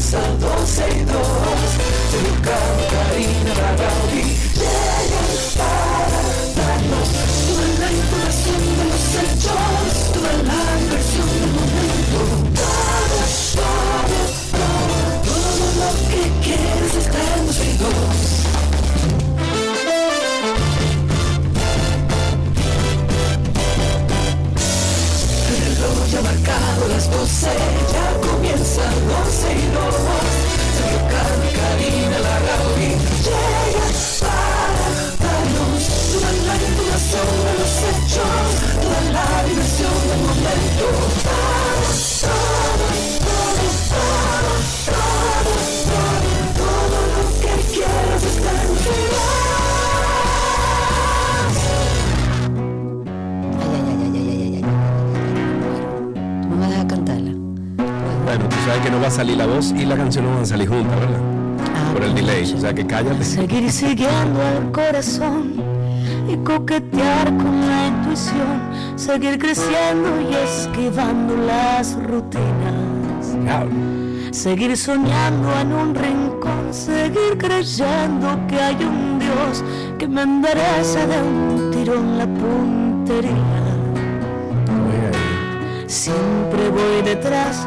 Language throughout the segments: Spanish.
comienza 12 voz y la canción no van a salir juntas, ¿verdad? Ah, Por el delay. O sea que cállate. Seguir siguiendo al corazón y coquetear con la intuición, seguir creciendo y esquivando las rutinas, seguir soñando en un rincón, seguir creyendo que hay un Dios que me endereza de un tirón la puntería. Siempre voy detrás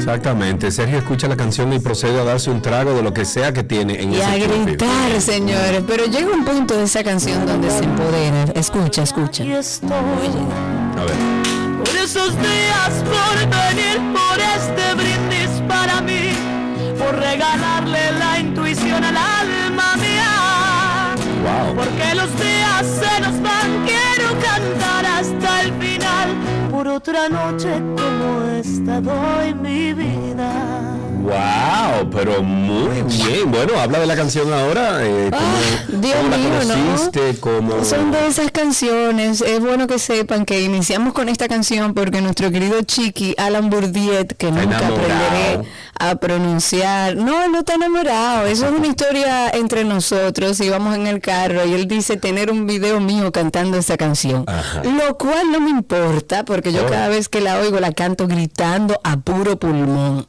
Exactamente. Sergio escucha la canción y procede a darse un trago de lo que sea que tiene en Y ese a gritar, señores. Pero llega un punto de esa canción donde se empodera. Escucha, escucha. Aquí estoy. A ver. Por esos días, por venir, por este brindis para mí, por regalarle la intuición al alma mía. Wow. Porque los días se nos van, quiero cantar hasta el final. Por otra noche como esta doy mi vida. Wow, pero muy bien. Bueno, habla de la canción ahora. Eh, ¿cómo, Ah, Dios cómo la mío, ¿no? Son de esas canciones. Es bueno que sepan que iniciamos con esta canción porque nuestro querido Chiqui, Alan Bourdiet, que nunca enamorado. aprenderé a pronunciar. No, no está enamorado. Eso es una historia entre nosotros. Íbamos en el carro y él dice tener un video mío cantando esa canción. Ajá. Lo cual no me importa porque yo Oh. cada vez que la oigo la canto gritando a puro pulmón.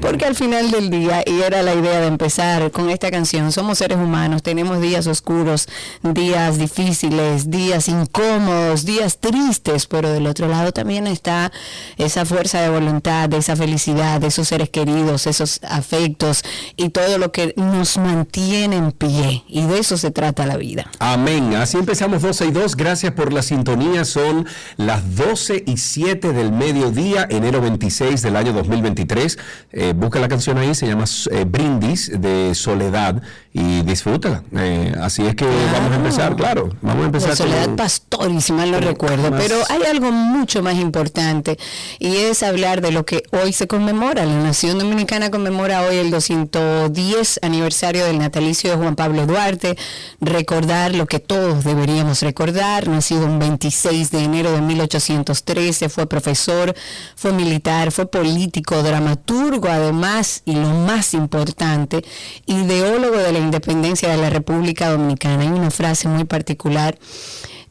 Porque al final del día, y era la idea de empezar con esta canción, somos seres humanos, tenemos días oscuros, días difíciles, días incómodos, días tristes, pero del otro lado también está esa fuerza de voluntad, esa felicidad, de esos seres queridos, esos afectos y todo lo que nos mantiene en pie. Y de eso se trata la vida. Amén. Así empezamos 12 y 2. Gracias por la sintonía. Son las 12 y 7 del mediodía, enero 26 del año 2023. Eh, busca la canción ahí, se llama eh, Brindis de Soledad y disfrútala. Eh, así es que vamos a empezar, claro. Vamos a empezar De Soledad con- Pastor, y si mal no recuerdo. más- Pero hay algo mucho más importante y es hablar de lo que hoy se conmemora. La Nación Dominicana conmemora hoy el 210 aniversario del natalicio de Juan Pablo Duarte. Recordar lo que todos deberíamos recordar. Nacido un 26 de enero de 1813, fue profesor, fue militar, fue político, dramaturgo además y lo más importante, ideólogo de la independencia de la República Dominicana. Hay una frase muy particular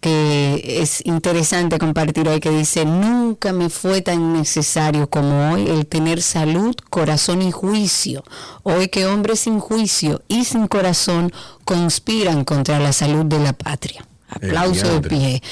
que es interesante compartir hoy que dice, nunca me fue tan necesario como hoy el tener salud, corazón y juicio. Hoy que hombres sin juicio y sin corazón conspiran contra la salud de la patria. Aplauso de pie.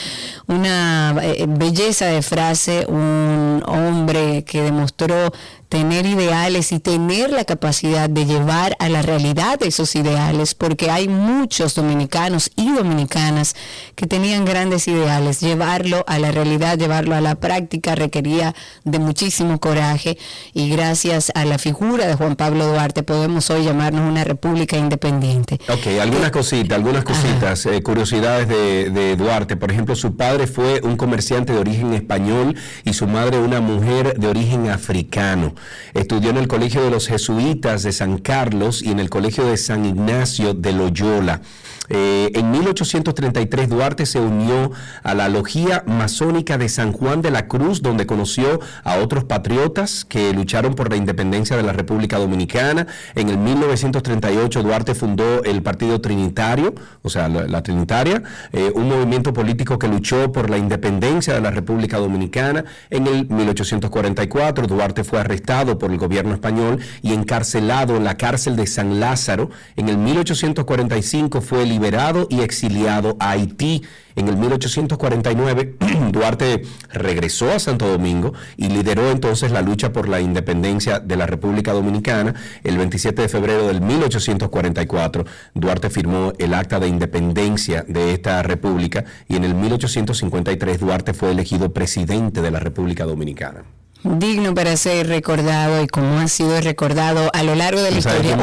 Una eh, belleza de frase, un hombre que demostró tener ideales y tener la capacidad de llevar a la realidad esos ideales, porque hay muchos dominicanos y dominicanas que tenían grandes ideales. Llevarlo a la realidad, llevarlo a la práctica requería de muchísimo coraje y gracias a la figura de Juan Pablo Duarte podemos hoy llamarnos una república independiente. Ok, algunas cositas, algunas cositas, eh, curiosidades de, de Duarte. Por ejemplo, su padre fue un comerciante de origen español y su madre una mujer de origen africano. Estudió en el Colegio de los Jesuitas de San Carlos y en el Colegio de San Ignacio de Loyola. Eh, en 1833 Duarte se unió a la Logía Masónica de San Juan de la Cruz, donde conoció a otros patriotas que lucharon por la independencia de la República Dominicana. En el 1938 Duarte fundó el Partido Trinitario, o sea, la, Trinitaria, eh, un movimiento político que luchó por la independencia de la República Dominicana. En el 1844 Duarte fue arrestado por el gobierno español y encarcelado en la cárcel de San Lázaro. En el 1845 fue liberado y exiliado a Haití. En el 1849, Duarte regresó a Santo Domingo y lideró entonces la lucha por la independencia de la República Dominicana. El 27 de febrero del 1844, Duarte firmó el acta de independencia de esta república y en el 1853 Duarte fue elegido presidente de la República Dominicana digno para ser recordado y como ha sido recordado a lo largo de la historia.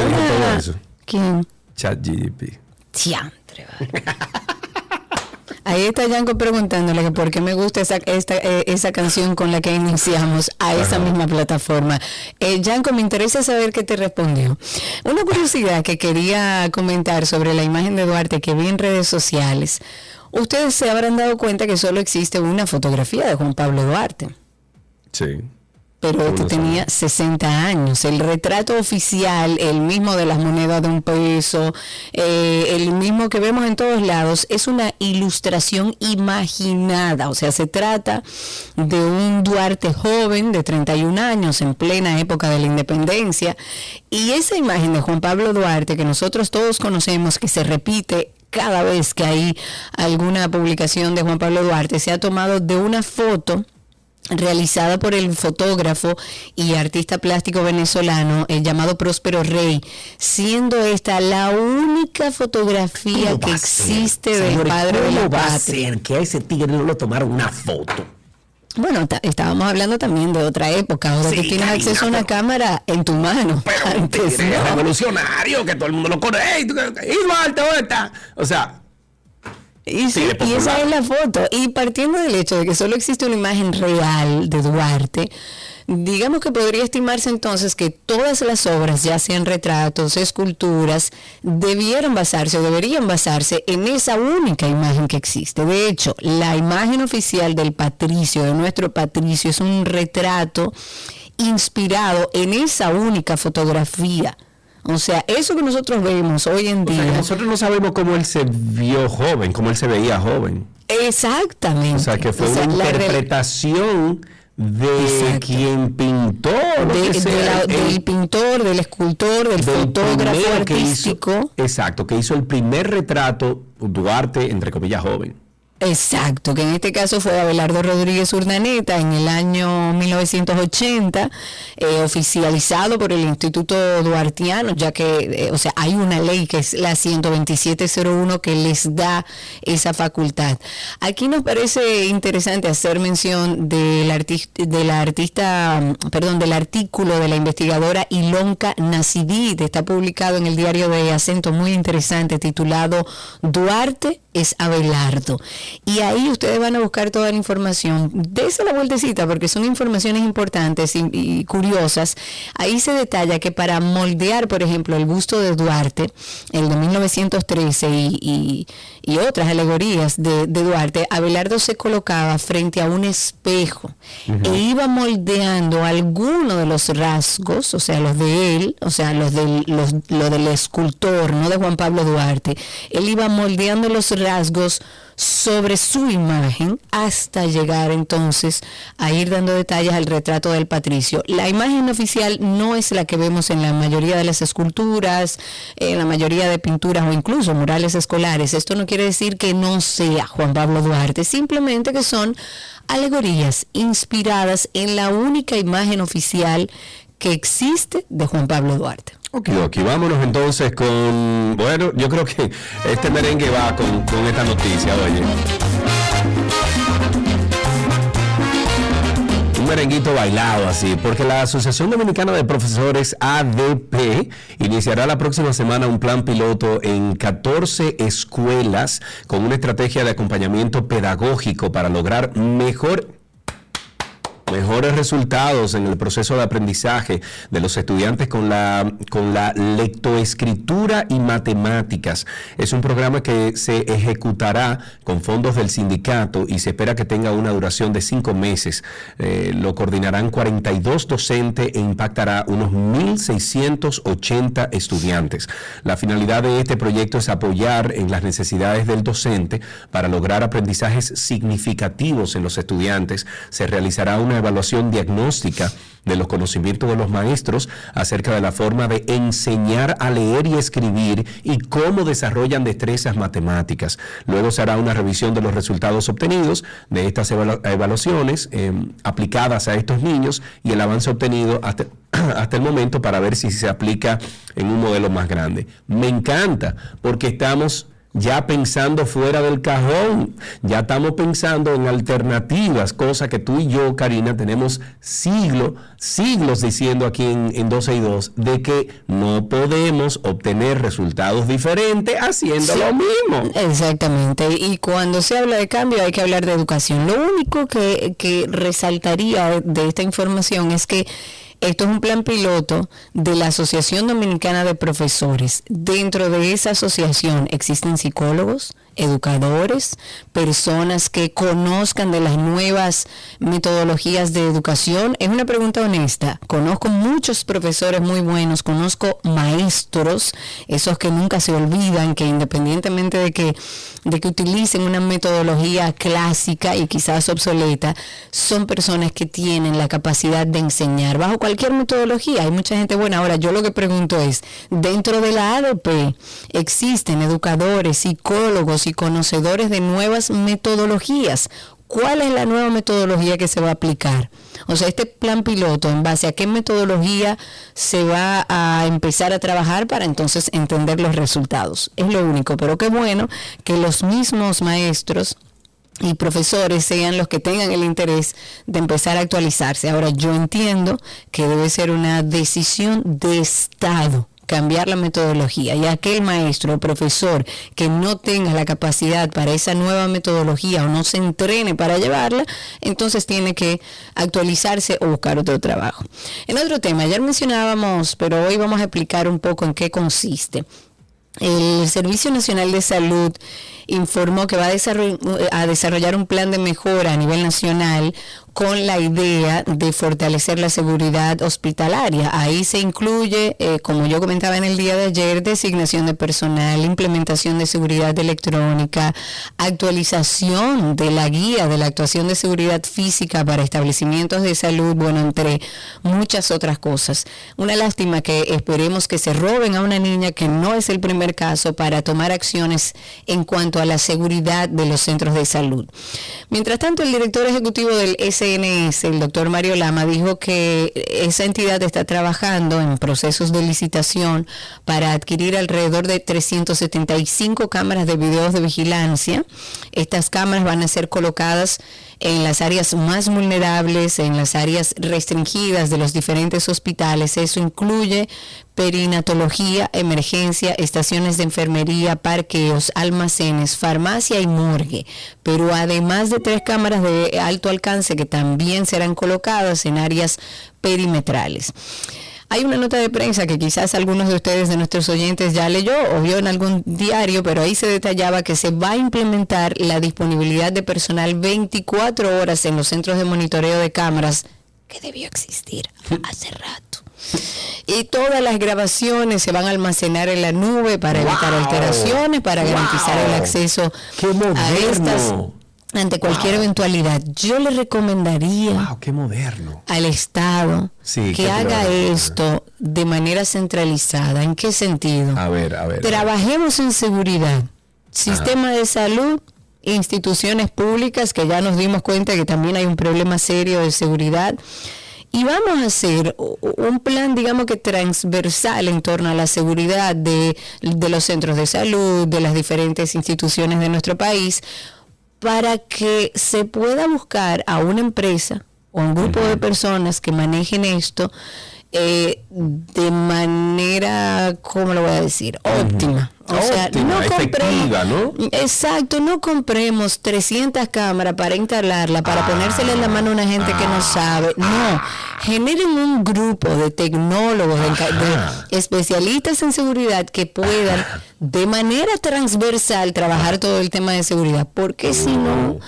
¿Quién? ChatGPT. Ahí está Yanko preguntándole por qué me gusta esa, eh, esa canción con la que iniciamos a esa misma plataforma. Eh, Yanko, me interesa saber qué te respondió. Una curiosidad que quería comentar sobre la imagen de Duarte que vi en redes sociales. Ustedes se habrán dado cuenta que solo existe una fotografía de Juan Pablo Duarte. Sí pero este tenía 60 años. El retrato oficial, el mismo de las monedas de un peso, eh, el mismo que vemos en todos lados, es una ilustración imaginada. O sea, se trata de un Duarte joven de 31 años en plena época de la independencia. Y esa imagen de Juan Pablo Duarte, que nosotros todos conocemos, que se repite cada vez que hay alguna publicación de Juan Pablo Duarte, se ha tomado de una foto realizada por el fotógrafo y artista plástico venezolano, el llamado Próspero Rey, siendo esta la única fotografía que existe del padre de la va a ser que a ese tigre no lo tomaron una foto? Bueno, estábamos hablando también de otra época, ahora que tienes acceso a una cámara en tu mano. Pero Antes, revolucionario, que todo el mundo lo conoce. Y Duarte, ¿dónde está? O sea, y, esa es la foto. Y partiendo del hecho de que solo existe una imagen real de Duarte, digamos que podría estimarse entonces que todas las obras, ya sean retratos, esculturas, debieron basarse o deberían basarse en esa única imagen que existe. De hecho, la imagen oficial del patricio, de nuestro patricio, es un retrato inspirado en esa única fotografía o sea, eso que nosotros vemos hoy en día. nosotros no sabemos cómo él se vio joven, cómo él se veía joven. Exactamente. O sea, que fue una interpretación de quien pintó. del pintor, del escultor, del, fotógrafo artístico. exacto, que hizo el primer retrato, Duarte, entre comillas, joven. Exacto, que en este caso fue Abelardo Rodríguez Urdaneta en el año 1980, eh, oficializado por el Instituto Duartiano, ya que, eh, o sea, hay una ley que es la 12701 que les da esa facultad. Aquí nos parece interesante hacer mención del artista, de la artista, perdón, del artículo de la investigadora Ilonka Nacidid, está publicado en el diario de Acento, muy interesante, titulado Duarte es Abelardo. Y ahí ustedes van a buscar toda la información. Dese la vueltecita porque son informaciones importantes y, curiosas. Ahí se detalla que para moldear, por ejemplo, el busto de Duarte, el de 1913 y, otras alegorías de, Duarte, Abelardo se colocaba frente a un espejo e iba moldeando algunos de los rasgos, o sea, los de él, o sea, los del, los, lo del escultor, no de Juan Pablo Duarte. Él iba moldeando los rasgos sobre su imagen hasta llegar entonces a ir dando detalles al retrato del patricio. La imagen oficial no es la que vemos en la mayoría de las esculturas, en la mayoría de pinturas o incluso murales escolares. Esto no quiere decir que no sea Juan Pablo Duarte, simplemente que son alegorías inspiradas en la única imagen oficial que existe de Juan Pablo Duarte. Ok, ok, vámonos entonces con, bueno, yo creo que este merengue va con, con esta noticia, oye. Merenguito bailado así, porque la Asociación Dominicana de Profesores ADP iniciará la próxima semana un plan piloto en 14 escuelas con una estrategia de acompañamiento pedagógico para lograr mejor mejores resultados en el proceso de aprendizaje de los estudiantes con la, con la lectoescritura y matemáticas. Es un programa que se ejecutará con fondos del sindicato y se espera que tenga una duración de cinco meses. Eh, lo coordinarán 42 docentes e impactará unos 1.680 estudiantes. La finalidad de este proyecto es apoyar en las necesidades del docente para lograr aprendizajes significativos en los estudiantes. Se realizará una evaluación diagnóstica de los conocimientos de los maestros acerca de la forma de enseñar a leer y escribir y cómo desarrollan destrezas matemáticas. Luego se hará una revisión de los resultados obtenidos de estas evaluaciones em, aplicadas a estos niños y el avance obtenido hasta, hasta el momento para ver si se aplica en un modelo más grande. Me encanta porque estamos ya pensando fuera del cajón, ya estamos pensando en alternativas, cosa que tú y yo, Karina, tenemos siglos, siglos diciendo aquí en, en 12 y 2, de que no podemos obtener resultados diferentes haciendo lo mismo. Exactamente, y cuando se habla de cambio hay que hablar de educación. Lo único que, que resaltaría de esta información es que esto es un plan piloto de la Asociación Dominicana de Profesores. Dentro de esa asociación existen psicólogos, educadores, personas que conozcan de las nuevas metodologías de educación? Es una pregunta honesta. Conozco muchos profesores muy buenos, conozco maestros, esos que nunca se olvidan, que independientemente de que, de que utilicen una metodología clásica y quizás obsoleta, son personas que tienen la capacidad de enseñar bajo cualquier metodología. Hay mucha gente buena. Ahora, yo lo que pregunto es, dentro de la ADP existen educadores, psicólogos, y conocedores de nuevas metodologías. ¿Cuál es la nueva metodología que se va a aplicar? O sea, este plan piloto, ¿en base a qué metodología se va a empezar a trabajar para entonces entender los resultados? Es lo único, pero qué bueno que los mismos maestros y profesores sean los que tengan el interés de empezar a actualizarse. Ahora, yo entiendo que debe ser una decisión de Estado cambiar la metodología y aquel maestro o profesor que no tenga la capacidad para esa nueva metodología o no se entrene para llevarla, entonces tiene que actualizarse o buscar otro trabajo. En otro tema, ayer mencionábamos, pero hoy vamos a explicar un poco en qué consiste. El Servicio Nacional de Salud informó que va a desarrollar, un plan de mejora a nivel nacional con la idea de fortalecer la seguridad hospitalaria. Ahí se incluye, eh, como yo comentaba en el día de ayer, designación de personal, implementación de seguridad electrónica, actualización de la guía de la actuación de seguridad física para establecimientos de salud, bueno, entre muchas otras cosas. Una lástima que esperemos que se roben a una niña, que no es el primer caso, para tomar acciones en cuanto a la seguridad de los centros de salud. Mientras tanto, el director ejecutivo del El doctor Mario Lama, dijo que esa entidad está trabajando en procesos de licitación para adquirir alrededor de 375 cámaras de videos de vigilancia. Estas cámaras van a ser colocadas en las áreas más vulnerables, en las áreas restringidas de los diferentes hospitales. Eso incluye perinatología, emergencia, estaciones de enfermería, parqueos, almacenes, farmacia y morgue. Pero además de tres cámaras de alto alcance que también serán colocadas en áreas perimetrales. Hay una nota de prensa que quizás algunos de ustedes, de nuestros oyentes, ya leyó o vio en algún diario, pero ahí se detallaba que se va a implementar la disponibilidad de personal 24 horas en los centros de monitoreo de cámaras que debió existir hace rato. Y todas las grabaciones se van a almacenar en la nube para evitar alteraciones, para garantizar el acceso a estas ante cualquier eventualidad. Yo le recomendaría qué moderno. al Estado que haga esto de manera centralizada. ¿En qué sentido? A ver, a ver. Trabajemos en seguridad. Sistema de salud, instituciones públicas, que ya nos dimos cuenta que también hay un problema serio de seguridad. Y vamos a hacer un plan, digamos que transversal en torno a la seguridad de, de los centros de salud, de las diferentes instituciones de nuestro país, para que se pueda buscar a una empresa o un grupo de personas que manejen esto eh, de manera, ¿cómo lo voy a decir? Óptima. O sea, no efectiva, ¿no? Exacto, no compremos 300 cámaras para instalarla, para Ah. ponérsela en la mano a una gente que no sabe. No, generen un grupo de tecnólogos, de, especialistas en seguridad que puedan de manera transversal trabajar todo el tema de seguridad. Porque si no,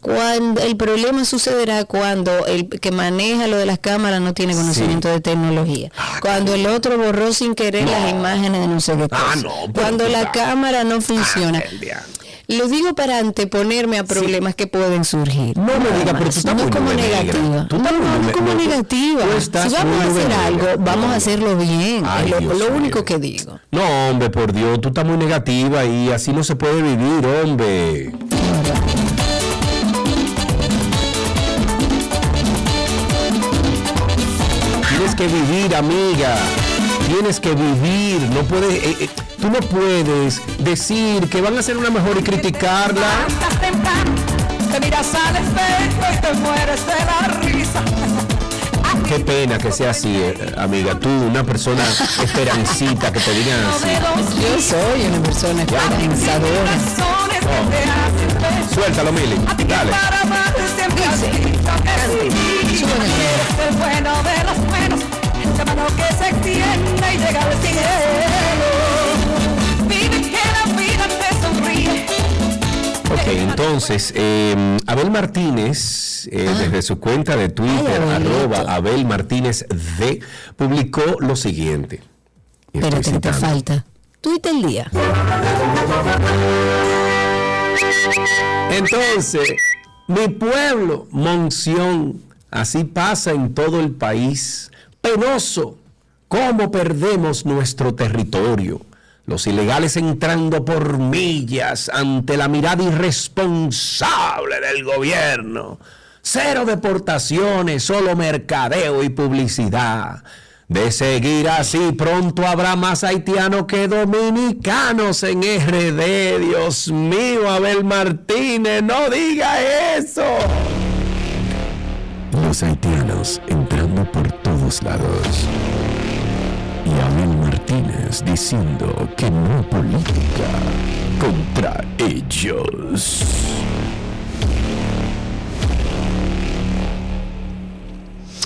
cuando el problema sucederá cuando el que maneja lo de las cámaras no tiene conocimiento de tecnología. Cuando el otro borró sin querer las imágenes de no sé qué Ah, cosa. no, pero cuando la cámara no funciona. el diablo. Lo digo para anteponerme a problemas que pueden surgir. No me digas, pero tú estás no muy como negativa. Tú No, no, no como negativa. Si vamos a hacer negra. algo, vamos a hacerlo bien. Ay, es lo, único que digo. No, hombre, por Dios, tú estás muy negativa y así no se puede vivir, hombre. Tienes que vivir, amiga. Tienes que vivir. No puedes, eh, eh, tú no puedes decir que van a hacer una mejor y criticarla. Levantas temprano, te miras al espejo y te mueres de la risa. Qué pena que sea así, eh, amiga. Tú, una persona esperancita que te digan así. Yo soy una persona esperanzadora. ver. Suéltalo, Mili. Dale. para dicho que mano se extiende y llega al cielo. Vive que la vida te sonríe. Ok, entonces, eh, Abel Martínez, eh, desde su cuenta de Twitter, Ay, arroba Abel Martínez D, publicó lo siguiente. Espérate, que te falta. Tuite el día. Entonces, mi pueblo, Monción, así pasa en todo el país. Penoso, cómo perdemos nuestro territorio. Los ilegales entrando por millas ante la mirada irresponsable del gobierno. Cero deportaciones, solo mercadeo y publicidad. De seguir así, pronto habrá más haitianos que dominicanos en RD. Dios mío, Abel Martínez, no diga eso. Los haitianos entrando todos lados. Y Abel Martínez diciendo que no política contra ellos.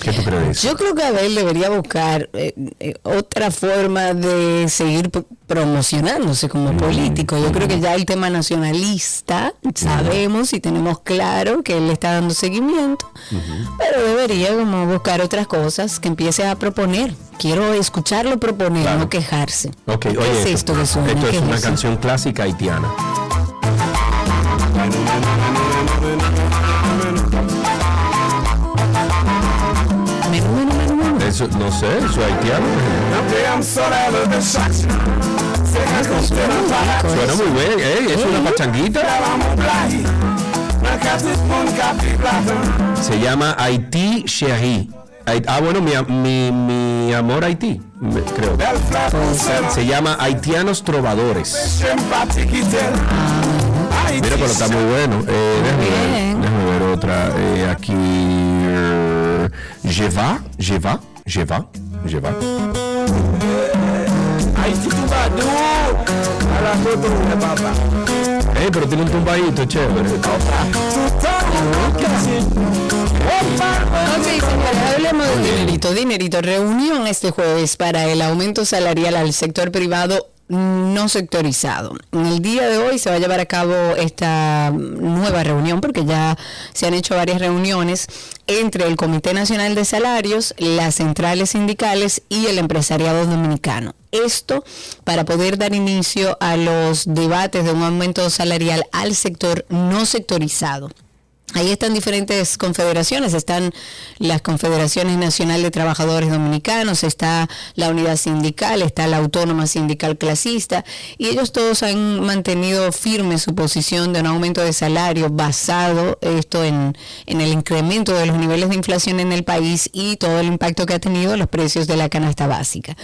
¿Qué tú crees? Yo creo que Abel debería buscar eh, eh, otra forma de seguir promocionándose como político. Yo creo que ya el tema nacionalista sabemos y tenemos claro que él le está dando seguimiento, pero debería como buscar otras cosas que empiece a proponer. Quiero escucharlo proponer, Claro. no quejarse. Ok, ¿Qué oye, es esto que suena? Esto ¿Qué es una eso? canción clásica haitiana. Eso, no sé, es haitiano. Suena muy bien, ey, es una pachanguita. Se llama Haití Chéri. Hai- Ah, bueno, mi, mi, mi amor Haití, creo. Se llama Haitianos Trovadores. Mira, pero está muy bueno. Eh, déjame, ver, Bien. déjame ver otra. Eh, aquí. Eh, Je va, je va, je va, je va. Eh, pero tiene un tumbadito chévere. Ok, señores, hablemos de dinerito. Dinerito, reunión este jueves para el aumento salarial al sector privado no sectorizado. En el día de hoy se va a llevar a cabo esta nueva reunión porque ya se han hecho varias reuniones entre el Comité Nacional de Salarios, las centrales sindicales y el empresariado dominicano. Esto para poder dar inicio a los debates de un aumento salarial al sector no sectorizado. Ahí están diferentes confederaciones, están las Confederaciones Nacional de Trabajadores Dominicanos, está la Unidad Sindical, está la Autónoma Sindical Clasista, y ellos todos han mantenido firme su posición de un aumento de salario basado esto en, en el incremento de los niveles de inflación en el país y todo el impacto que ha tenido los precios de la canasta básica.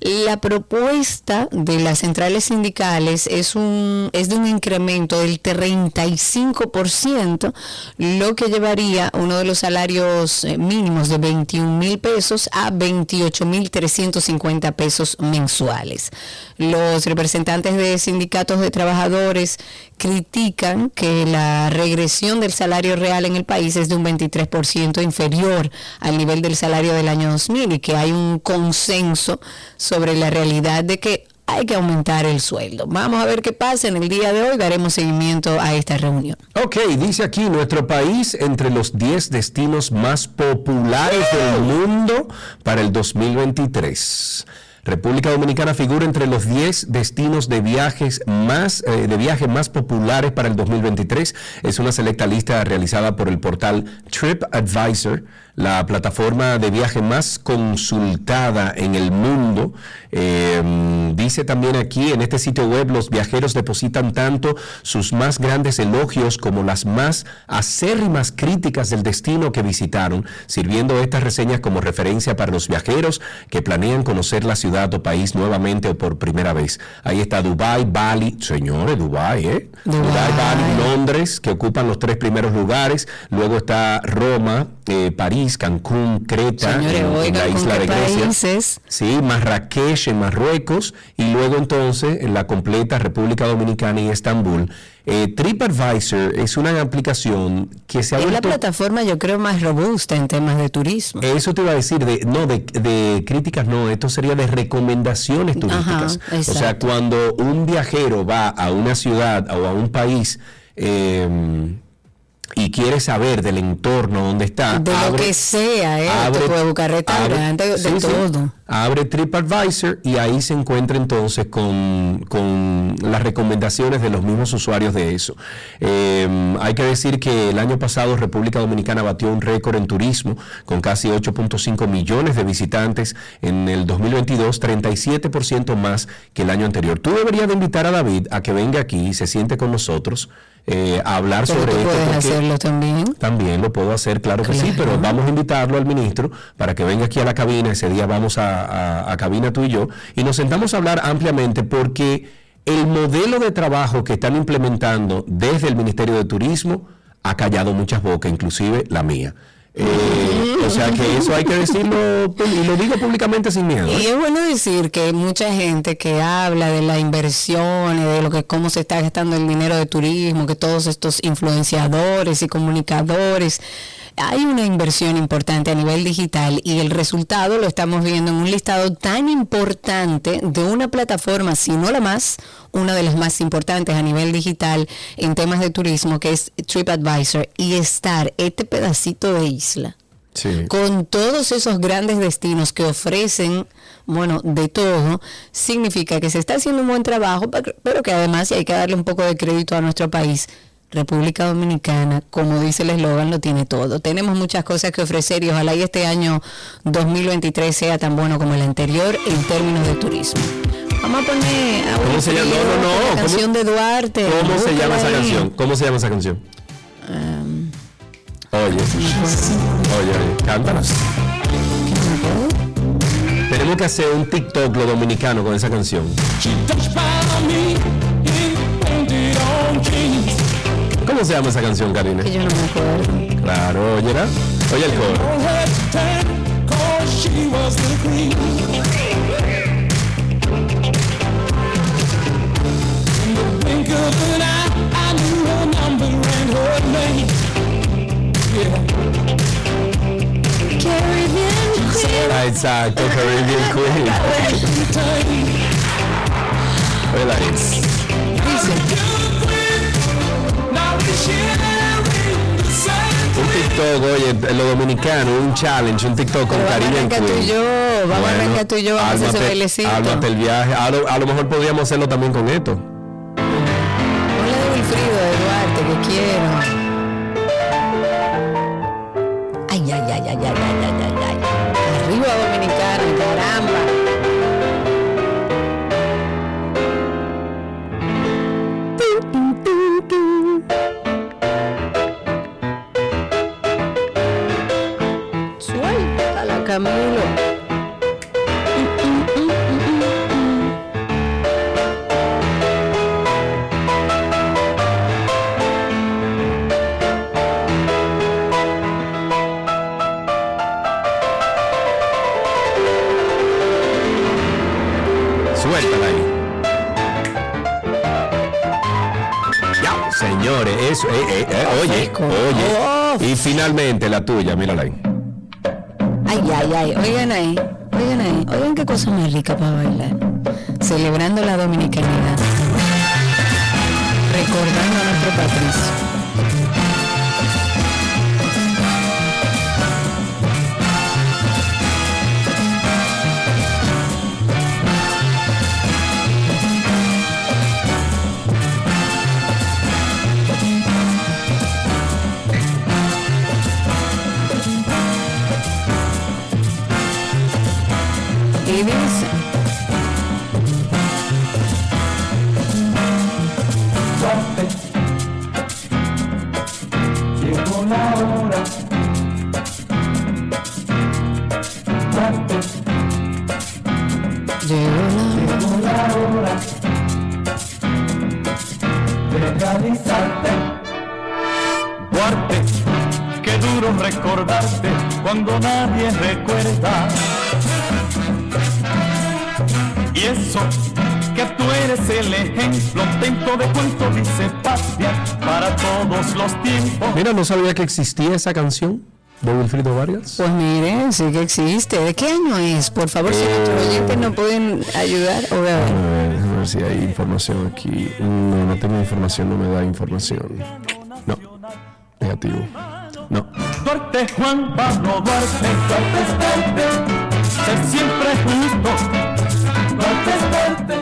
La propuesta de las centrales sindicales es un es de un incremento del 35%, lo que llevaría uno de los salarios eh, mínimos de 21 mil pesos a 28 mil 350 pesos mensuales. Los representantes de sindicatos de trabajadores critican que la regresión del salario real en el país es de un 23% inferior al nivel del salario del año 2000 y que hay un consenso sobre la realidad de que hay que aumentar el sueldo. Vamos a ver qué pasa en el día de hoy, daremos seguimiento a esta reunión. Ok, dice aquí nuestro país entre los 10 destinos más populares del mundo para el 2023. República Dominicana figura entre los 10 destinos de viajes más eh, de viaje más populares para el 2023. Es una selecta lista realizada por el portal TripAdvisor la plataforma de viaje más consultada en el mundo. Eh, dice también aquí en este sitio web los viajeros depositan tanto sus más grandes elogios como las más acérrimas críticas del destino que visitaron, sirviendo estas reseñas como referencia para los viajeros que planean conocer la ciudad o país nuevamente o por primera vez. Ahí está Dubai, Bali, señores, Dubai, ¿eh? Dubai, Bali, Londres, que ocupan los tres primeros lugares. Luego está Roma, eh, París, Cancún, Creta, en, la isla de Grecia. Sí, Marrakech en Marruecos y luego entonces en la completa República Dominicana y Estambul. Eh, TripAdvisor es una aplicación que se ha Es la plataforma, yo creo, más robusta en temas de turismo. Eso te iba a decir, de, no, de, críticas no, esto sería de recomendaciones turísticas. o sea, cuando un viajero va a una ciudad o a un país, eh, y quiere saber del entorno donde está, de lo que sea, ¿eh? abre, puede buscar restaurantes, de todo. Abre TripAdvisor y ahí se encuentra entonces con, con las recomendaciones de los mismos usuarios de eso. Em, hay que decir que el año pasado República Dominicana batió un récord en turismo con casi 8.5 millones de visitantes en el 2022, 37% más que el año anterior. Tú deberías de invitar a David a que venga aquí y se siente con nosotros eh, hablar sobre esto. Puedes hacerlo también. También lo puedo hacer, claro que sí, pero vamos a invitarlo al ministro para que venga aquí a la cabina. Ese día vamos a, a cabina tú y yo y nos sentamos a hablar ampliamente porque el modelo de trabajo que están implementando desde el Ministerio de Turismo ha callado muchas bocas, inclusive la mía. Eh, o sea que eso hay que decirlo y lo digo públicamente sin miedo. Y ¿eh? es bueno decir que mucha gente que habla de la inversión de lo que cómo se está gastando el dinero de turismo, que todos estos influenciadores y comunicadores hay una inversión importante a nivel digital y el resultado lo estamos viendo en un listado tan importante de una plataforma, si no la más, una de las más importantes a nivel digital en temas de turismo, que es TripAdvisor, y estar este pedacito de isla. Con todos esos grandes destinos que ofrecen, bueno, de todo, significa que se está haciendo un buen trabajo, pero que además hay que darle un poco de crédito a nuestro país República Dominicana, como dice el eslogan, lo tiene todo. Tenemos muchas cosas que ofrecer y ojalá y este año 2023 sea tan bueno como el anterior en términos de turismo. Vamos a poner a ¿Cómo se llama? No, no, La canción de Duarte. ¿Cómo se llama esa canción? ¿Cómo se llama esa canción? Um, oye, oye, oye, cántanos. Tenemos que hacer un TikTok lo dominicano con esa canción. ¿Cómo se llama esa canción, Karina? Que yo no me acuerdo. Claro, oye, Oye el coro. Exacto, Caribbean Queen. Oye ahí. Dice. Un TikTok, oye, lo dominicano, un challenge, un TikTok con Karina Tú y yo, vamos bueno, a arrancar tú y yo, vamos a hacer bailecito. el viaje. A lo, a lo, mejor podríamos hacerlo también con esto. Suéltala. Ya, señores, eh, eh, eh, oye, oye. Oh. Y finalmente la tuya, mírala ahí. Ay, ay, ay. Oigan ahí. Oigan ahí. Oigan qué cosa más rica para bailar. Celebrando la dominicanidad. Recordando a nuestro patricio. Cuando nadie recuerda. Y eso, que tú eres el ejemplo, tento de cuento dice patria para todos los tiempos. Mira, no sabía que existía esa canción de Wilfrido Vargas. Pues miren, sí que existe. ¿De qué año es? Por favor, si nuestros oyentes no pueden ayudar, o a ver. A ver, déjame ver si hay información aquí. No, no tengo información, no me da información. No, negativo. No. Duarte, Juan Pablo Duarte, Duarte, Duarte, ser siempre justo. Duarte, Duarte.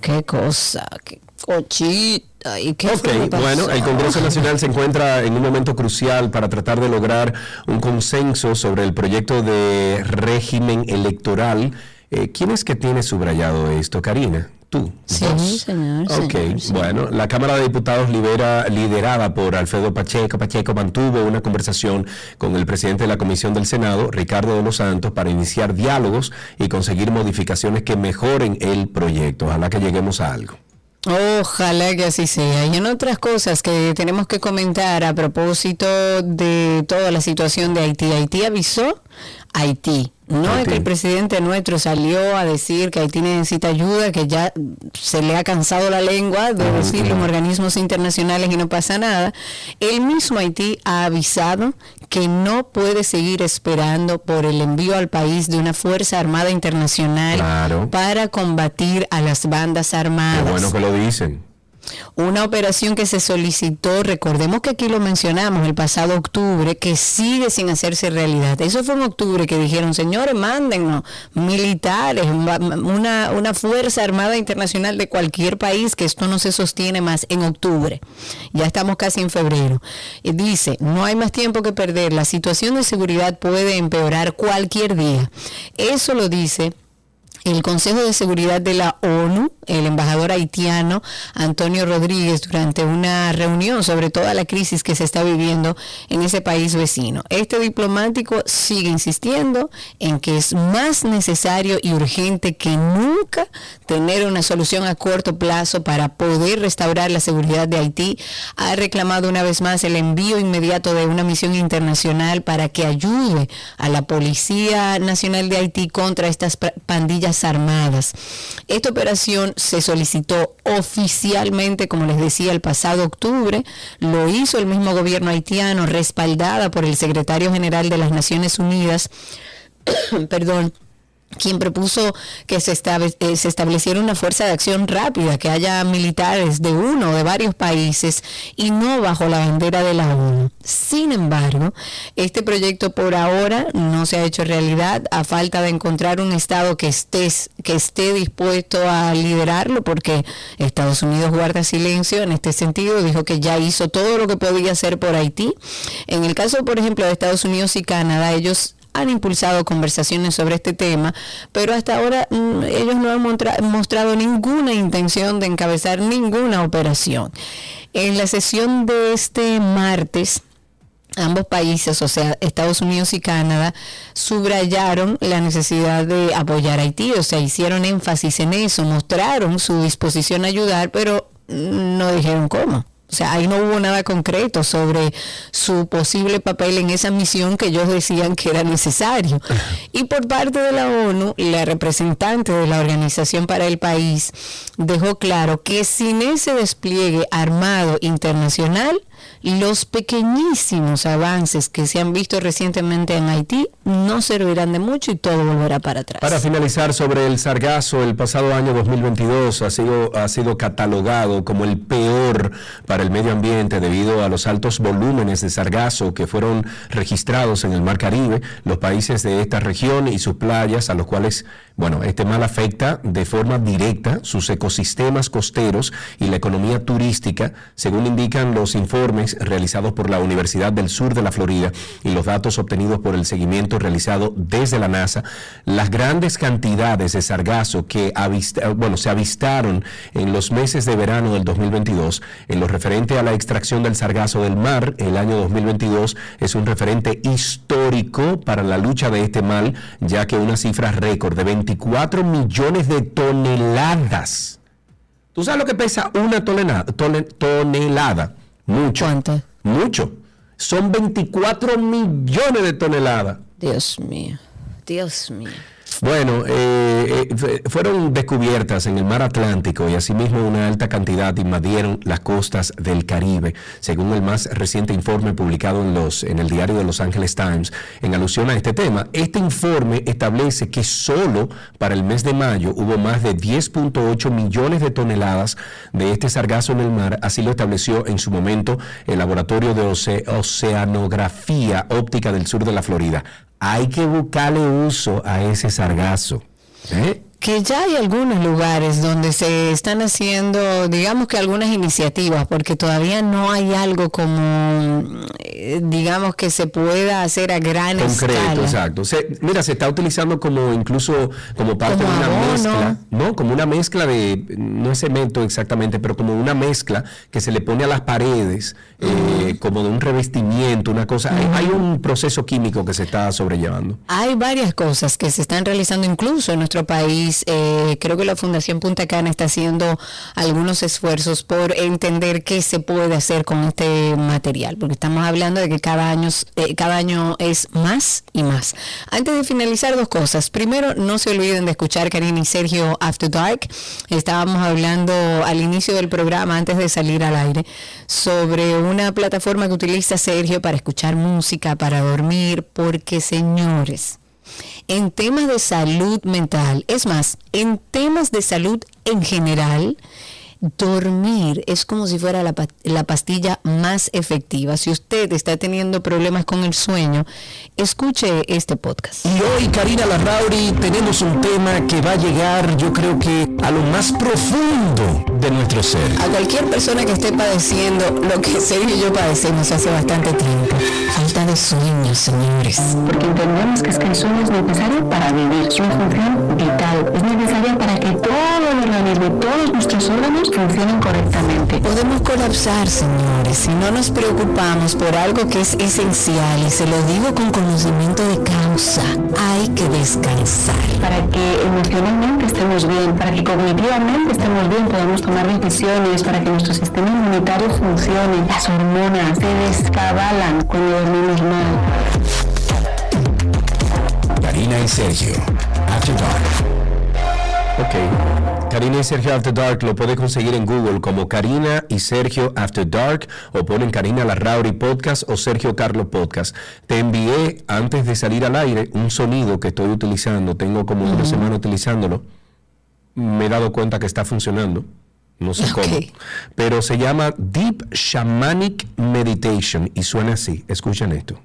Qué cosa, qué cochita. ¿Y qué Ok, bueno, el Congreso Nacional se encuentra en un momento crucial para tratar de lograr un consenso sobre el proyecto de régimen electoral. Eh, ¿Quién es que tiene subrayado esto, Karina? Tú. Sí, señor, Ok, señor, bueno, la Cámara de Diputados libera, liderada por Alfredo Pacheco, Pacheco mantuvo una conversación con el presidente de la Comisión del Senado, Ricardo de los Santos, para iniciar diálogos y conseguir modificaciones que mejoren el proyecto. Ojalá que lleguemos a algo. Ojalá que así sea. Y en otras cosas que tenemos que comentar a propósito de toda la situación de Haití. Haití avisó, Haití. No es que el presidente nuestro salió a decir que Haití necesita ayuda, que ya se le ha cansado la lengua de decirlo en organismos internacionales y no pasa nada. El mismo Haití ha avisado que no puede seguir esperando por el envío al país de una Fuerza Armada Internacional Claro. para combatir a las bandas Qué armadas. bueno que lo dicen. Una operación que se solicitó, recordemos que aquí lo mencionamos el pasado octubre, que sigue sin hacerse realidad. Eso fue en octubre que dijeron, señores, mándennos militares, una, una fuerza armada internacional de cualquier país, que esto no se sostiene más en octubre. Ya estamos casi en febrero. Y dice, no hay más tiempo que perder, la situación de seguridad puede empeorar cualquier día. Eso lo dice el Consejo de Seguridad de la ONU, el embajador haitiano Antonio Rodríguez, durante una reunión sobre toda la crisis que se está viviendo en ese país vecino. Este diplomático sigue insistiendo en que es más necesario y urgente que nunca tener una solución a corto plazo para poder restaurar la seguridad de Haití. Ha reclamado una vez más el envío inmediato de una misión internacional para que ayude a la Policía Nacional de Haití contra estas pra- armadas. Esta operación se solicitó oficialmente, como les decía, el pasado octubre. Lo hizo el mismo gobierno haitiano, respaldada por el secretario general de las Naciones Unidas. Perdón quien propuso que eh, se estableciera una fuerza de acción rápida, que haya militares de uno o de varios países y no bajo la bandera de la ONU. Sin embargo, este proyecto por ahora no se ha hecho realidad a falta de encontrar un Estado que esté, que esté dispuesto a liderarlo, porque Estados Unidos guarda silencio en este sentido, dijo que ya hizo todo lo que podía hacer por Haití. En el caso, por ejemplo, de Estados Unidos y Canadá, ellos han impulsado conversaciones sobre este tema, pero hasta ahora mm, ellos no han mostrado ninguna intención de encabezar ninguna operación. En la sesión de este martes, ambos países, o sea, Estados Unidos y Canadá, subrayaron la necesidad de apoyar a Haití, o sea, hicieron énfasis en eso, mostraron su disposición a ayudar, pero mm, no dijeron cómo. O sea, ahí no hubo nada concreto sobre su posible papel en esa misión que ellos decían que era necesario. Y por parte de la ONU, la representante de la Organización para el País dejó claro que sin ese despliegue armado internacional, los pequeñísimos avances que se han visto recientemente en Haití no servirán de mucho y todo volverá para atrás. Para finalizar sobre el sargazo, el pasado año 2022 ha sido, ha sido catalogado como el peor para el medio ambiente debido a los altos volúmenes de sargazo que fueron registrados en el Mar Caribe, los países de esta región y sus playas, a los cuales, bueno, este mal afecta de forma directa sus ecosistemas costeros y la economía turística, según indican los informes realizados por la Universidad del Sur de la Florida y los datos obtenidos por el seguimiento realizado desde la NASA, las grandes cantidades de sargazo que bueno, se avistaron en los meses de verano del 2022 en lo referente a la extracción del sargazo del mar, el año 2022 es un referente histórico para la lucha de este mal, ya que una cifra récord de 24 millones de toneladas. ¿Tú sabes lo que pesa una tonelada? tonelada mucho. ¿Cuánto? Mucho. Son 24 millones de toneladas. Dios mío, Dios mío. Bueno, eh, eh, fueron descubiertas en el mar Atlántico y asimismo una alta cantidad invadieron las costas del Caribe, según el más reciente informe publicado en, los, en el diario de Los Angeles Times en alusión a este tema. Este informe establece que solo para el mes de mayo hubo más de 10.8 millones de toneladas de este sargazo en el mar, así lo estableció en su momento el Laboratorio de Oceanografía Óptica del Sur de la Florida hay que buscarle uso a ese sargazo. ¿eh? Que ya hay algunos lugares donde se están haciendo, digamos que algunas iniciativas, porque todavía no hay algo como, eh, digamos que se pueda hacer a gran Concreto, exacto. mira, se está utilizando como incluso como parte de una mezcla, ¿no? Como una mezcla de, no es cemento exactamente, pero como una mezcla que se le pone a las paredes, eh, como de un revestimiento, una cosa. hay, un proceso químico que se está sobrellevando. Hay varias cosas que se están realizando incluso en nuestro país eh, creo que la Fundación Punta Cana está haciendo algunos esfuerzos por entender qué se puede hacer con este material, porque estamos hablando de que cada año, eh, cada año es más y más. Antes de finalizar, dos cosas. Primero, no se olviden de escuchar Karina y Sergio After Dark. Estábamos hablando al inicio del programa, antes de salir al aire, sobre una plataforma que utiliza Sergio para escuchar música, para dormir, porque señores, en temas de salud mental, es más, en temas de salud en general, dormir es como si fuera la, la, pastilla más efectiva. Si usted está teniendo problemas con el sueño, escuche este podcast. Y hoy, Karina Larrauri, tenemos un tema que va a llegar, yo creo que a lo más profundo de nuestro ser. A cualquier persona que esté padeciendo lo que Sergio y yo padecemos hace bastante tiempo. Falta de sueño, señores. Porque entendemos que, es que el sueño es necesario para vivir. Es una función vital. Es necesaria para que todo el organismo, todos nuestros órganos funcionen correctamente. Podemos colapsar, señores, si no nos preocupamos por algo que es esencial, y se lo digo con conocimiento de causa, hay que descansar. Para que emocionalmente estemos bien, para que cognitivamente estemos bien, podamos tomar decisiones, para que nuestro sistema inmunitario funcione, las hormonas se descabalan cuando dormimos mal. Karina y Sergio, After Dark. Ok. Karina y Sergio After Dark lo puede conseguir en Google como Karina y Sergio After Dark o ponen Karina Larrauri Podcast o Sergio Carlos Podcast. Te envié antes de salir al aire un sonido que estoy utilizando, tengo como una semana utilizándolo. Me he dado cuenta que está funcionando. No sé cómo. Pero se llama Deep Shamanic Meditation y suena así. Escuchen esto.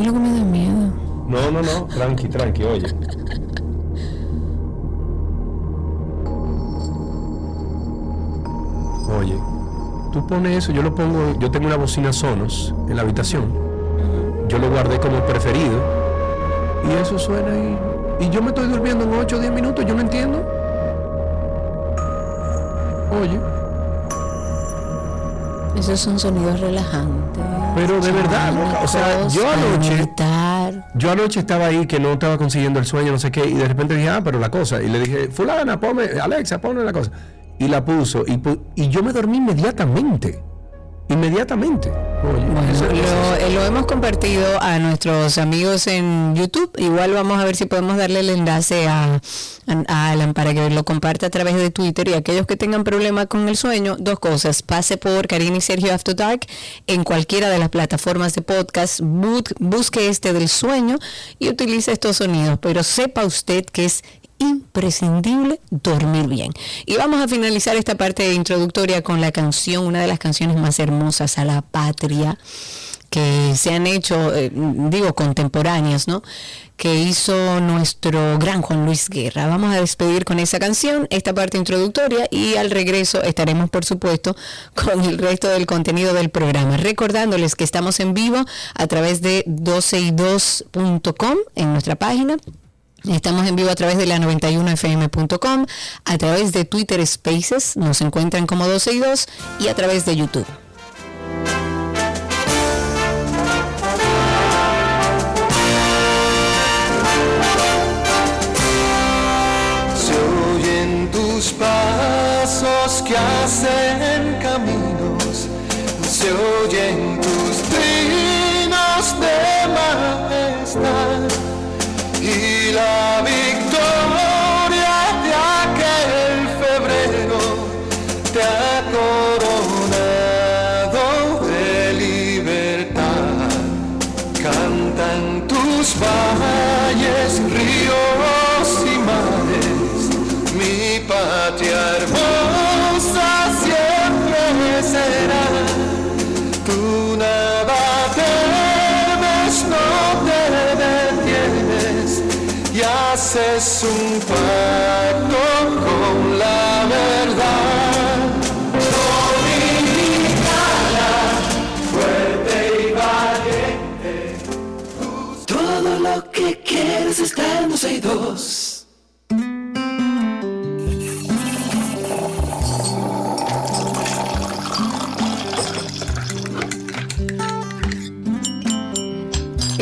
A que me da miedo. No, no, no, tranqui, tranqui, oye. Oye, tú pones eso, yo lo pongo, yo tengo una bocina Sonos en la habitación. Yo lo guardé como preferido. Y eso suena y, y yo me estoy durmiendo en 8 o 10 minutos, yo no entiendo. Oye. Esos son sonidos relajantes. Pero de verdad, o sea, yo anoche-. Yo anoche estaba ahí que no estaba consiguiendo el sueño, no sé qué, y de repente dije, ah, pero la cosa. Y le dije, fulana, ponme, Alexa, ponme la cosa. Y la puso, y, pu- y yo me dormí inmediatamente. Inmediatamente. Oye, lo, lo hemos compartido a nuestros amigos en YouTube. Igual vamos a ver si podemos darle el enlace a, Alan para que lo comparta a través de Twitter. Y aquellos que tengan problemas con el sueño, dos cosas. Pase por Karina y Sergio After Dark en cualquiera de las plataformas de podcast. bu- Busque este del sueño y utilice estos sonidos. Pero sepa usted que es imprescindible dormir bien. Y vamos a finalizar esta parte introductoria con la canción, una de las canciones más hermosas a la patria que se han hecho, eh, digo, contemporáneas, ¿no? Que hizo nuestro gran Juan Luis Guerra. Vamos a despedir con esa canción, esta parte introductoria, y al regreso estaremos, por supuesto, con el resto del contenido del programa. Recordándoles que estamos en vivo a través de 12y2.com en nuestra página. Estamos en vivo a través de la 91fm.com, a través de Twitter Spaces, nos encuentran como 12 y 2 y a través de YouTube. Se oyen tus pasos que hacen caminos, se oyen tus trinos de majestad y la 12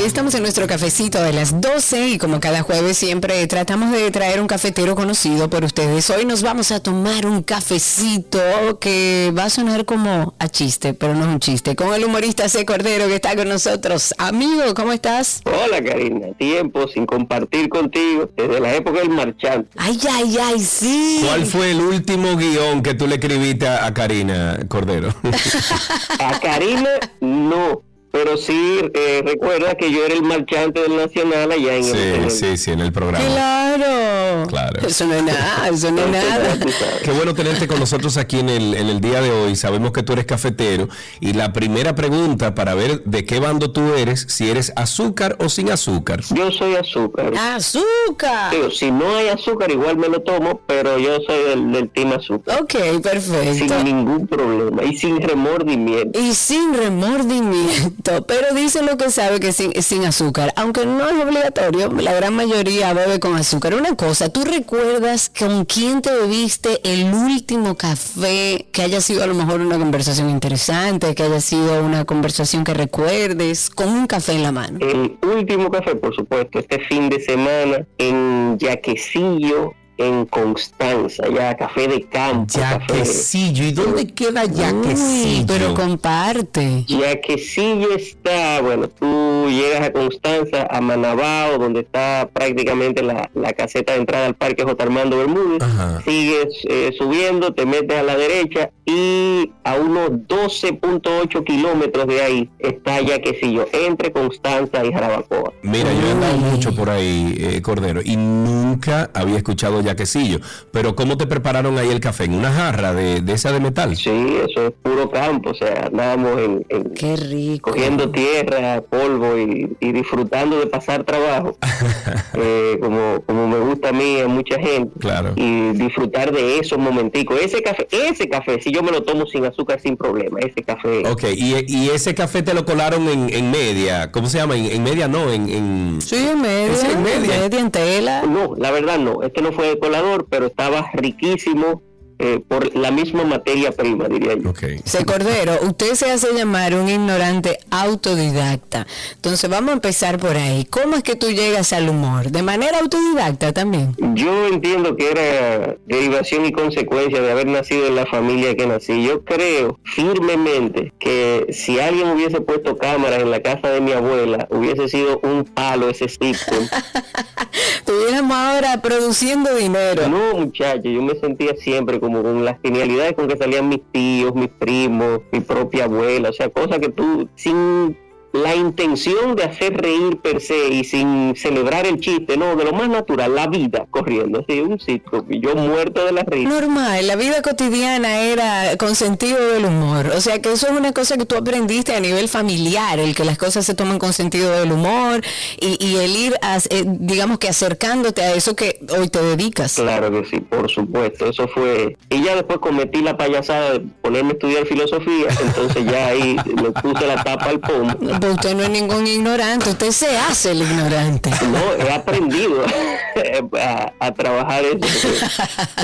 Estamos en nuestro cafecito de las 12 y como cada jueves siempre tratamos de traer un cafetero conocido por ustedes. Hoy nos vamos a tomar un cafecito que va a sonar como a chiste, pero no es un chiste, con el humorista C. Cordero que está con nosotros. Amigo, ¿cómo estás? Hola Karina, tiempo sin compartir contigo desde la época del marchante. Ay, ay, ay, sí. ¿Cuál fue el último guion que tú le escribiste a, a Karina Cordero? A Karina no, pero sí eh, recuerda que yo era el marchante del Nacional allá en sí, el- sí, sí, en el programa. Claro. Claro. Eso no es nada, eso no es nada. Qué bueno tenerte con nosotros aquí en el, en el día de hoy. Sabemos que tú eres cafetero y la primera pregunta para ver de qué bando tú eres, si eres azúcar o sin azúcar. Yo soy azúcar. Azúcar. Digo, si no hay azúcar igual me lo tomo, pero yo soy del, del team azúcar. Ok, perfecto. Sin ningún problema y sin remordimiento. Y sin remordimiento, pero dice lo que sabe que sin, sin azúcar, aunque no es obligatorio, la gran mayoría bebe con azúcar. Una cosa, ¿tú recuerdas con quién te bebiste el último café que haya sido a lo mejor una conversación interesante, que haya sido una conversación que recuerdes, con un café en la mano? El último café, por supuesto, este fin de semana en Yaquecillo, en Constanza, ya café de campo. Yaquecillo. ¿Y dónde queda Uy, pero comparte. Yaquecillo está, bueno, tú llegas a Constanza, a Manabao, donde está prácticamente la, la caseta de entrada al Parque J. Armando Bermúdez, Ajá. sigues eh, subiendo, te metes a la derecha y a unos 12.8 kilómetros de ahí está Yaquecillo, entre Constanza y Jarabacoa. Mira, yo he andado mucho por ahí, eh, Cordero, y nunca había escuchado yaquecillo. Pero ¿cómo te prepararon ahí el café? ¿En una jarra de, de esa de metal? Sí, eso es puro campo, o sea, andábamos en, en- Qué rico. cogiendo tierra, polvo y, y disfrutando de pasar trabajo, eh, como, como me gusta a mí, a mucha gente, Claro. y disfrutar de esos momenticos. Ese café, ese café, si yo me lo tomo sin azúcar, sin problema, ese café. Ok, y, y ese café te lo colaron en, en media. ¿Cómo se llama? En, en media no, en... en- Sí, en media, en media. media, en tela. No, la verdad no, este no fue colador, pero estaba riquísimo. Eh, por la misma materia prima, diría yo. Se Cordero, usted se hace llamar un ignorante autodidacta. Entonces vamos a empezar por ahí. ¿Cómo es que tú llegas al humor? ¿De manera autodidacta también? Yo entiendo que era derivación y consecuencia de haber nacido en la familia que nací. Yo creo firmemente que si alguien hubiese puesto cámaras en la casa de mi abuela, hubiese sido un palo ese sitcom. Estuviéramos ahora produciendo dinero. No, muchacho, yo me sentía siempre como con las genialidades con que salían mis tíos, mis primos, mi propia abuela, o sea, cosas que tú, sin la intención de hacer reír per se y sin celebrar el chiste, no, de lo más natural, la vida corriendo, así, un sitcom, y yo muerto de la risa. Normal, la vida cotidiana era con sentido del humor. O sea que eso es una cosa que tú aprendiste a nivel familiar, el que las cosas se toman con sentido del humor y, y el ir, a- eh, digamos que acercándote a eso que hoy te dedicas. Claro que sí, por supuesto, eso fue... Y ya después cometí la payasada de ponerme a estudiar filosofía, entonces ya ahí le puse la tapa al pomo. Pues usted no es ningún ignorante, usted se hace el ignorante. No, he aprendido a, a trabajar eso.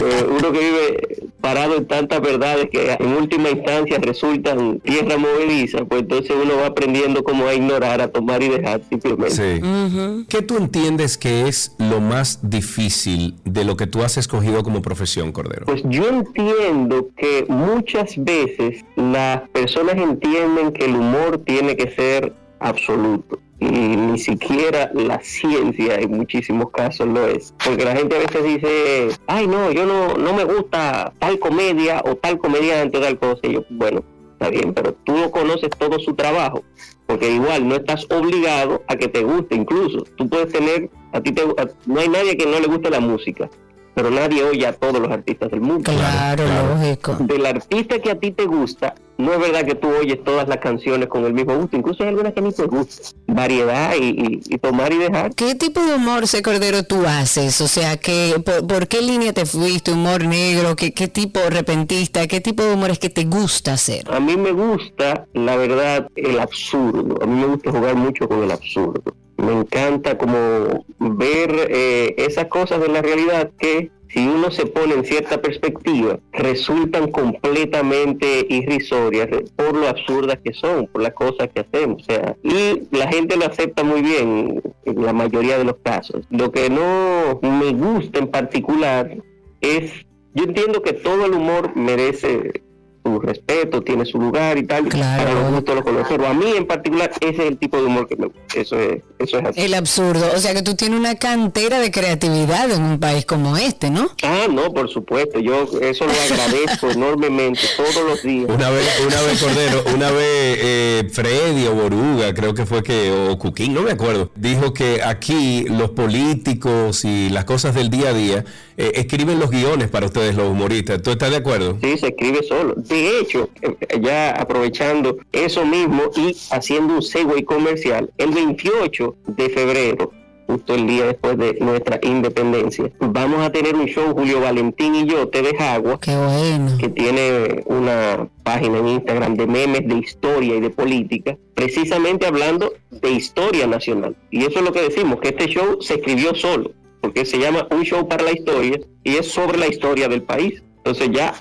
eh, uno que vive parado en tantas verdades que en última instancia resultan tierra movediza, pues entonces uno va aprendiendo cómo a ignorar, a tomar y dejar simplemente. Sí. ¿Qué tú entiendes que es lo más difícil de lo que tú has escogido como profesión, Cordero? Pues yo entiendo que muchas veces las personas entienden que el humor tiene que ser absoluto. Y ni siquiera la ciencia en muchísimos casos lo es. Porque la gente a veces dice, ay no, yo no, no me gusta tal comedia o tal comediante o tal cosa. Y yo, bueno, está bien, pero tú no conoces todo su trabajo. Porque igual no estás obligado a que te guste. Incluso tú puedes tener, a ti te, a- no hay nadie que no le guste la música. Pero nadie oye a todos los artistas del mundo Claro, lógico. del artista que a ti te gusta, no es verdad que tú oyes todas las canciones con el mismo gusto, incluso hay algunas que ni te gustan. Variedad y, y- y tomar y dejar. ¿Qué tipo de humor, se Cordero, tú haces? O sea, que, por, por qué línea te fuiste? ¿Humor negro? ¿Qué, ¿Qué tipo repentista? ¿Qué tipo de humor es que te gusta hacer? A mí me gusta, la verdad, el absurdo. A mí me gusta jugar mucho con el absurdo. Me encanta como ver eh, esas cosas de la realidad que si uno se pone en cierta perspectiva, resultan completamente irrisorias por lo absurdas que son, por las cosas que hacemos. Y la gente lo acepta muy bien en la mayoría de los casos. Lo que no me gusta en particular es, yo entiendo que todo el humor merece su respeto, tiene su lugar y tal, Claro. para los gustos los colores. Pero a mí en particular ese es el tipo de humor que me gusta. Eso es, eso es así. El absurdo. O sea, que tú tienes una cantera de creatividad en un país como este, ¿no? Ah, no, por supuesto. Yo eso lo agradezco enormemente todos los días. Una vez, una vez Cordero, una vez eh, Freddy o Boruga, creo que fue que, o Cuquín, no me acuerdo, dijo que aquí los políticos y las cosas del día a día eh, escriben los guiones para ustedes, los humoristas. ¿Tú estás de acuerdo? Sí, se escribe solo. De hecho, eh, ya aprovechando eso mismo y haciendo un segue comercial, el 28 de febrero, justo el día después de nuestra independencia, vamos a tener un show, Julio Valentín y yo, Te deja agua, Qué bueno. que tiene una página en Instagram de memes de historia y de política, precisamente hablando de historia nacional. Y eso es lo que decimos, que este show se escribió solo, porque se llama Un Show para la Historia y es sobre la historia del país. Entonces ya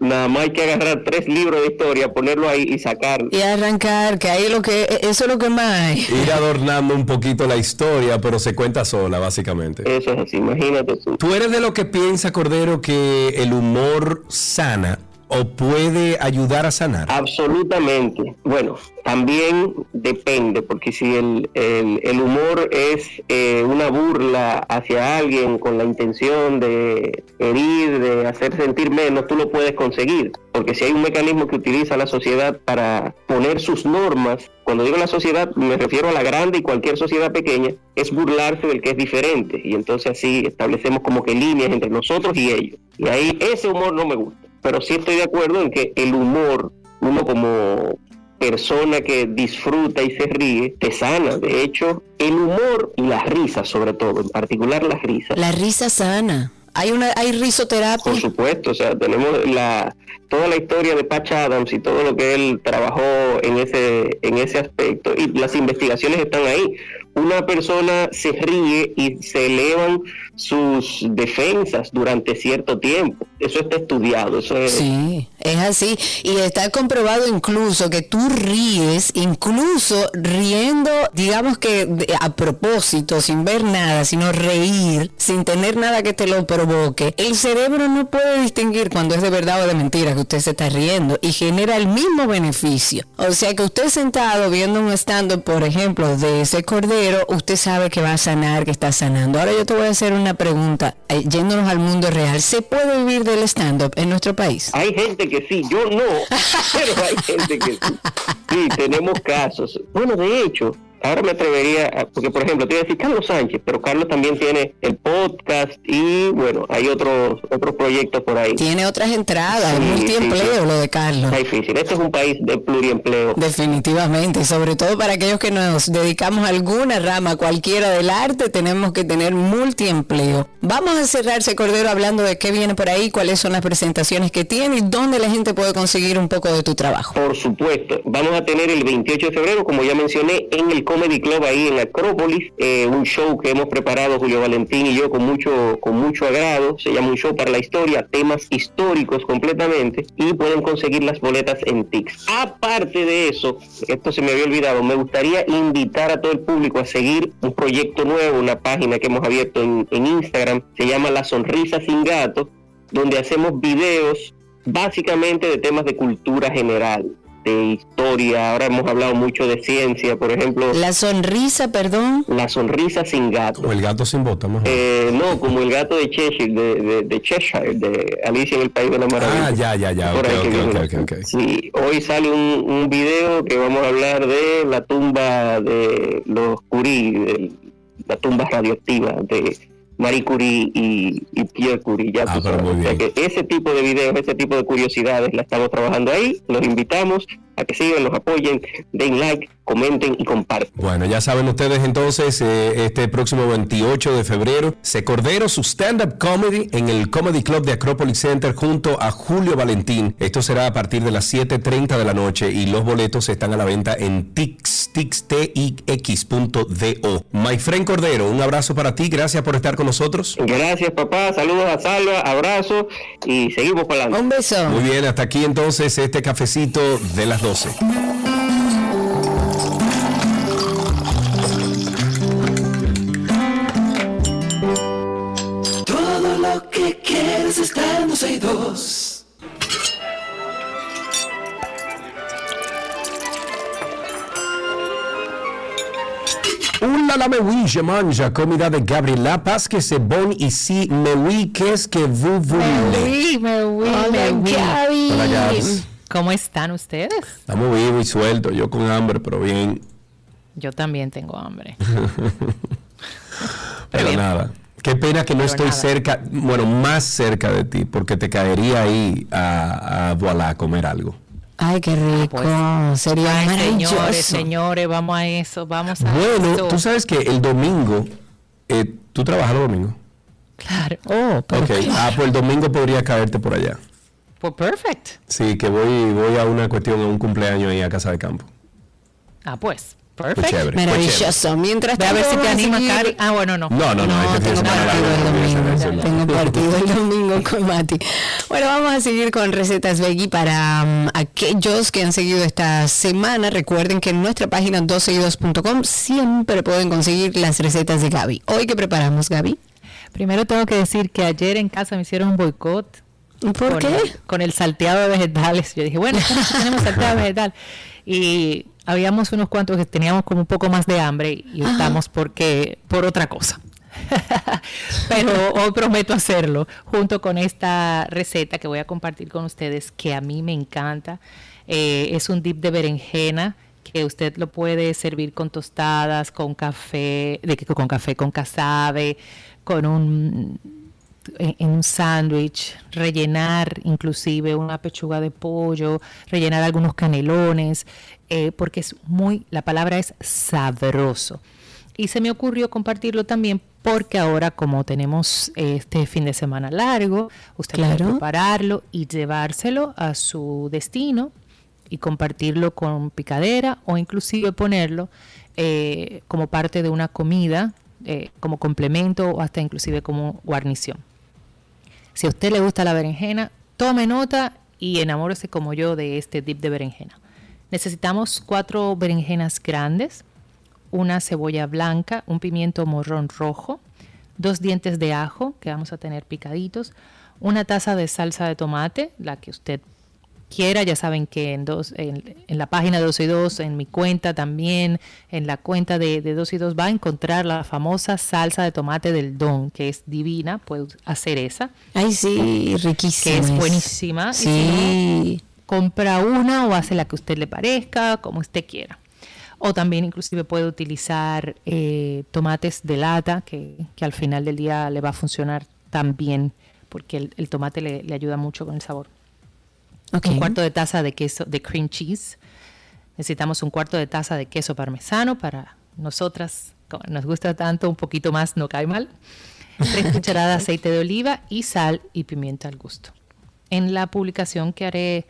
nada más hay que agarrar tres libros de historia, ponerlo ahí y sacar. Y arrancar, que ahí lo que, eso es lo que más hay. Ir adornando un poquito la historia, pero se cuenta sola, básicamente. Eso es así, imagínate tú. ¿Tú eres de lo que piensa, Cordero, que el humor sana o puede ayudar a sanar? Absolutamente. Bueno, también depende, porque si el, el- humor es eh, una burla hacia alguien con la intención de herir, de hacer sentir menos, tú lo puedes conseguir. Porque si hay un mecanismo que utiliza la sociedad para poner sus normas, cuando digo la sociedad me refiero a la grande y cualquier sociedad pequeña, es burlarse del que es diferente. Y entonces así establecemos como que líneas entre nosotros y ellos. Y ahí ese humor no me gusta. Pero sí estoy de acuerdo en que el humor, uno como persona que disfruta y se ríe, te sana. De hecho, el humor y las risas, sobre todo, en particular las risas. La risa sana. Hay una, hay risoterapia. Por supuesto, o sea, tenemos la toda la historia de Patch Adams y todo lo que él trabajó en ese en ese aspecto y las investigaciones están ahí. Una persona se ríe y se elevan sus defensas durante cierto tiempo. Eso está estudiado, eso es... Sí, es así. Y está comprobado incluso que tú ríes, incluso riendo, digamos que de- a propósito, sin ver nada, sino reír, sin tener nada que te lo provoque. El cerebro no puede distinguir cuando es de verdad o de mentira que usted se está riendo y genera el mismo beneficio. O sea que usted sentado viendo un stand por ejemplo, de ese cordero, usted sabe que va a sanar, que está sanando. Ahora yo te voy a hacer una pregunta, eh, yéndonos al mundo real. ¿Se puede vivir del stand-up en nuestro país? Hay gente que sí, yo no, pero hay gente que sí. Sí, tenemos casos. Bueno, de hecho, ahora me atrevería, a- porque por ejemplo, te iba a decir Carlos Sánchez, pero Carlos también tiene el podcast y bueno, hay otros otros proyectos por ahí. Tiene otras entradas, Sí, multiempleo sí, sí. lo de Carlos. Está difícil. Este es un país de pluriempleo. Definitivamente, sobre todo para aquellos que nos dedicamos a alguna rama, cualquiera del arte, tenemos que tener multiempleo. Vamos a cerrarse, Cordero, hablando de qué viene por ahí, cuáles son las presentaciones que tiene y dónde la gente puede conseguir un poco de tu trabajo. Por supuesto, vamos a tener el 28 de febrero, como ya mencioné, en el Comedy Club ahí en Acrópolis, eh, un show que hemos preparado Julio Valentín y yo con mucho con mucho agrado. Se llama un show para la historia, temas históricos completamente y pueden conseguir las boletas en Tix. Aparte de eso, esto se me había olvidado, me gustaría invitar a todo el público a seguir un proyecto nuevo, una página que hemos abierto en, en Instagram, se llama La Sonrisa Sin Gato, donde hacemos videos básicamente de temas de cultura general, de historia. Ahora hemos hablado mucho de ciencia, por ejemplo, La sonrisa, perdón. la sonrisa sin gato. O el gato sin bota, mejor. Eh, no, como el gato de Cheshire, de, de, de Cheshire, de Alicia en el País de la Maravilla. Ah, ya, ya, ya. Sí, hoy sale un, un video que vamos a hablar de la tumba de los Curie, de la tumba radioactiva de Marie Curie y, y Pierre Curie. Ya Ah, O sea que ese tipo de videos, ese tipo de curiosidades la estamos trabajando ahí. Los invitamos a que sigan, los apoyen, den like, comenten y compartan. Bueno, ya saben ustedes entonces, eh, este próximo 28 de febrero, se Cordero su stand-up comedy en el Comedy Club de Acropolis Center junto a Julio Valentín. Esto será a partir de las 7.30 de la noche y los boletos están a la venta en tix, tix, tix.do. My friend Cordero, un abrazo para ti, gracias por estar con nosotros. Gracias, papá. Saludos a Salva, abrazo y seguimos para adelante. Un beso. Muy bien, hasta aquí entonces este cafecito de las 12. Todo lo que quieres está en 12 y 2. Oula la mewi, je mange, comida de Gabriela Paz, que c'est bon ici, oui, qu'est-ce que vous voulez? Oui, me oui, Hola, me oui. Gaby. Hola, Gabs. ¿Cómo están ustedes? Estamos vivos y sueltos, yo con hambre, pero bien. Yo también tengo hambre. Pero bien. nada. Qué pena que no Pero estoy nada. cerca, bueno, más cerca de ti, porque te caería ahí a, a Voilà a comer algo. Ay, qué rico. Sería Ay, maravilloso. señores, señores, vamos a eso, vamos a Bueno, eso. tú sabes que el domingo, eh, ¿tú trabajas los domingos? Claro. Oh, pero Ok, ah, pues el domingo podría caerte por allá. Pues perfect. Sí, que voy, voy a una cuestión, a un cumpleaños ahí a Casa de Campo. Ah, pues, Pues perfect. chévere. pues maravilloso. Mientras Ve a ver si te anima, Cari. Ah, bueno, no. No, no, no, No, este tengo partido el domingo. Tengo partido el domingo con Mati. Bueno, vamos a seguir con recetas veggie para mm, aquellos que han seguido esta semana. Recuerden que en nuestra página 12y2.com siempre pueden conseguir las recetas de Gaby. Hoy que preparamos, Gaby. Primero tengo que decir que ayer en casa me hicieron un boicot. ¿Por con, qué? Con el salteado de vegetales. Yo dije, bueno, tenemos salteado de vegetal. Y habíamos unos cuantos que teníamos como un poco más de hambre y optamos porque, por otra cosa. Pero hoy prometo hacerlo junto con esta receta que voy a compartir con ustedes que a mí me encanta. Eh, es un dip de berenjena que usted lo puede servir con tostadas, con café, de que con café, con casabe, con un en, un sándwich, rellenar inclusive una pechuga de pollo, rellenar algunos canelones, eh, porque es muy, la palabra es sabroso. Y se me ocurrió compartirlo también porque ahora como tenemos este fin de semana largo, usted Claro. puede prepararlo y llevárselo a su destino y compartirlo con picadera o inclusive ponerlo eh, como parte de una comida eh, como complemento o hasta inclusive como guarnición. Si a usted le gusta la berenjena, tome nota y enamórese como yo de este dip de berenjena. Necesitamos cuatro berenjenas grandes, una cebolla blanca, un pimiento morrón rojo, dos dientes de ajo que vamos a tener picaditos, una taza de salsa de tomate, la que usted quiera, ya saben que en, dos, en, la página de 2 y 2, en mi cuenta también, en la cuenta de, de 2 y 2 va a encontrar la famosa salsa de tomate del Don, que es divina, puede hacer esa. Ay, sí, riquísima. Que es buenísima. Sí. compra una o hace la que usted le parezca, como usted quiera. O también inclusive puede utilizar eh, tomates de lata, que, que, al final del día le va a funcionar también, porque el, el tomate le, le ayuda mucho con el sabor. Un cuarto de taza de queso de cream cheese. Necesitamos un cuarto de taza de queso parmesano para nosotras, como nos gusta tanto, un poquito más no cae mal. Tres cucharadas de aceite de oliva y sal y pimienta al gusto. En la publicación que haré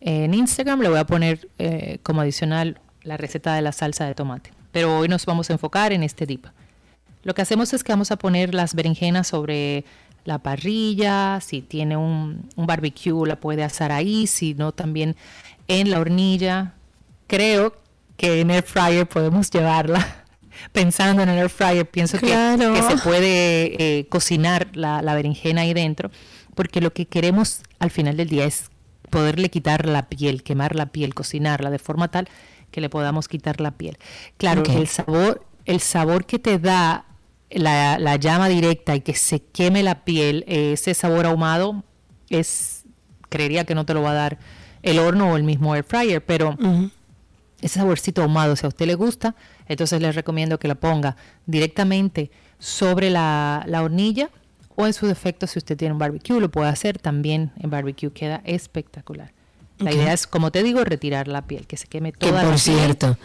en Instagram le voy a poner eh, como adicional la receta de la salsa de tomate. Pero hoy nos vamos a enfocar en este dip. Lo que hacemos es que vamos a poner las berenjenas sobre la parrilla, si tiene un, un barbecue la puede asar ahí, si no también en la hornilla. Creo que en air fryer podemos llevarla. Pensando en el air fryer, pienso que, que, se puede eh, cocinar la, la berenjena ahí dentro, porque lo que queremos al final del día es poderle quitar la piel, quemar la piel, cocinarla de forma tal que le podamos quitar la piel. Claro, okay. el sabor, el sabor que te da la, la, llama directa y que se queme la piel, ese sabor ahumado, es, creería que no te lo va a dar el horno o el mismo air fryer, pero uh -huh. ese saborcito ahumado, si a usted le gusta, entonces les recomiendo que la ponga directamente sobre la, la hornilla o en su defecto, si usted tiene un barbecue, lo puede hacer también en barbecue, queda espectacular. La okay. idea es, como te digo, retirar la piel, que se queme toda que por la piel. cierto,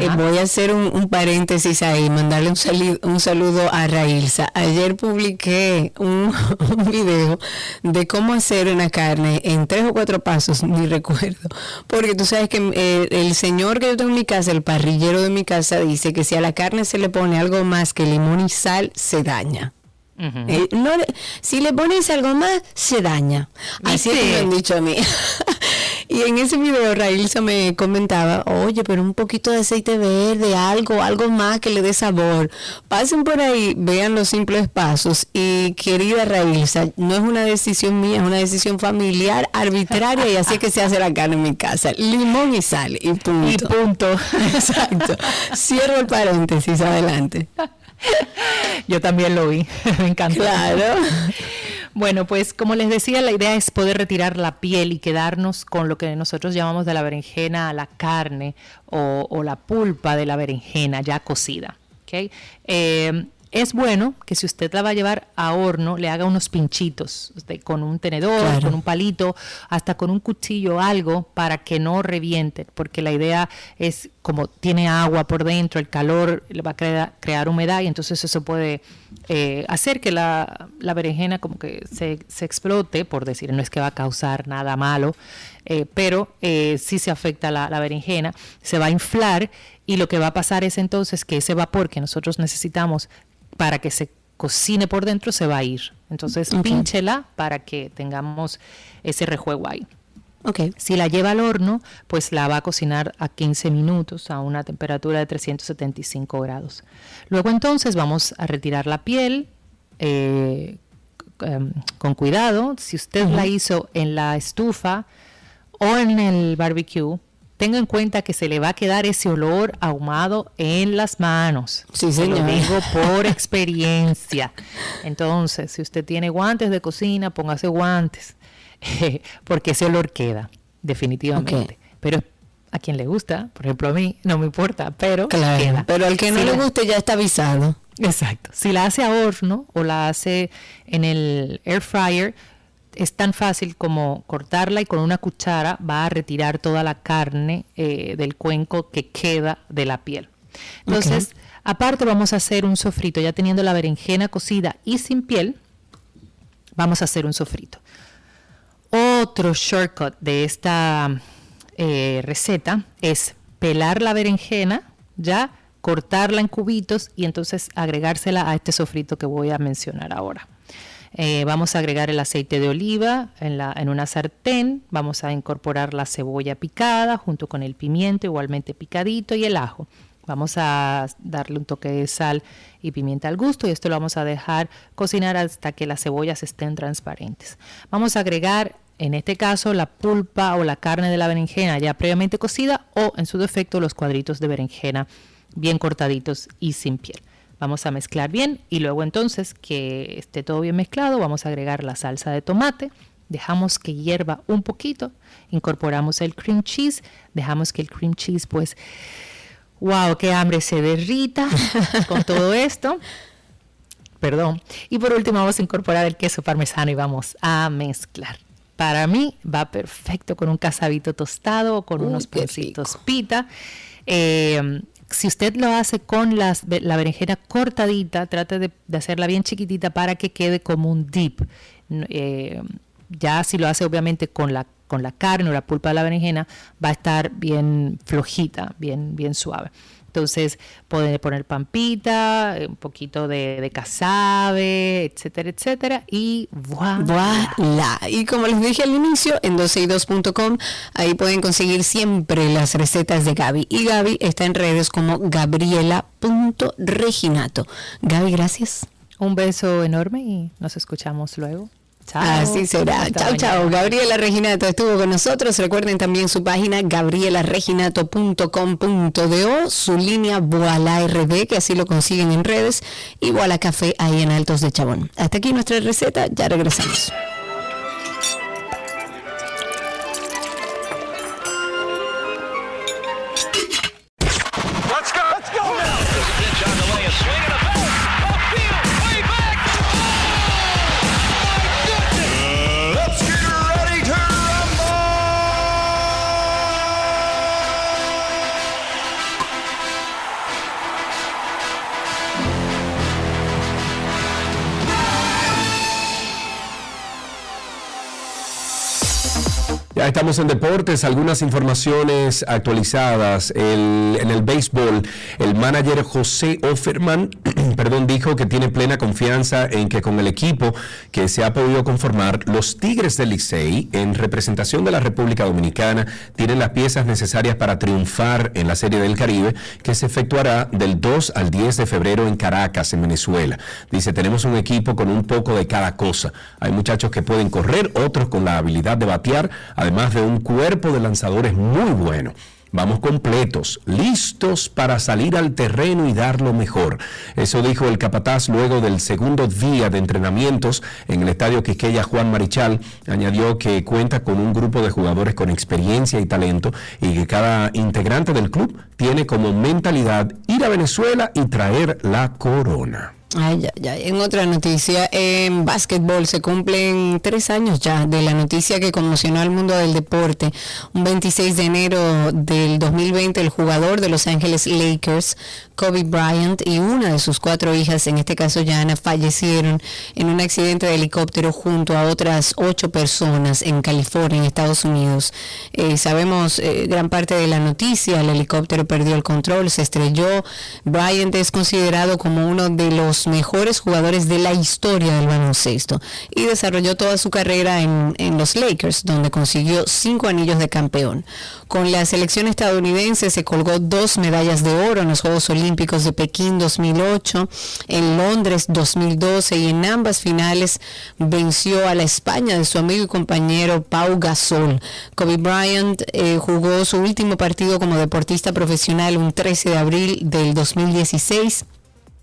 eh, voy a hacer un, un, paréntesis ahí, mandarle un, saludo, un saludo a Railsa. Ayer publiqué un, un, video de cómo hacer una carne en tres o cuatro pasos, ni recuerdo. Porque tú sabes que eh, el señor que yo tengo en mi casa, el parrillero de mi casa, dice que si a la carne se le pone algo más que limón y sal, se daña. Uh -huh. eh, no, si le pones algo más, se daña. Así es que me han dicho a mí. y en ese video Railsa me comentaba, oye, pero un poquito de aceite verde, algo, algo más que le dé sabor. Pasen por ahí, vean los simples pasos. Y querida Railsa, no es una decisión mía, es una decisión familiar, arbitraria, y así es que se hace la carne en mi casa. Limón y sal, y punto. Y punto. Exacto. Cierro el paréntesis, adelante. Yo también lo vi, me encantó. Claro. Bueno, pues como les decía, la idea es poder retirar la piel y quedarnos con lo que nosotros llamamos de la berenjena la carne o, o la pulpa de la berenjena ya cocida. ¿okay? Eh, es bueno que si usted la va a llevar a horno, le haga unos pinchitos de, con un tenedor, claro. con un palito, hasta con un cuchillo, algo para que no reviente, porque la idea es como tiene agua por dentro, el calor le va a crear, crear humedad y entonces eso puede eh, hacer que la, la, berenjena como que se, se, explote, por decir, no es que va a causar nada malo, eh, pero eh, sí se afecta la, la berenjena, se va a inflar y lo que va a pasar es entonces que ese vapor que nosotros necesitamos para que se cocine por dentro se va a ir. Entonces okay. pínchela para que tengamos ese rejuego ahí. Okay. Si la lleva al horno, pues la va a cocinar a 15 minutos a una temperatura de 375 grados. Luego entonces vamos a retirar la piel eh, um, con cuidado. Si usted uh -huh. la hizo en la estufa o en el barbecue, tenga en cuenta que se le va a quedar ese olor ahumado en las manos. Sí, señor. Lo digo por experiencia. Entonces, si usted tiene guantes de cocina, póngase guantes, porque ese olor queda, definitivamente. Okay. Pero a quien le gusta, por ejemplo a mí, no me importa, pero claro, queda. Pero al que no si le la, guste ya está avisado. Exacto. Si la hace a horno o la hace en el air fryer, es tan fácil como cortarla y con una cuchara va a retirar toda la carne eh, del cuenco que queda de la piel. Entonces, okay. aparte vamos a hacer un sofrito, ya teniendo la berenjena cocida y sin piel, vamos a hacer un sofrito. Otro shortcut de esta eh, receta es pelar la berenjena ya cortarla en cubitos y entonces agregársela a este sofrito que voy a mencionar ahora. Eh, vamos a agregar el aceite de oliva en, en una sartén. Vamos a incorporar la cebolla picada junto con el pimiento igualmente picadito y el ajo. Vamos a darle un toque de sal y pimienta al gusto y esto lo vamos a dejar cocinar hasta que las cebollas estén transparentes. Vamos a agregar en este caso la pulpa o la carne de la berenjena ya previamente cocida o en su defecto los cuadritos de berenjena bien cortaditos y sin piel. Vamos a mezclar bien y luego entonces que esté todo bien mezclado vamos a agregar la salsa de tomate. Dejamos que hierva un poquito, incorporamos el cream cheese, dejamos que el cream cheese pues wow, qué hambre se derrita con todo esto. Perdón. Y por último vamos a incorporar el queso parmesano y vamos a mezclar. Para mí va perfecto con un casabito tostado o con unos pancitos pita. Eh, si usted lo hace con las, la berenjena cortadita, trate de, hacerla bien chiquitita para que quede como un dip. Eh, ya si lo hace obviamente con la con la carne o la pulpa de la berenjena, va a estar bien flojita, bien, bien suave. Entonces, puede poner pampita, un poquito de, de casabe, etcétera, etcétera. Y voilà. Y como les dije al inicio, en 12y2.com, ahí pueden conseguir siempre las recetas de Gaby. Y Gaby está en redes como gabriela.reginato. Gaby, gracias. Un beso enorme y nos escuchamos luego. Así será. chao, chao. Gabriela Reginato estuvo con nosotros. Recuerden también su página gabrielareginato.com.do, su línea Boala RD, que así lo consiguen en redes, y Boala Café ahí en Altos de Chabón. Hasta aquí nuestra receta, ya regresamos. Estamos en deportes, algunas informaciones actualizadas. en el béisbol, el manager José Offerman, perdón, dijo que tiene plena confianza en que con el equipo que se ha podido conformar, los Tigres del Licey, en representación de la República Dominicana, tienen las piezas necesarias para triunfar en la Serie del Caribe, que se efectuará del 2 al 10 de febrero en Caracas, en Venezuela. Dice, tenemos un equipo con un poco de cada cosa. Hay muchachos que pueden correr, otros con la habilidad de batear de un cuerpo de lanzadores muy bueno. Vamos completos, listos para salir al terreno y dar lo mejor. Eso dijo el capataz luego del segundo día de entrenamientos en el estadio Quisqueya Juan Marichal. Añadió que cuenta con un grupo de jugadores con experiencia y talento y que cada integrante del club tiene como mentalidad ir a Venezuela y traer la corona. Ay, ya, ya. En otra noticia, en básquetbol se cumplen tres años ya de la noticia que conmocionó al mundo del deporte. Un 26 de enero del 2020, el jugador de Los Ángeles Lakers, Kobe Bryant, y una de sus cuatro hijas, en este caso Jana, fallecieron en un accidente de helicóptero junto a otras ocho personas en California, en Estados Unidos. Eh, sabemos eh, gran parte de la noticia, el helicóptero perdió el control, se estrelló. Bryant es considerado como uno de los mejores jugadores de la historia del baloncesto y desarrolló toda su carrera en, en, los Lakers, donde consiguió cinco anillos de campeón. Con la selección estadounidense se colgó dos medallas de oro en los Juegos Olímpicos de Pekín 2008, en Londres 2012 y en ambas finales venció a la España de su amigo y compañero Pau Gasol. Kobe Bryant eh, jugó su último partido como deportista profesional un 13 de abril del 2016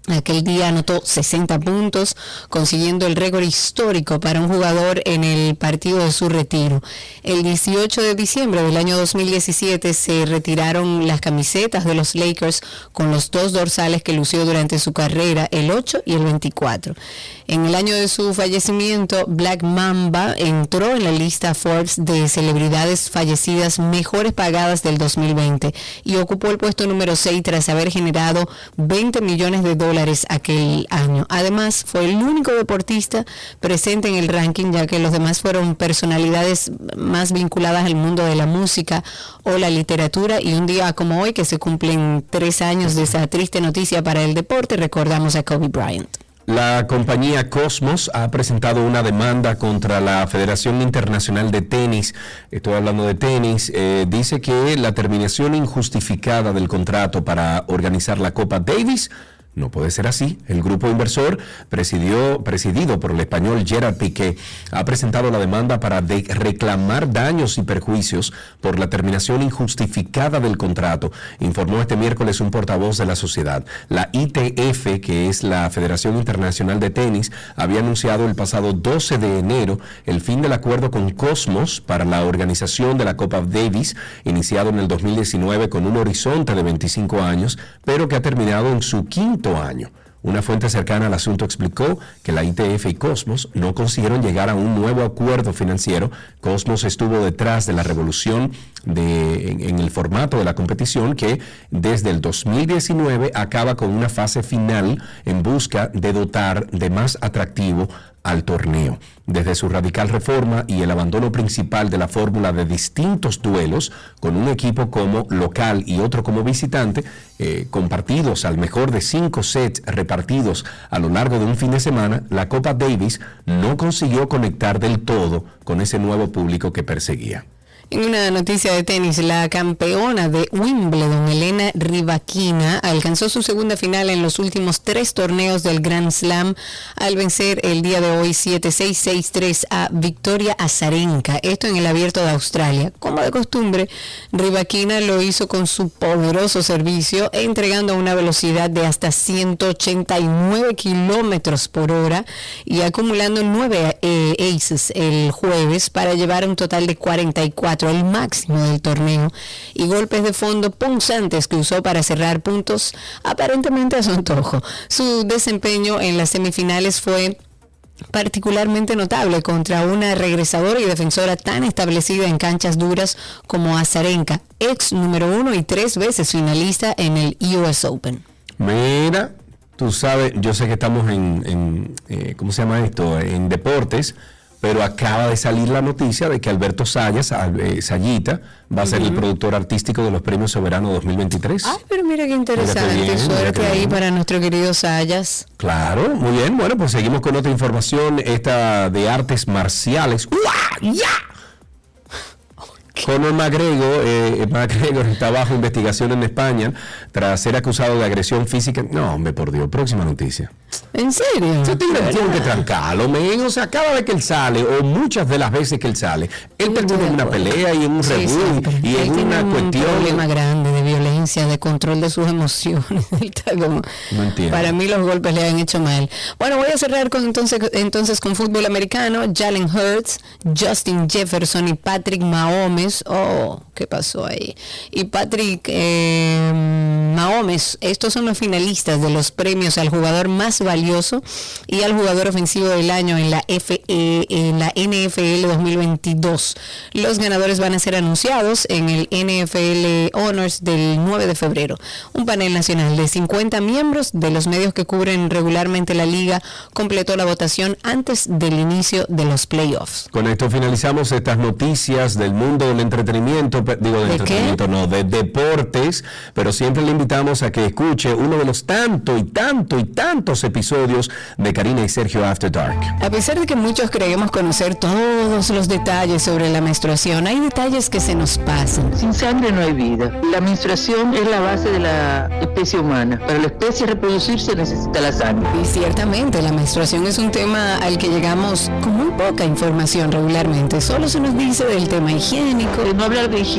Aquel día anotó 60 puntos, consiguiendo el récord histórico para un jugador en el partido de su retiro. El 18 de diciembre del año 2017 se retiraron las camisetas de los Lakers con los dos dorsales que lució durante su carrera, el 8 y el 24. En el año de su fallecimiento, Black Mamba entró en la lista Forbes de celebridades fallecidas mejores pagadas del 2020 y ocupó el puesto número 6 tras haber generado 20 millones de dólares aquel año. Además, fue el único deportista presente en el ranking, ya que los demás fueron personalidades más vinculadas al mundo de la música o la literatura. Y un día como hoy, que se cumplen tres años de esa triste noticia para el deporte, recordamos a Kobe Bryant. La compañía Cosmos ha presentado una demanda contra la Federación Internacional de Tenis. Estoy hablando de tenis. Eh, dice que la terminación injustificada del contrato para organizar la Copa Davis no puede ser así. El grupo inversor, presidió, presidido por el español Gerard Piqué, ha presentado la demanda para reclamar daños y perjuicios por la terminación injustificada del contrato, informó este miércoles un portavoz de la sociedad. La ITF, que es la Federación Internacional de Tenis, había anunciado el pasado 12 de enero el fin del acuerdo con Cosmos para la organización de la Copa Davis, iniciado en el 2019 con un horizonte de 25 años, pero que ha terminado en su quinto año. Una fuente cercana al asunto explicó que la ITF y Cosmos no consiguieron llegar a un nuevo acuerdo financiero. Cosmos estuvo detrás de la revolución en, en, el formato de la competición que desde el 2019 acaba con una fase final en busca de dotar de más atractivo al torneo. Desde su radical reforma y el abandono principal de la fórmula de distintos duelos, con un equipo como local y otro como visitante, eh, compartidos al mejor de cinco sets repartidos a lo largo de un fin de semana, la Copa Davis no consiguió conectar del todo con ese nuevo público que perseguía. En una noticia de tenis, la campeona de Wimbledon, Elena Rivaquina, alcanzó su segunda final en los últimos tres torneos del Grand Slam al vencer el día de hoy 7-6-6-3 a Victoria Azarenka, esto en el abierto de Australia. Como de costumbre, Rivaquina lo hizo con su poderoso servicio, entregando a una velocidad de hasta 189 kilómetros por hora y acumulando nueve eh, aces el jueves para llevar un total de 44 el máximo del torneo, y golpes de fondo punzantes que usó para cerrar puntos aparentemente a su antojo. Su desempeño en las semifinales fue particularmente notable contra una regresadora y defensora tan establecida en canchas duras como Azarenka, ex número uno y tres veces finalista en el US Open. Mira, tú sabes, yo sé que estamos en, eh, ¿cómo se llama esto? En deportes, pero acaba de salir la noticia de que Alberto Sayas, eh, Sayita, va a ser el productor artístico de los Premios Soberanos 2023. Ay, pero mira qué interesante, suerte ahí para nuestro querido Sayas. Claro, muy bien, bueno, pues seguimos con otra información, esta de artes marciales. ¡Uah! ¡Ya! Conor McGregor, eh, McGregor está bajo investigación en España tras ser acusado de agresión física. No, hombre, por Dios, próxima noticia. ¿En serio? Se tiene, que trancarlo, men. O sea, cada vez que él sale, o muchas de las veces que él sale, él termina en una pelea y en un sí, y en una un cuestión. problema grande de violencia, de control de sus emociones. no entiendo. Para mí los golpes le han hecho mal. Bueno, voy a cerrar con entonces, entonces con fútbol americano. Jalen Hurts, Justin Jefferson y Patrick Mahomes. Oh, ¿qué pasó ahí? Y Patrick eh, Mahomes, estos son los finalistas de los premios al jugador más valioso y al jugador ofensivo del año en la, FE, en la NFL 2022. Los ganadores van a ser anunciados en el NFL Honors del 9 de febrero. Un panel nacional de 50 miembros de los medios que cubren regularmente la liga completó la votación antes del inicio de los playoffs. Con esto finalizamos estas noticias del mundo del entretenimiento, digo de, ¿De entretenimiento, qué? no, de deportes, pero siempre le invitamos a que escuche uno de los tanto y tanto y tantos episodios de Karina y Sergio After Dark. A pesar de que muchos creemos conocer todos los detalles sobre la menstruación, hay detalles que se nos pasan. Sin sangre no hay vida. La menstruación es la base de la especie humana. Para la especie reproducirse necesita la sangre. Y ciertamente la menstruación es un tema al que llegamos con muy poca información regularmente. Solo se nos dice del tema higiénico. De no hablar de higiene,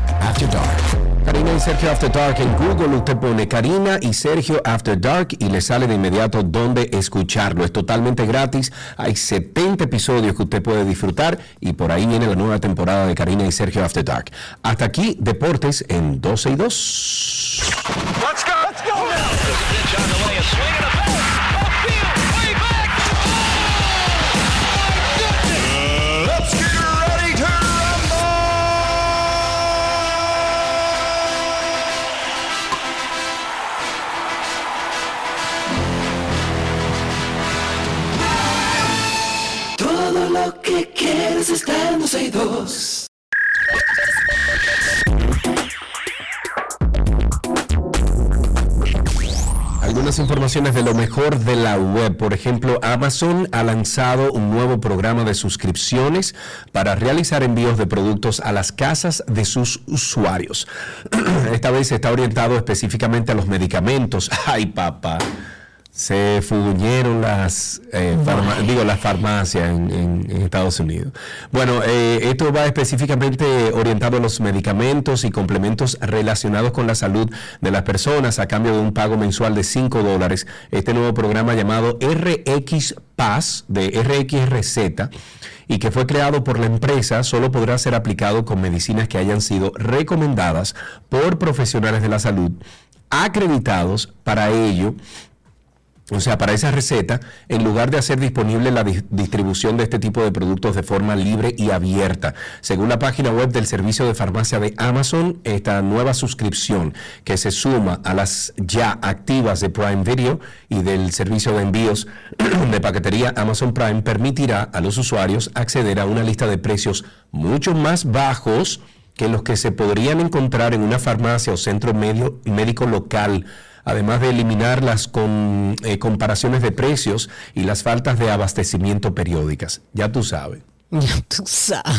After Dark. Karina y Sergio After Dark en Google. Usted pone Karina y Sergio After Dark y le sale de inmediato dónde escucharlo. Es totalmente gratis. Hay 70 episodios que usted puede disfrutar y por ahí viene la nueva temporada de Karina y Sergio After Dark. Hasta aquí, Deportes en 12 y 2. Let's go. Let's go now. Quieres está en 12 y 2. Algunas informaciones de lo mejor de la web. Por ejemplo, Amazon ha lanzado un nuevo programa de suscripciones para realizar envíos de productos a las casas de sus usuarios. Esta vez está orientado específicamente a los medicamentos. Ay, papá. Se fuguñeron las, eh, farma- digo, las farmacias en, en- en Estados Unidos. Bueno, eh, esto va específicamente orientado a los medicamentos y complementos relacionados con la salud de las personas a cambio de un pago mensual de 5 dólares. Este nuevo programa llamado RX Pass de RXRZ y que fue creado por la empresa solo podrá ser aplicado con medicinas que hayan sido recomendadas por profesionales de la salud acreditados para ello o sea, para esa receta, en lugar de hacer disponible la dis- distribución de este tipo de productos de forma libre y abierta. Según la página web del servicio de farmacia de Amazon, esta nueva suscripción que se suma a las ya activas de Prime Video y del servicio de envíos de paquetería Amazon Prime permitirá a los usuarios acceder a una lista de precios mucho más bajos que los que se podrían encontrar en una farmacia o centro médico local además de eliminar las con- eh, comparaciones de precios y las faltas de abastecimiento periódicas. Ya tú sabes. Ya tú sabes.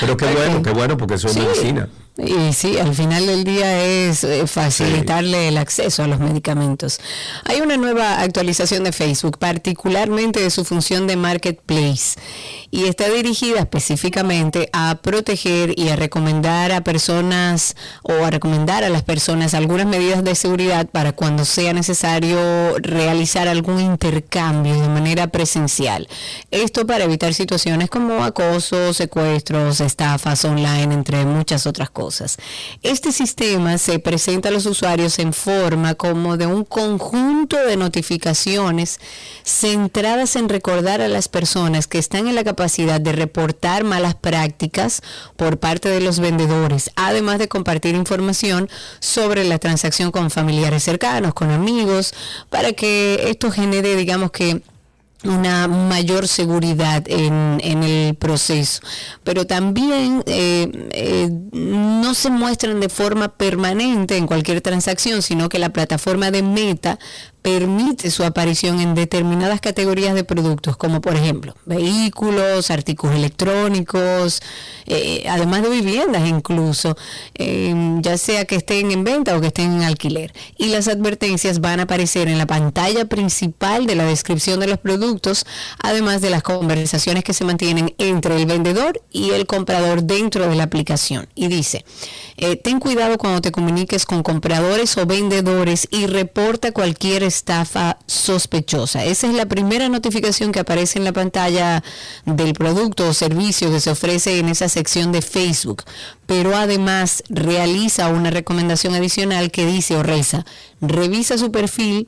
Pero qué bueno, qué bueno, porque eso es Sí. medicina. Y sí, al final del día es eh, facilitarle el acceso a los medicamentos. Hay una nueva actualización de Facebook, particularmente de su función de marketplace, y está dirigida específicamente a proteger y a recomendar a personas o a recomendar a las personas algunas medidas de seguridad para cuando sea necesario realizar algún intercambio de manera presencial. Esto para evitar situaciones como acoso, secuestros, estafas online, entre muchas otras cosas. Este sistema se presenta a los usuarios en forma como de un conjunto de notificaciones centradas en recordar a las personas que están en la capacidad de reportar malas prácticas por parte de los vendedores, además de compartir información sobre la transacción con familiares cercanos, con amigos, para que esto genere, digamos que, una mayor seguridad en, en el proceso. Pero también eh, eh, no se muestran de forma permanente en cualquier transacción, sino que la plataforma de Meta permite su aparición en determinadas categorías de productos, como por ejemplo vehículos, artículos electrónicos, eh, además de viviendas incluso, eh, ya sea que estén en venta o que estén en alquiler. Y las advertencias van a aparecer en la pantalla principal de la descripción de los productos, además de las conversaciones que se mantienen entre el vendedor y el comprador dentro de la aplicación. Y dice, eh, ten cuidado cuando te comuniques con compradores o vendedores y reporta cualquier estafa sospechosa. Esa es la primera notificación que aparece en la pantalla del producto o servicio que se ofrece en esa sección de Facebook. Pero además realiza una recomendación adicional que dice o reza, revisa su perfil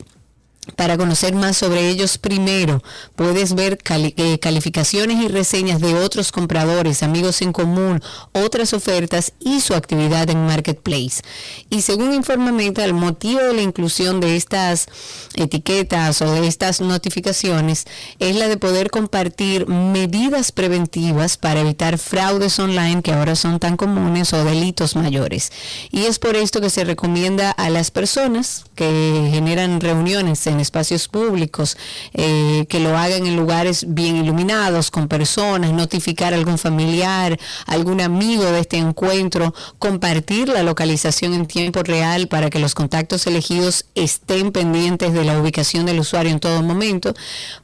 para conocer más sobre ellos primero, puedes ver eh, calificaciones y reseñas de otros compradores, amigos en común, otras ofertas y su actividad en Marketplace. Y según informa Meta, el motivo de la inclusión de estas etiquetas o de estas notificaciones es la de poder compartir medidas preventivas para evitar fraudes online que ahora son tan comunes o delitos mayores. Y es por esto que se recomienda a las personas que generan reuniones espacios públicos, eh, que lo hagan en lugares bien iluminados, con personas, notificar a algún familiar, algún amigo de este encuentro, compartir la localización en tiempo real para que los contactos elegidos estén pendientes de la ubicación del usuario en todo momento.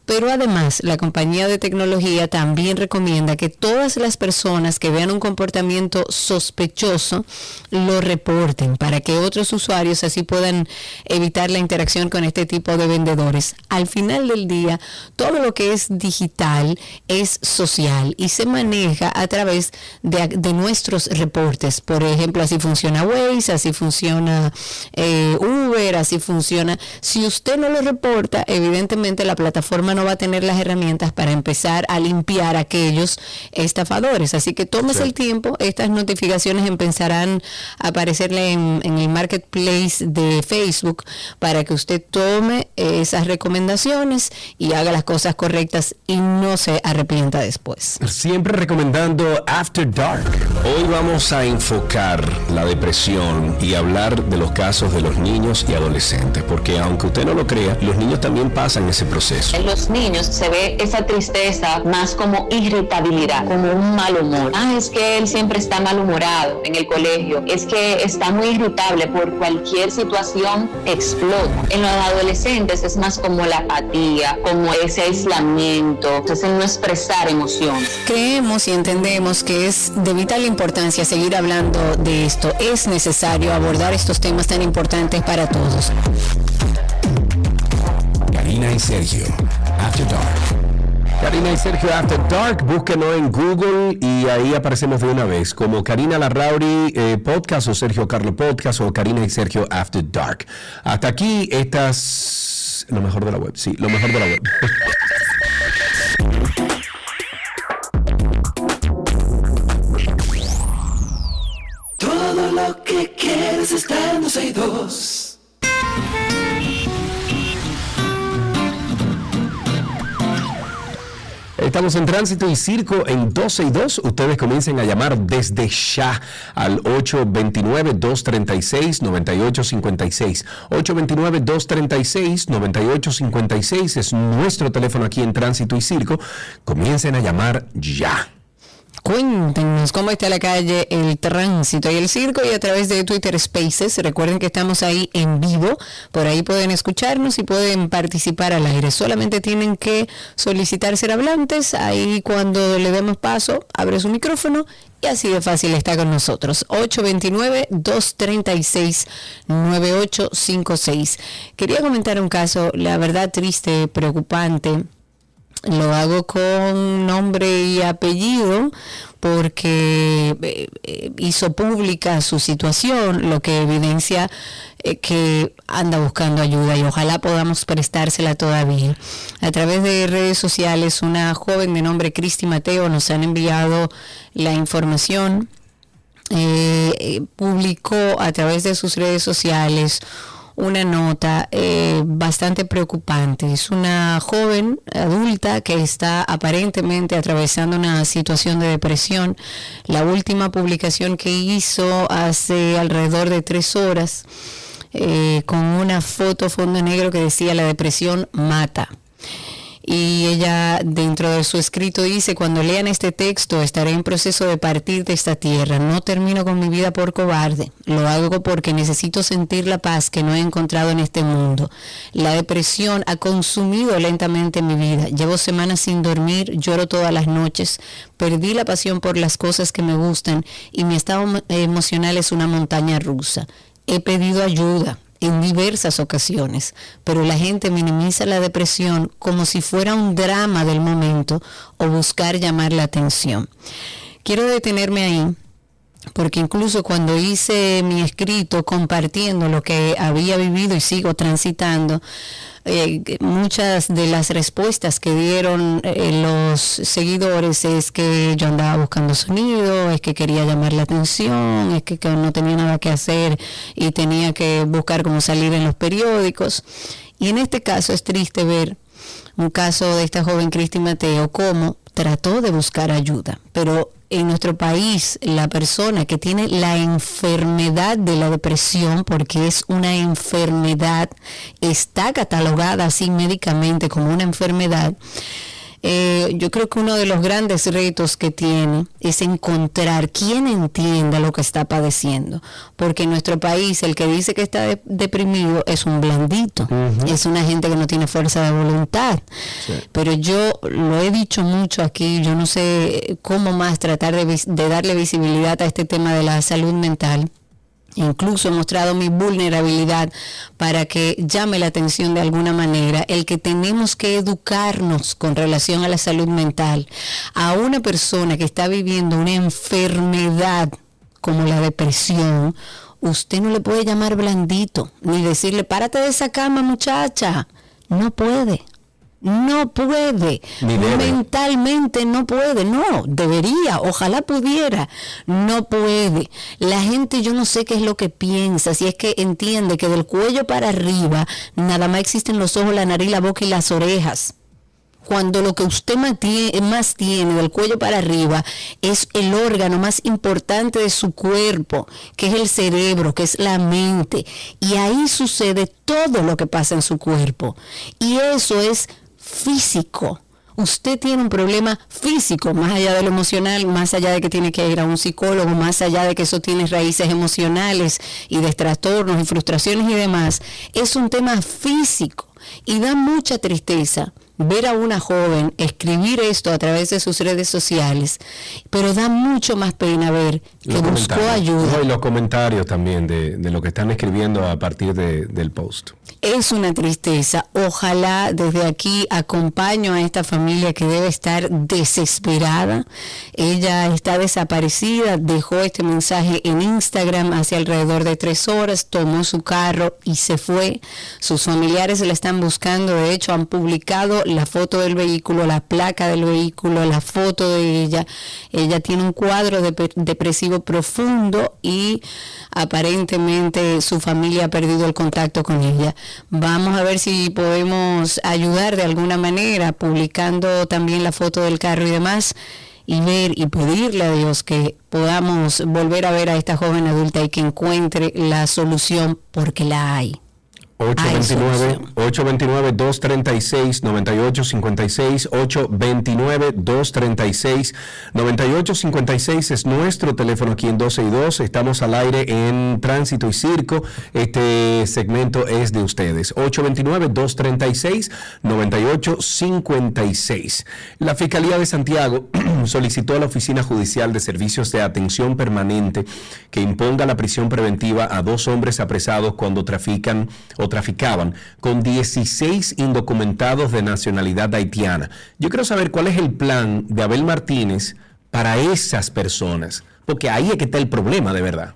Pero además, la compañía de tecnología también recomienda que todas las personas que vean un comportamiento sospechoso lo reporten para que otros usuarios así puedan evitar la interacción con este tipo de vendedores. Al final del día, todo lo que es digital es social y se maneja a través de, nuestros reportes. Por ejemplo, así funciona Waze, así funciona eh, Uber, así funciona. Si usted no lo reporta, evidentemente la plataforma no va a tener las herramientas para empezar a limpiar a aquellos estafadores. Así que tomes el tiempo, estas notificaciones empezarán a aparecerle en, en, el marketplace de Facebook para que usted tome esas recomendaciones y haga las cosas correctas y no se arrepienta después. Siempre recomendando After Dark. Hoy vamos a enfocar la depresión y hablar de los casos de los niños y adolescentes, porque aunque usted no lo crea, los niños también pasan ese proceso. En los niños se ve esa tristeza más como irritabilidad, como un mal humor. Ah, es que él siempre está malhumorado en el colegio, es que está muy irritable por cualquier situación, explota. En los adolescentes es más como la apatía, como ese aislamiento, entonces no expresar emociones. Creemos y entendemos que es de vital importancia seguir hablando de esto. Es necesario abordar estos temas tan importantes para todos. Karina y Sergio, After Dark. Karina y Sergio After Dark, búsquenos en Google y ahí aparecemos de una vez como Karina Larrauri eh, Podcast o Sergio Carlo Podcast o Karina y Sergio After Dark. Hasta aquí estas lo mejor de la web, sí, lo mejor de la web. Todo lo que quieres está en 12 y 2. Estamos en tránsito y circo en 12 y 2. Ustedes comiencen a llamar desde ya al 829-236-9856. 829-236-9856 es nuestro teléfono aquí en tránsito y circo. Comiencen a llamar ya. Cuéntenos cómo está la calle, el tránsito y el circo y a través de Twitter Spaces. Recuerden que estamos ahí en vivo. Por ahí pueden escucharnos y pueden participar al aire. Solamente tienen que solicitar ser hablantes. Ahí cuando le demos paso, abre su micrófono y así de fácil está con nosotros. 829-236-9856. Quería comentar un caso, la verdad triste, preocupante lo hago con nombre y apellido porque eh, eh, hizo pública su situación, lo que evidencia eh, que anda buscando ayuda y ojalá podamos prestársela todavía. A través de redes sociales, una joven de nombre Cristi Mateo nos han enviado la información. publicó a través de sus redes sociales una nota eh, bastante preocupante. Es una joven adulta que está aparentemente atravesando una situación de depresión. La última publicación que hizo hace alrededor de tres horas eh, con una foto fondo negro que decía la depresión mata y ella dentro de su escrito dice, cuando lean este texto estaré en proceso de partir de esta tierra, no termino con mi vida por cobarde, lo hago porque necesito sentir la paz que no he encontrado en este mundo. La depresión ha consumido lentamente mi vida, llevo semanas sin dormir, lloro todas las noches, perdí la pasión por las cosas que me gustan y mi estado emocional es una montaña rusa. He pedido ayuda, en diversas ocasiones, pero la gente minimiza la depresión como si fuera un drama del momento o buscar llamar la atención. Quiero detenerme ahí porque incluso cuando hice mi escrito compartiendo lo que había vivido y sigo transitando, eh, muchas de las respuestas que dieron eh, los seguidores es que yo andaba buscando sonido, es que quería llamar la atención, es que, no tenía nada que hacer y tenía que buscar cómo salir en los periódicos. Y en este caso es triste ver un caso de esta joven Cristi Mateo cómo trató de buscar ayuda, pero en nuestro país la persona que tiene la enfermedad de la depresión, porque es una enfermedad, está catalogada así médicamente como una enfermedad, eh, yo creo que uno de los grandes retos que tiene es encontrar quien entienda lo que está padeciendo, porque en nuestro país el que dice que está de- deprimido es un blandito, es una gente que no tiene fuerza de voluntad. Pero yo lo he dicho mucho aquí, yo no sé cómo más tratar de, darle visibilidad a este tema de la salud mental. Incluso he mostrado mi vulnerabilidad para que llame la atención de alguna manera el que tenemos que educarnos con relación a la salud mental. A una persona que está viviendo una enfermedad como la depresión, usted no le puede llamar blandito, ni decirle, párate de esa cama muchacha. No puede. No puede. Mentalmente no puede. No, debería. Ojalá pudiera. No puede. La gente yo no sé qué es lo que piensa. Si es que entiende que del cuello para arriba nada más existen los ojos, la nariz, la boca y las orejas cuando lo que usted más tiene del cuello para arriba es el órgano más importante de su cuerpo, que es el cerebro, que es la mente. Y ahí sucede todo lo que pasa en su cuerpo. Y eso es físico. Usted tiene un problema físico, más allá de lo emocional, más allá de que tiene que ir a un psicólogo, más allá de que eso tiene raíces emocionales y de trastornos y frustraciones y demás. Es un tema físico y da mucha tristeza ver a una joven escribir esto a través de sus redes sociales, pero da mucho más pena ver que Los buscó ayuda. No, y los comentarios también de, de lo que están escribiendo a partir de- del post. Es una tristeza. Ojalá desde aquí acompaño a esta familia que debe estar desesperada. Ella está desaparecida, dejó este mensaje en Instagram hace alrededor de tres horas, tomó su carro y se fue. Sus familiares la están buscando, de hecho han publicado la foto del vehículo, la placa del vehículo, la foto de ella. Ella tiene un cuadro de- depresivo profundo y aparentemente su familia ha perdido el contacto con ella. Vamos a ver si podemos ayudar de alguna manera, publicando también la foto del carro y demás, y ver y pedirle a Dios que podamos volver a ver a esta joven adulta y que encuentre la solución porque la hay. 829 829 236 9856 829 236 9856 es nuestro teléfono aquí en 12 y 2. Estamos al aire en Tránsito y Circo. Este segmento es de ustedes. 829 236 9856. La Fiscalía de Santiago solicitó a la Oficina Judicial de Servicios de Atención Permanente que imponga la prisión preventiva a dos hombres apresados cuando trafican o traficaban con 16 indocumentados de nacionalidad haitiana. Yo quiero saber cuál es el plan de Abel Martínez para esas personas, porque ahí es que está el problema de verdad.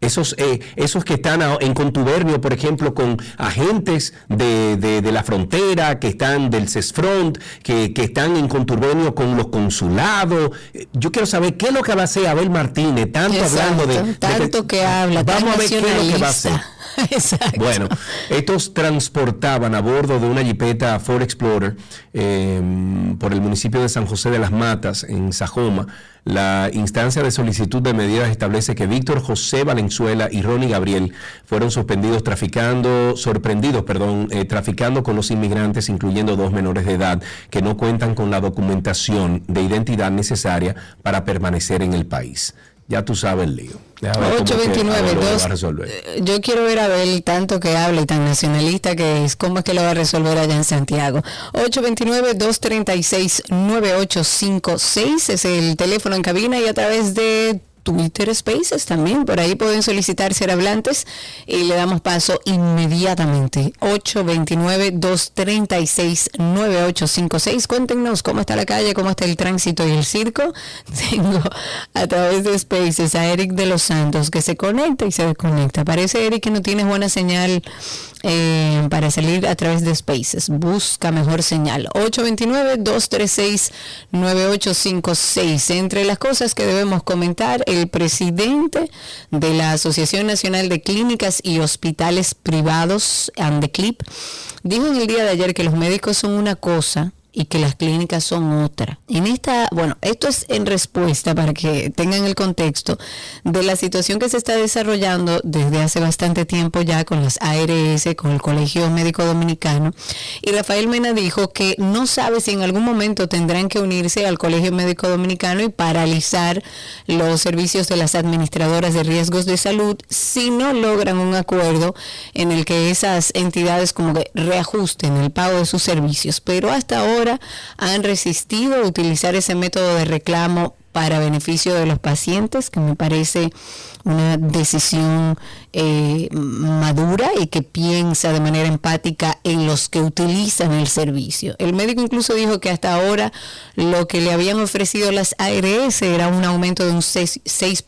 Esos, eh, esos que están en contubernio, por ejemplo, con agentes de, de- de la frontera, que están del CESFRONT, que, que están en contubernio con los consulados. Yo quiero saber qué es lo que va a hacer Abel Martínez, tanto hablando de... de que- tanto que habla, Vamos a ver qué es lo que va a hacer. Bueno, estos transportaban a bordo de una jipeta Ford Explorer eh, por el municipio de San José de las Matas, en Sajoma. La instancia de solicitud de medidas establece que Víctor José Valenzuela y Ronnie Gabriel fueron suspendidos traficando, sorprendidos, perdón, eh, traficando con los inmigrantes, incluyendo dos menores de edad que no cuentan con la documentación de identidad necesaria para permanecer en el país. Ya tú sabes el lío. Deja ver cómo que 829 Abel lo va a dos- resolver. eh, Yo quiero ver a Abel tanto que habla y tan nacionalista que es, ¿cómo es que lo va a resolver allá en Santiago? 829-236-9856 es el teléfono en cabina y a través de Twitter Spaces también, por ahí pueden solicitar ser hablantes y le damos paso inmediatamente. 829-236-9856. Cuéntenos cómo está la calle, cómo está el tránsito y el circo. Tengo a través de Spaces a Eric de los Santos que se conecta y se desconecta. Parece Eric que no tiene buena señal eh, para salir a través de Spaces. Busca mejor señal. 829-236-9856. Entre las cosas que debemos comentar, el presidente de la Asociación Nacional de Clínicas y Hospitales Privados, ANDECLIP, dijo en el día de ayer que los médicos son una cosa y que las clínicas son otra. En esta, bueno, esto es en respuesta para que tengan el contexto de la situación que se está desarrollando desde hace bastante tiempo ya con las ARS, con el Colegio Médico Dominicano. Y Rafael Mena dijo que no sabe si en algún momento tendrán que unirse al Colegio Médico Dominicano y paralizar los servicios de las administradoras de riesgos de salud si no logran un acuerdo en el que esas entidades como que reajusten el pago de sus servicios. Pero hasta han resistido a utilizar ese método de reclamo para beneficio de los pacientes, que me parece una decisión eh, madura y que piensa de manera empática en los que utilizan el servicio. El médico incluso dijo que hasta ahora lo que le habían ofrecido las ARS era un aumento de un 6%, 6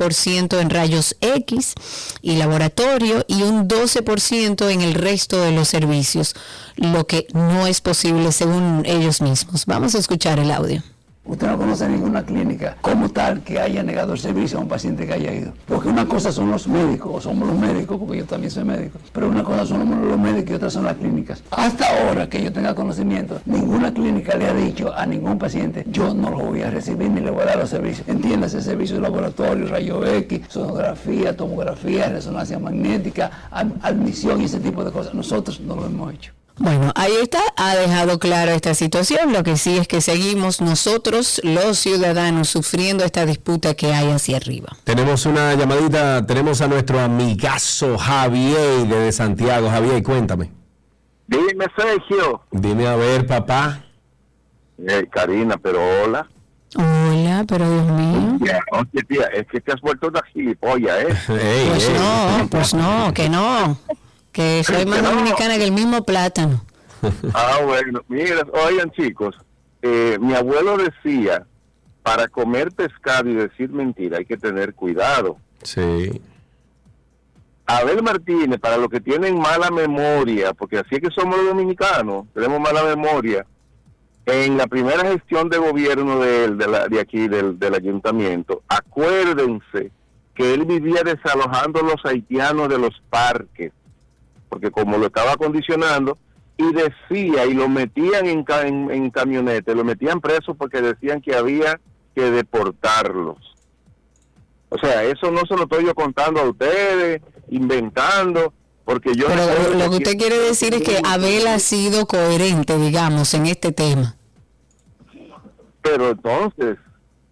en rayos X y laboratorio y un 12% en el resto de los servicios, lo que no es posible según ellos mismos. Vamos a escuchar el audio. Usted no conoce ninguna clínica como tal que haya negado el servicio a un paciente que haya ido. Porque una cosa son los médicos, o somos los médicos, porque yo también soy médico, pero una cosa son los médicos y otra son las clínicas. Hasta ahora que yo tenga conocimiento, ninguna clínica le ha dicho a ningún paciente, yo no lo voy a recibir ni le voy a dar los servicios. Entiéndase, servicios de laboratorio, rayo X, sonografía, tomografía, resonancia magnética, admisión y ese tipo de cosas. Nosotros no lo hemos hecho. Bueno, ahí está, ha dejado clara esta situación. Lo que sí es que seguimos nosotros, los ciudadanos, sufriendo esta disputa que hay hacia arriba. Tenemos una llamadita, tenemos a nuestro amigazo Javier de Santiago. Javier, cuéntame. Dime, Sergio. Dime a ver, papá. Eh, Karina, pero hola. Hola, pero Dios mío. Ya, oye, tía, es que te has vuelto una gilipollas, ¿eh? Pues no, pues no, que no. Que soy más no. dominicana que el mismo plátano. Ah, bueno, mira, oigan chicos, eh, mi abuelo decía, para comer pescado y decir mentira hay que tener cuidado. Sí. Abel Martínez, para los que tienen mala memoria, porque así es que somos los dominicanos, tenemos mala memoria, en la primera gestión de gobierno de él, de, la- de aquí, del, del ayuntamiento, acuérdense que él vivía desalojando a los haitianos de los parques, porque como lo estaba acondicionando, y decía, y lo metían en, ca- en, en lo metían preso porque decían que había que deportarlos. O sea, eso no se lo estoy yo contando a ustedes, inventando, porque yo... Pero lo que- usted quiere decir es que Abel ha sido coherente, digamos, en este tema. Pero entonces,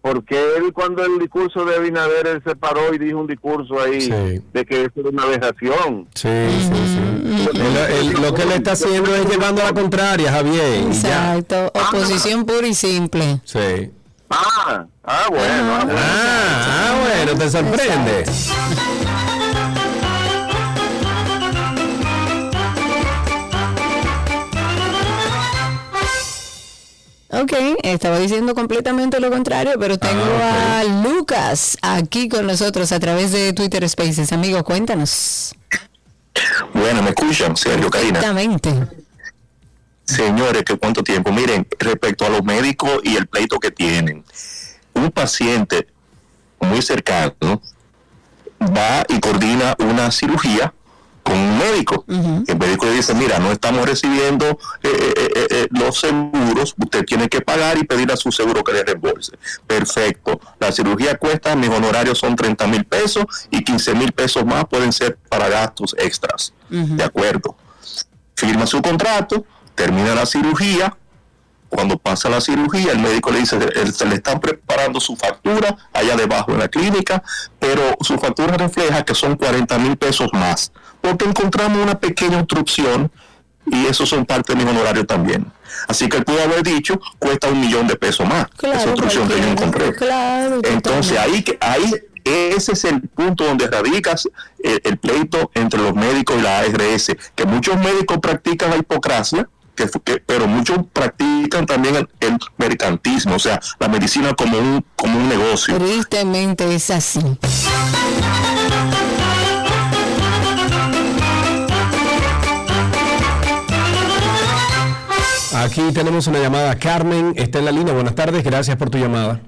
¿por qué él cuando el discurso de Abinader él se paró y dijo un discurso ahí Sí. de que eso era una aberración? Sí, sí, sí. Él- él- lo que le está haciendo es llevando a la contraria, Javier. ya. Exacto, oposición pura y simple. Sí. Ah, ah, bueno. ah, bueno. Ah, ah, bueno, te sorprende. Ok, estaba diciendo completamente lo contrario, pero tengo Ah, a Lucas aquí con nosotros a través de Twitter Spaces. Amigo, cuéntanos. Bueno, me escuchan, Sergio Karina. Exactamente. Señores, que cuánto tiempo. Miren, respecto a los médicos y el pleito que tienen, un paciente muy cercano va y coordina una cirugía con un médico. El médico le dice, mira, no estamos recibiendo eh, eh, eh, los seguros, usted tiene que pagar y pedir a su seguro que le reembolse. Perfecto. La cirugía cuesta, mis honorarios son 30 mil pesos y 15 mil pesos más pueden ser para gastos extras. De acuerdo. Firma su contrato, termina la cirugía, cuando pasa la cirugía, el médico le dice, eh, se le están preparando su factura allá debajo en la clínica, pero su factura refleja que son 40 mil pesos más, porque encontramos una pequeña obstrucción y esos son parte de mi honorario también. Así que él pudo haber dicho, cuesta un millón de pesos más, esa Claro, obstrucción que yo encontré. Claro, Entonces ahí, ahí ese es el punto donde radica el, el pleito entre los médicos y la ARS, que muchos médicos practican la hipocracia, que, que- pero muchos practican también el, el mercantismo, o sea, la medicina como un, como un negocio. Tristemente es así. Aquí tenemos una llamada. Carmen está en la línea. Buenas tardes, gracias por tu llamada.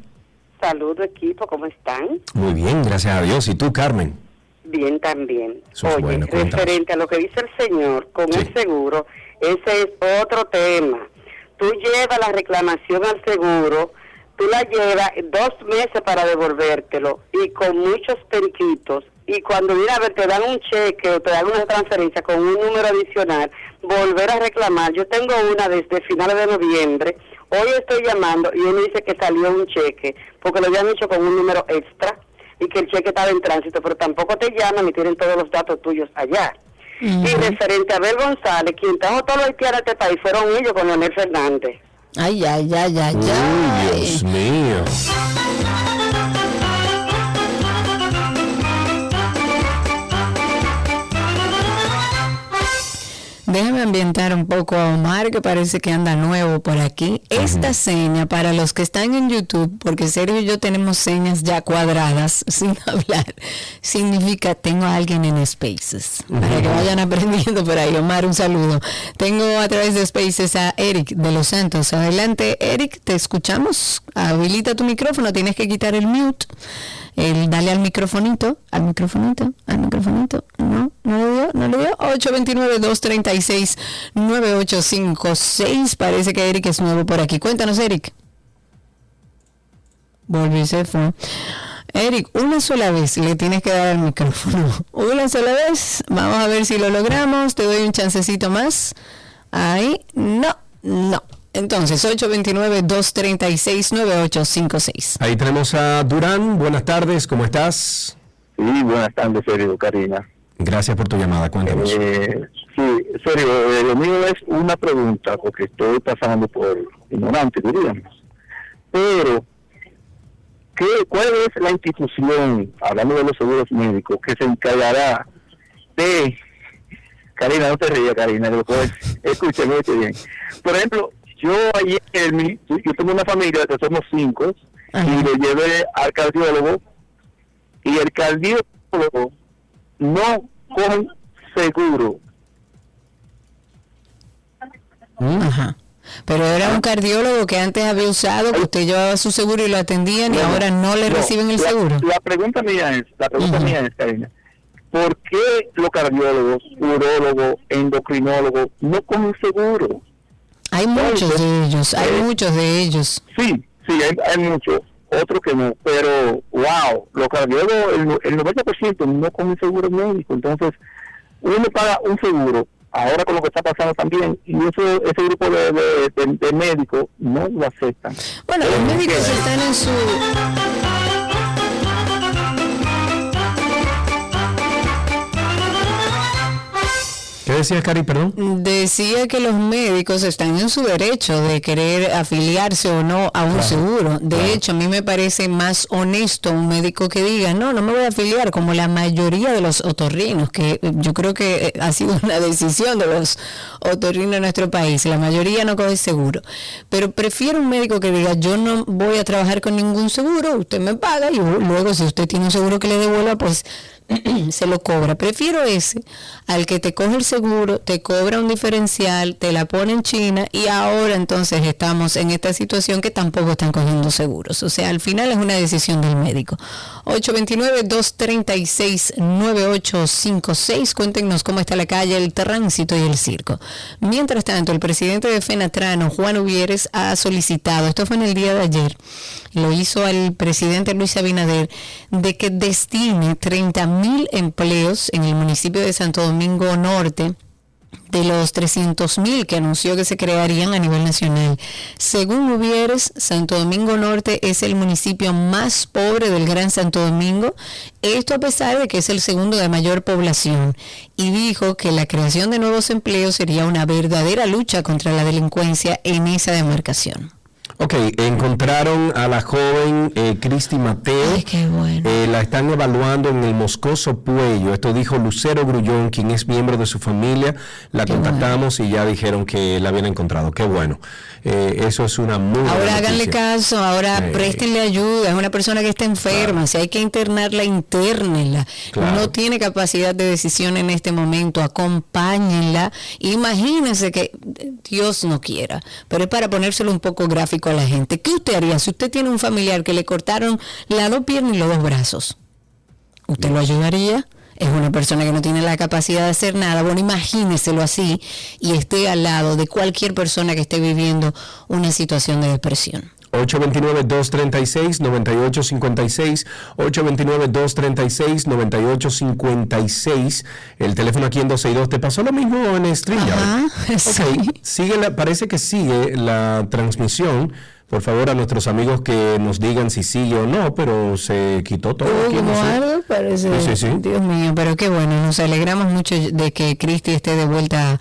Saludo equipo, ¿cómo están? Muy bien, gracias a Dios. ¿Y tú, Carmen? Bien también. Eso es Oye, bueno, referente a lo que dice el señor con el seguro, ese es otro tema. tú llevas la reclamación al seguro, tú la llevas dos meses para devolvértelo y con muchos periquitos. Y cuando viene a ver, te dan un cheque o te dan una transferencia con un número adicional, volver a reclamar. Yo tengo una desde finales de noviembre. Hoy estoy llamando y uno dice que salió un cheque porque lo habían hecho con un número extra y que el cheque estaba en tránsito, pero tampoco te llaman y tienen todos los datos tuyos allá. Y referente a Abel González, quien trajo todos los haitianos a este país fueron ellos con Leonel Fernández. Ay, ay, ay, ay, Uy, ay. Dios mío. Déjame ambientar un poco a Omar, que parece que anda nuevo por aquí. Esta seña, para los que están en YouTube, porque Sergio y yo tenemos señas ya cuadradas, sin hablar, significa tengo a alguien en Spaces. Para que vayan aprendiendo por ahí. Omar, un saludo. Tengo a través de Spaces a Eric de Los Santos. Adelante, Eric, te escuchamos. Habilita tu micrófono, tienes que quitar el mute. El, dale al microfonito, al microfonito, al microfonito. No, no le dio, no le dio. 829-236-9856. Parece que Eric es nuevo por aquí. Cuéntanos, Eric. Volvió se fue. Eric, una sola vez le tienes que dar al micrófono. Una sola vez. Vamos a ver si lo logramos. Te doy un chancecito más. Ahí. No, no. Entonces, 829-236-9856. Ahí tenemos a Durán. Buenas tardes, ¿cómo estás? Sí, buenas tardes, Sergio, Karina. Gracias por tu llamada, cuéntanos. Eh, sí, Sergio, eh, lo mío es una pregunta, porque estoy pasando por ignorante, diríamos. Pero, ¿qué, ¿cuál es la institución, hablando de los seguros médicos, que se encargará de... Karina, no te rías, Karina, que lo puedes- escúchame escuche bien. Por ejemplo, yo ayer, mi- yo tengo una familia que somos cinco, y le llevé al cardiólogo, y el cardiólogo no coge seguro. Ajá. Pero era un cardiólogo que antes había usado, que usted llevaba su seguro y lo atendían y ahora no le no, reciben el la- seguro. La pregunta mía es, la pregunta mía es, Karina, ¿por qué los cardiólogos, urólogos, endocrinólogos no cogen seguro? Hay muchos de ellos, hay eh, muchos de ellos. Sí, sí, hay, hay muchos, otros que no, pero wow, los cardiólogos, el, el 90% no cogen seguro médico, entonces uno paga un seguro, ahora con lo que está pasando también, y eso, ese grupo de, de, de- de médicos no lo aceptan. Bueno, los médicos están en su... ¿Qué decías, Cari, perdón? Decía que los médicos están en su derecho de querer afiliarse o no a un seguro. De hecho, a mí me parece más honesto un médico que diga, no, no me voy a afiliar, como la mayoría de los otorrinos, que eh, yo creo que eh, ha sido una decisión de los otorrinos en nuestro país. La mayoría no coge seguro. Pero prefiero un médico que diga, yo no voy a trabajar con ningún seguro, usted me paga y luego si usted tiene un seguro que le devuelva, pues se lo cobra. Prefiero ese al que te coge el seguro, te cobra un diferencial, te la pone en China y ahora entonces estamos en esta situación que tampoco están cogiendo seguros. O sea, al final es una decisión del médico. 829-236-9856. Cuéntenos cómo está la calle, el tránsito y el circo. Mientras tanto, el presidente de Fenatrano, Juan Uvieres, ha solicitado, esto fue en el día de ayer, lo hizo al presidente Luis Abinader, de que destine 30 mil empleos en el municipio de Santo Domingo Norte de los 300 mil que anunció que se crearían a nivel nacional. Según Uvieres, Santo Domingo Norte es el municipio más pobre del Gran Santo Domingo, esto a pesar de que es el segundo de mayor población, y dijo que la creación de nuevos empleos sería una verdadera lucha contra la delincuencia en esa demarcación. Ok, encontraron a la joven eh, Cristi Mateo. Eh, la están evaluando en el Moscoso Puello. Esto dijo Lucero Grullón, quien es miembro de su familia. La contactamos y ya dijeron que la habían encontrado. Qué bueno. Eh, eso es una muy buena Ahora háganle noticia. caso, ahora Eh. préstenle ayuda, es una persona que está enferma, si hay que internarla, internenla. Claro. No tiene capacidad de decisión en este momento, acompáñenla. Imagínense que Dios no quiera, pero es para ponérselo un poco gráfico a la gente. ¿Qué usted haría si usted tiene un familiar que le cortaron las dos piernas y los dos brazos? ¿Usted lo ayudaría? es una persona que no tiene la capacidad de hacer nada. Bueno, imagíneselo así y esté al lado de cualquier persona que esté viviendo una situación de depresión. 829-236-9856, 829-236-9856, el teléfono aquí en 262. ¿Te pasó lo mismo en Estrella? Ajá, Ok, sí. sigue la- parece que sigue la transmisión. Por favor, a nuestros amigos que nos digan si sigue o no, pero se quitó todo. aquí, no sé. parece. Sí, sí, sí. Dios mío, pero qué bueno. Nos alegramos mucho de que Cristi esté de vuelta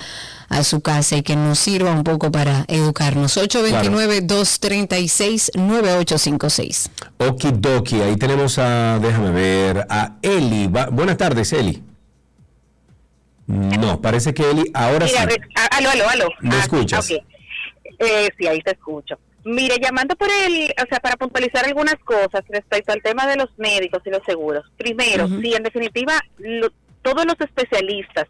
a, su casa y que nos sirva un poco para educarnos. 829-236-9856. Okidoki, ahí tenemos a, déjame ver, a Eli. Va- buenas tardes, Eli. No, parece que Eli ahora Mira, sí. aló, aló, aló. ¿Me Ah, escuchas? Eh, sí, ahí te escucho. Mire, llamando por el, o sea, para puntualizar algunas cosas respecto al tema de los médicos y los seguros. Primero, si en definitiva lo- todos los especialistas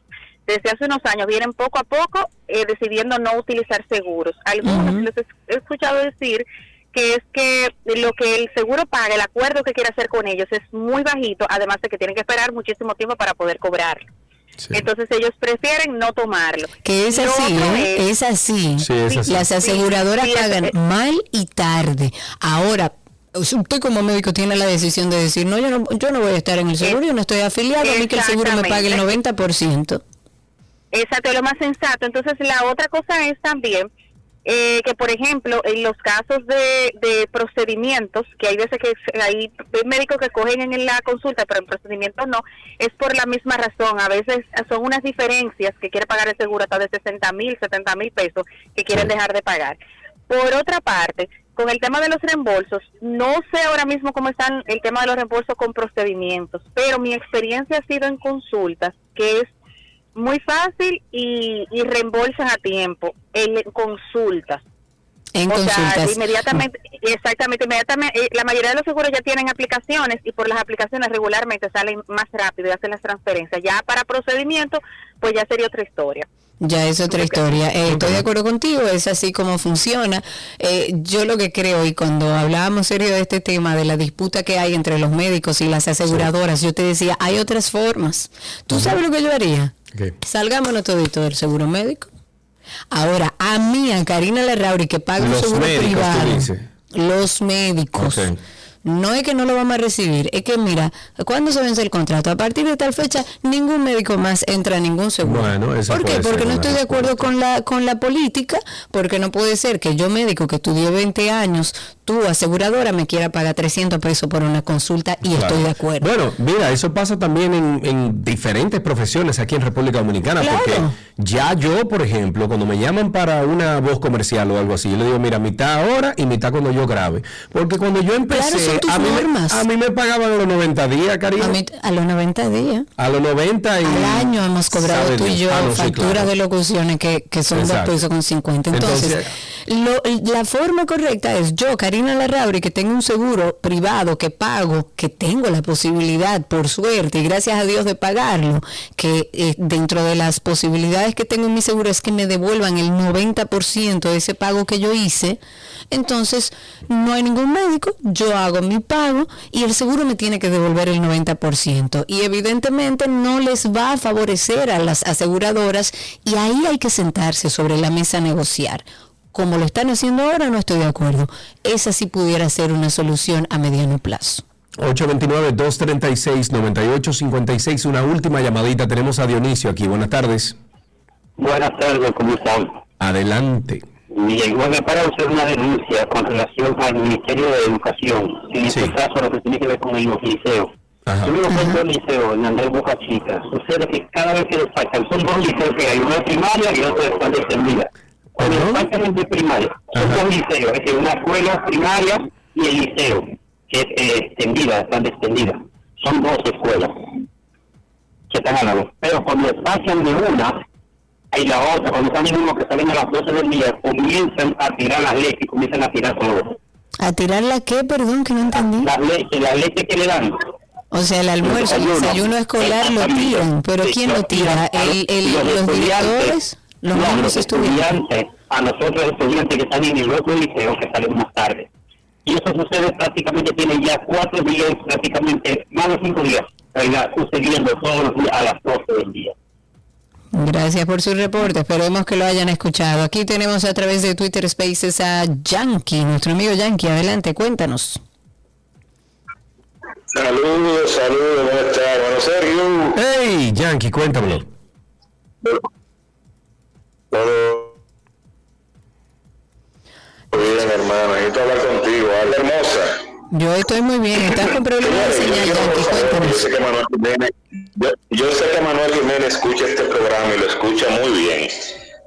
desde hace unos años vienen poco a poco eh, decidiendo no utilizar seguros. Algunos les he escuchado decir que es que lo que el seguro paga, el acuerdo que quiere hacer con ellos es muy bajito, además de que tienen que esperar muchísimo tiempo para poder cobrarlo. Entonces ellos prefieren no tomarlo. Que es así, ¿eh? Es así. Sí, es así. Las aseguradoras Sí, pagan es- mal y tarde. Ahora, usted como médico tiene la decisión de decir, no, yo no, yo no voy a estar en el seguro, yo no estoy afiliado, a mí que el seguro me pague el Exactamente. 90%. Exacto, lo más sensato. Entonces, la otra cosa es también eh, que, por ejemplo, en los casos de, de procedimientos, que hay veces que hay médicos que cogen en la consulta, pero en procedimientos no, es por la misma razón. A veces son unas diferencias que quiere pagar el seguro hasta de 60 mil, 70 mil pesos que quieren dejar de pagar. Por otra parte, con el tema de los reembolsos, no sé ahora mismo cómo están el tema de los reembolsos con procedimientos, pero mi experiencia ha sido en consultas, que es muy fácil y, y reembolsan a tiempo en consultas. En o sea, consultas. inmediatamente, exactamente, inmediatamente, eh, la mayoría de los seguros ya tienen aplicaciones y por las aplicaciones regularmente salen más rápido y hacen las transferencias. Ya para procedimiento, pues ya sería otra historia. Ya es otra historia. Eh, estoy de acuerdo contigo, es así como funciona. Eh, yo lo que creo, y cuando hablábamos serio de este tema, de la disputa que hay entre los médicos y las aseguradoras, yo te decía, hay otras formas. ¿Tú sabes lo que yo haría? Salgámonos todito del seguro médico. Ahora, a mí, a Karina Larrauri, que paga un Los seguro médicos, privado, los médicos. No es que no lo vamos a recibir, es que mira, ¿cuándo se vence el contrato? A partir de tal fecha, ningún médico más entra a ningún seguro. Bueno, ¿Por qué? Porque no estoy de acuerdo con la con la política, porque no puede ser que yo médico que estudié 20 años, tú aseguradora me quiera pagar 300 pesos por una consulta y Claro. estoy de acuerdo. Bueno, mira, eso pasa también en, en diferentes profesiones aquí en República Dominicana, Claro. porque ya yo, por ejemplo, cuando me llaman para una voz comercial o algo así, yo le digo, mira, mitad ahora y mitad cuando yo grabe. Porque cuando yo empecé, Claro, tus a, mí normas. a mí me pagaban a los 90 días, Karina. A, mí- a los 90 días. A los 90 y... Al año hemos cobrado tú y yo Ah, no, sí, facturas claro. de locuciones que, que son dos Exacto. pesos con 50. Entonces, Entonces- lo- la forma correcta es yo, Karina Larrauri, que tengo un seguro privado que pago, que tengo la posibilidad, por suerte, y gracias a Dios de pagarlo, que eh, dentro de las posibilidades que tengo en mi seguro es que me devuelvan el 90% de ese pago que yo hice. Entonces, no hay ningún médico, yo hago mi pago y el seguro me tiene que devolver el 90%. Y evidentemente no les va a favorecer a las aseguradoras y ahí hay que sentarse sobre la mesa a negociar. Como lo están haciendo ahora, no estoy de acuerdo. Esa sí pudiera ser una solución a mediano plazo. 829-236-9856, una última llamadita. Tenemos a Dionisio aquí. Buenas tardes. Buenas tardes, ¿cómo están? Adelante. Bien, bueno, para hacer una denuncia con relación al Ministerio de Educación, en este caso lo que tiene que ver con el liceo. Yo vivo frente al liceo en Andrés Boca Chica. Sucede que cada vez que destacan, son dos liceos que hay, una primaria y otra están extendida. Cuando destacan el de primaria, son dos liceos, es decir, una escuela primaria y el liceo, que es eh, extendida, están extendida. Son dos escuelas que están al lado. Pero cuando destacan de una, y la otra, cuando están en uno que salen a las 12 del día, comienzan a tirar las leches y comienzan a tirar todo. ¿A tirar la qué? Perdón, que no entendí. Las leches, las leches que le dan. O sea, el almuerzo, el desayuno. desayuno escolar lo tiran, pero ¿quién lo tira? ¿El, el- los los directores? ¿Los No, mismos los estudiantes? a nosotros estudiantes que están en el otro liceo que salen más tarde. Y eso sucede prácticamente, tiene ya cuatro días, prácticamente más de cinco días. sucediendo todos los días a las 12 del día. Gracias por su reporte, esperemos que lo hayan escuchado. Aquí tenemos a través de Twitter Spaces a Yankee, nuestro amigo Yankee. Adelante, cuéntanos. Saludos, saludos, buenas tardes, bueno, Sergio. Hey, Yankee, cuéntamelo. Todo bien, hermano, necesito hablar contigo, habla hermosa. Yo estoy muy bien, estás con problemas de señal. Yo sé que Manuel Jiménez, yo, yo sé que Manuel Jiménez escucha este programa y lo escucha muy bien.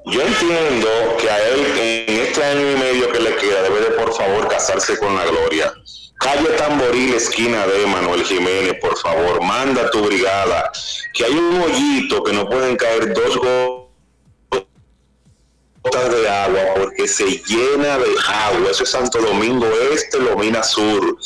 Yo entiendo que a él en este año y medio que le queda debe de por favor casarse con la gloria. Calle Tamboril, esquina de Manuel Jiménez, por favor, manda tu brigada, que hay un hoyito que no pueden caer dos gotas de agua porque se llena de agua. Eso es Santo Domingo Este, Lomina Sur.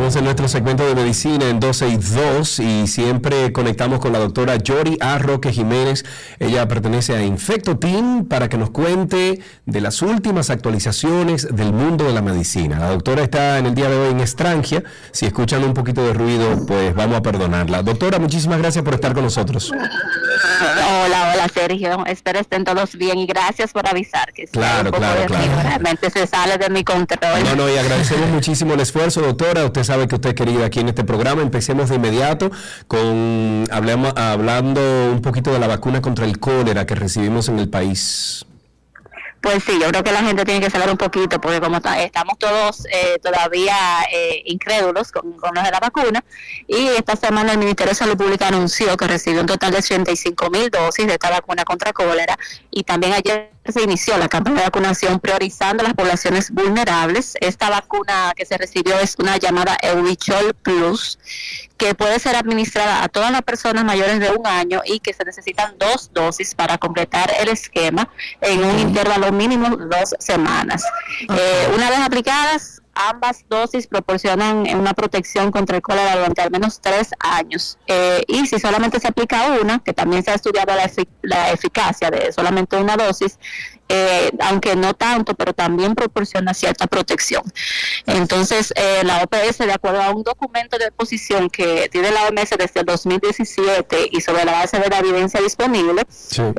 Estamos en nuestro segmento de medicina en 12 y 2 y siempre conectamos con la doctora Yori A. Roque Jiménez. Ella pertenece a Infecto Team para que nos cuente de las últimas actualizaciones del mundo de la medicina. La doctora está en el día de hoy en Estrangia. Si escuchan un poquito de ruido, pues vamos a perdonarla. Doctora, muchísimas gracias por estar con nosotros. Hola, hola Sergio. Espero estén todos bien y gracias por avisar que Claro, claro, claro. realmente se sale de mi control. No, no, y agradecemos muchísimo el esfuerzo, doctora. Usted sabe que usted es querida aquí en este programa. Empecemos de inmediato con hablamos, hablando un poquito de la vacuna contra el cólera que recibimos en el país. Pues sí, yo creo que la gente tiene que saber un poquito, porque como ta- estamos todos eh, todavía eh, incrédulos con, con lo de la vacuna, y esta semana el Ministerio de Salud Pública anunció que recibió un total de 85 mil dosis de esta vacuna contra cólera, y también ayer se inició la campaña de vacunación priorizando las poblaciones vulnerables. Esta vacuna que se recibió es una llamada Eurichol Plus, que puede ser administrada a todas las personas mayores de un año y que se necesitan dos dosis para completar el esquema en un intervalo mínimo de dos semanas. Eh, una vez aplicadas, ambas dosis proporcionan una protección contra el cólera durante al menos tres años. Eh, y si solamente se aplica una, que también se ha estudiado la, efic- la eficacia de solamente una dosis, eh, aunque no tanto, pero también proporciona cierta protección. Entonces, eh, la OPS, de acuerdo a un documento de posición que tiene la OMS desde el 2017 y sobre la base de la evidencia disponible,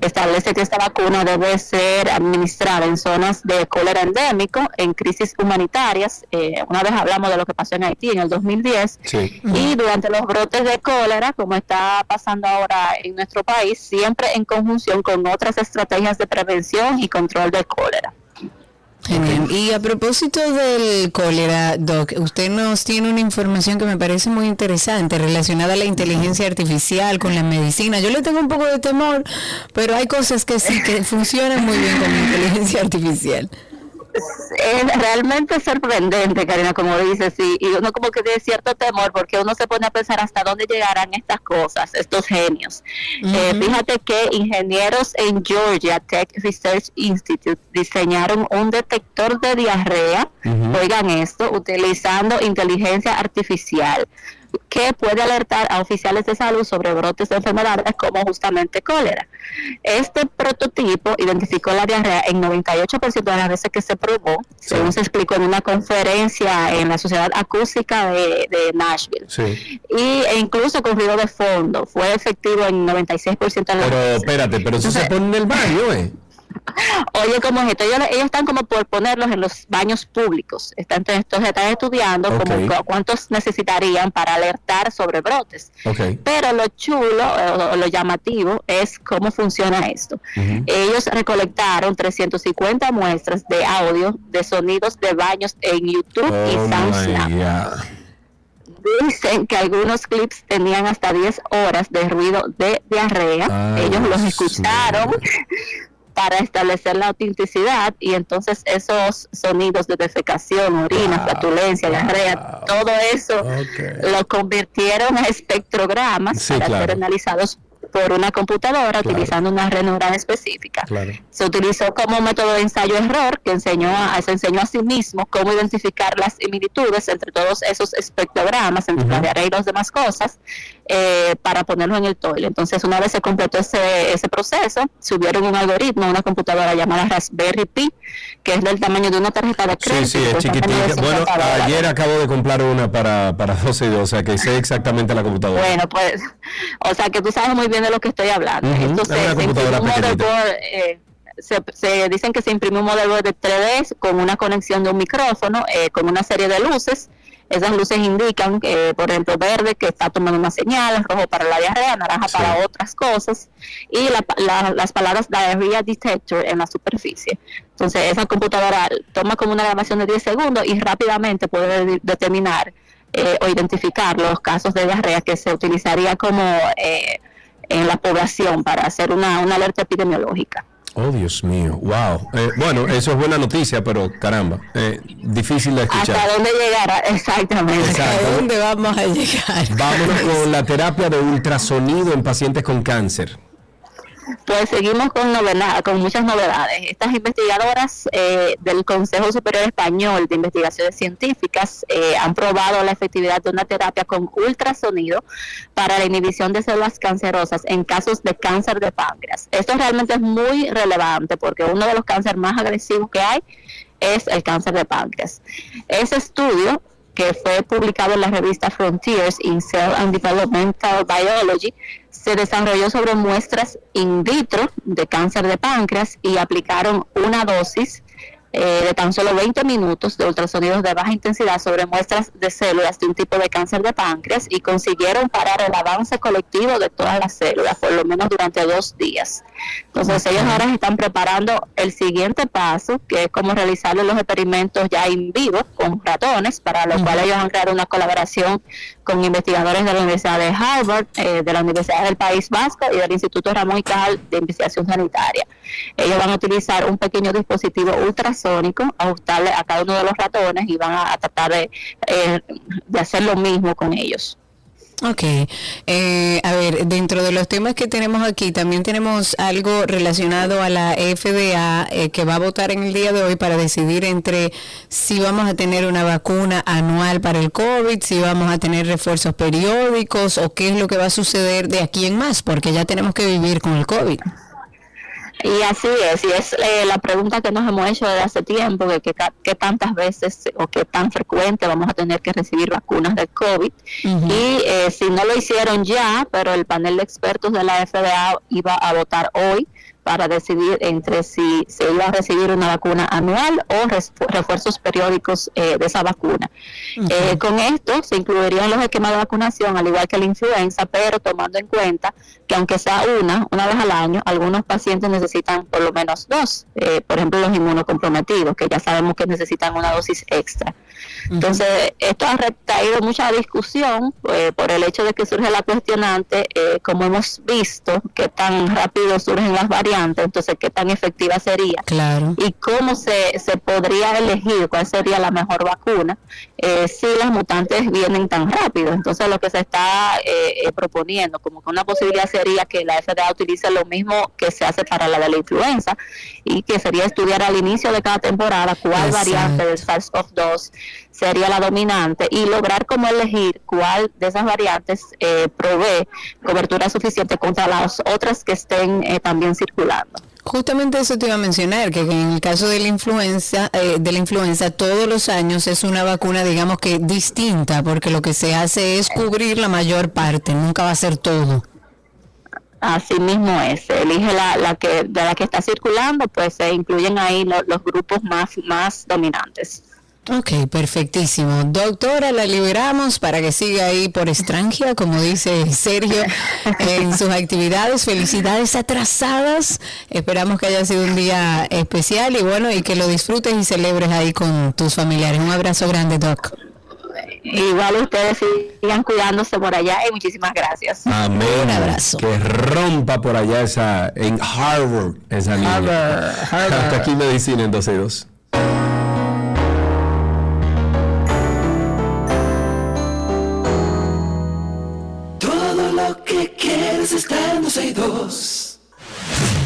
establece que esta vacuna debe ser administrada en zonas de cólera endémico, en crisis humanitarias. Eh, una vez hablamos de lo que pasó en Haití en el 2010. Y durante los brotes de cólera, como está pasando ahora en nuestro país, siempre en conjunción con otras estrategias de prevención y control de cólera. Genial. Y a propósito del cólera, Doc, usted nos tiene una información que me parece muy interesante relacionada a la inteligencia artificial con la medicina. Yo le tengo un poco de temor, pero hay cosas que sí que funcionan muy bien con la inteligencia artificial. Es realmente sorprendente, Karina, como dices, y, y uno como que tiene cierto temor porque uno se pone a pensar hasta dónde llegarán estas cosas, estos genios. Eh, fíjate que ingenieros en Georgia Tech Research Institute diseñaron un detector de diarrea, oigan esto, utilizando inteligencia artificial que puede alertar a oficiales de salud sobre brotes de enfermedades como justamente cólera. Este prototipo identificó la diarrea en 98% de las veces que se probó, según se explicó en una conferencia en la Sociedad Acústica de, de Nashville. Sí. Y, e incluso con ruido de fondo, fue efectivo en 96% de las Pero veces. espérate, pero eso se pone en el baño, ¿eh? Oye, ¿cómo es esto? Ellos, ellos están como por ponerlos en los baños públicos. Están, entonces están estudiando como cuántos necesitarían para alertar sobre brotes. Pero lo chulo o, o lo llamativo es cómo funciona esto. Ellos recolectaron 350 muestras de audio de sonidos de baños en YouTube y Oh SoundSnap. my God. Dicen que algunos clips tenían hasta 10 horas de ruido de diarrea. Ay, Ellos los escucharon para establecer la autenticidad y entonces esos sonidos de defecación, orina, flatulencia, diarrea, todo eso lo convirtieron a espectrogramas Sí, para claro. ser analizados por una computadora utilizando una red neural específica. Claro. Se utilizó como método de ensayo-error que enseñó a, se enseñó a sí mismo cómo identificar las similitudes entre todos esos espectrogramas, entre la Ujú. diarrea y las demás cosas. Eh, para ponerlo en el toile. Entonces, una vez se completó ese, ese proceso, subieron un algoritmo, una computadora llamada Raspberry Pi, que es del tamaño de una tarjeta de crédito. Sí, sí, es chiquitita. Bueno, 50 dólares. ayer acabo de comprar una para, para 12 y 2, o sea que sé exactamente la computadora. Bueno, pues, o sea que tú sabes muy bien de lo que estoy hablando. Ujú, Entonces, es una se motherboard, eh, se, se dicen que se imprimió un motherboard de 3D con una conexión de un micrófono, eh, con una serie de luces. Esas luces indican, eh, por ejemplo, verde que está tomando una señal, rojo para la diarrea, naranja para otras cosas, y la- la- las palabras diarrhea detector en la superficie. Entonces, esa computadora toma como una grabación de 10 segundos y rápidamente puede de- determinar eh, o identificar los casos de diarrea que se utilizaría como eh, en la población para hacer una, una alerta epidemiológica. Oh, Dios mío, wow. Eh, bueno, eso es buena noticia, pero caramba, eh, difícil de escuchar. ¿Hasta dónde llegará? Exactamente. Exacto. ¿A dónde vamos a llegar? Vámonos con la terapia de ultrasonido en pacientes con cáncer. Pues seguimos con novedad, con muchas novedades. Estas investigadoras eh, del Consejo Superior Español de Investigaciones Científicas eh, han probado la efectividad de una terapia con ultrasonido para la inhibición de células cancerosas en casos de cáncer de páncreas. Esto realmente es muy relevante porque uno de los cánceres más agresivos que hay es el cáncer de páncreas. Ese estudio que fue publicado en la revista Frontiers in Cell and Developmental Biology, se desarrolló sobre muestras in vitro de cáncer de páncreas y aplicaron una dosis eh, de tan solo 20 minutos de ultrasonidos de baja intensidad sobre muestras de células de un tipo de cáncer de páncreas y consiguieron parar el avance colectivo de todas las células, por lo menos durante dos días. Entonces ellos ahora están preparando el siguiente paso, que es como realizar los experimentos ya en vivo con ratones, para lo cual ellos han creado una colaboración con investigadores de la Universidad de Harvard, eh, de la Universidad del País Vasco y del Instituto Ramón y Cajal de Investigación Sanitaria. Ellos van a utilizar un pequeño dispositivo ultrasónico, ajustable a cada uno de los ratones y van a, a tratar de, eh, de hacer lo mismo con ellos. Ok, eh, a ver, dentro de los temas que tenemos aquí, también tenemos algo relacionado a la FDA eh, que va a votar en el día de hoy para decidir entre si vamos a tener una vacuna anual para el COVID, si vamos a tener refuerzos periódicos o qué es lo que va a suceder de aquí en más, porque ya tenemos que vivir con el COVID. Y así es, y es eh, la pregunta que nos hemos hecho desde hace tiempo, que, que, qué tantas veces o qué tan frecuente vamos a tener que recibir vacunas del COVID. Y eh, si no lo hicieron ya, pero el panel de expertos de la FDA iba a votar hoy para decidir entre si se iba a recibir una vacuna anual o refuerzos periódicos eh, de esa vacuna. Eh, con esto se incluirían los esquemas de vacunación, al igual que la influenza, pero tomando en cuenta que aunque sea una, una vez al año, algunos pacientes necesitan por lo menos dos, eh, por ejemplo los inmunocomprometidos, que ya sabemos que necesitan una dosis extra. Entonces, esto ha traído mucha discusión eh, por el hecho de que surge la cuestionante, eh, como hemos visto, qué tan rápido surgen las variantes, entonces qué tan efectiva sería. Claro. Y cómo se, se podría elegir cuál sería la mejor vacuna eh, si las mutantes vienen tan rápido. Entonces, lo que se está eh, eh, proponiendo, como que una posibilidad sería que la FDA utilice lo mismo que se hace para la de la influenza y que sería estudiar al inicio de cada temporada cuál Exacto. variante del SARS-CoV-2 sería la dominante y lograr cómo elegir cuál de esas variantes eh, provee cobertura suficiente contra las otras que estén eh, también circulando. Justamente eso te iba a mencionar, que en el caso de la influenza, eh, de la influenza todos los años es una vacuna, digamos que distinta, porque lo que se hace es cubrir la mayor parte, nunca va a ser todo. Así mismo es, se elige la, la que de la que está circulando, pues se incluyen ahí lo- los grupos más más dominantes. Ok, perfectísimo. Doctora, la liberamos para que siga ahí por extranjera, como dice Sergio, en sus actividades. Felicidades atrasadas. Esperamos que haya sido un día especial y bueno, y que lo disfrutes y celebres ahí con tus familiares. Un abrazo grande, Doc. Igual ustedes sigan cuidándose por allá y muchísimas gracias. Amén. Un abrazo. Que rompa por allá esa, en Harvard, esa niña. Harvard, Harvard. Hasta aquí medicina en 12 y 2. you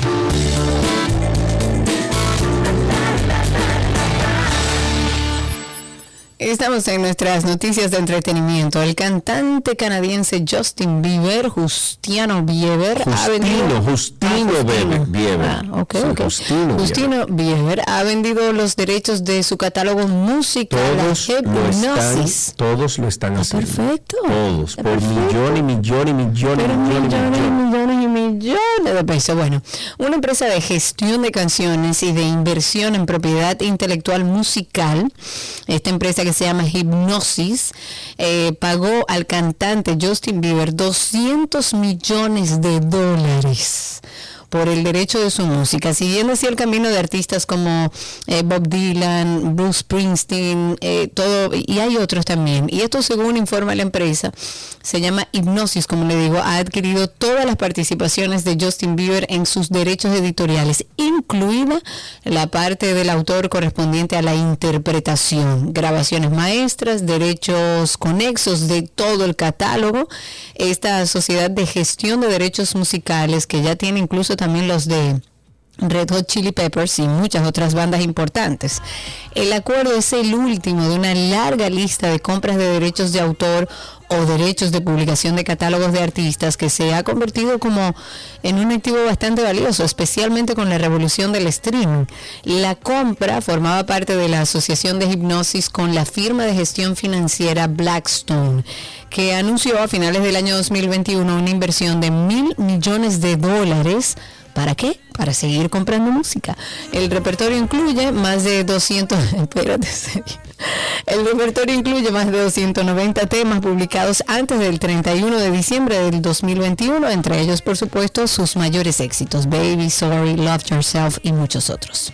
Estamos en nuestras noticias de entretenimiento. El cantante canadiense Justin Bieber, Justiano Bieber, ha vendido... Justino, Justino Bieber. Bieber. Ah, ok, Sí, ok. Justino Bieber. Justino Bieber ha vendido los derechos de su catálogo musical Todos lo, están, todos lo están haciendo. perfecto. Todos. Por millón y millón y millones y millón. millones y millones de pesos. Bueno, una empresa de gestión de canciones y de inversión en propiedad intelectual musical, esta empresa que se llama Hipnosis, eh, pagó al cantante Justin Bieber 200 millones de dólares por el derecho de su música, siguiendo así el camino de artistas como eh, Bob Dylan, Bruce Springsteen, eh, todo, y hay otros también. Y esto, según informa la empresa, se llama Hipnosis, como le digo, ha adquirido todas las participaciones de Justin Bieber en sus derechos editoriales, incluida la parte del autor correspondiente a la interpretación, grabaciones maestras, derechos conexos de todo el catálogo. Esta sociedad de gestión de derechos musicales, que ya tiene incluso también los de Red Hot Chili Peppers y muchas otras bandas importantes. El acuerdo es el último de una larga lista de compras de derechos de autor o derechos de publicación de catálogos de artistas que se ha convertido como en un activo bastante valioso, especialmente con la revolución del streaming. La compra formaba parte de la asociación de hipnosis con la firma de gestión financiera Blackstone, que anunció a finales del año 2021 una inversión de mil millones de dólares ¿Para qué? Para seguir comprando música. El repertorio incluye más de 200, espérate, el repertorio incluye más de 290 temas publicados antes del 31 de diciembre del 2021, entre ellos, por supuesto, sus mayores éxitos, Baby, Sorry, Love Yourself y muchos otros.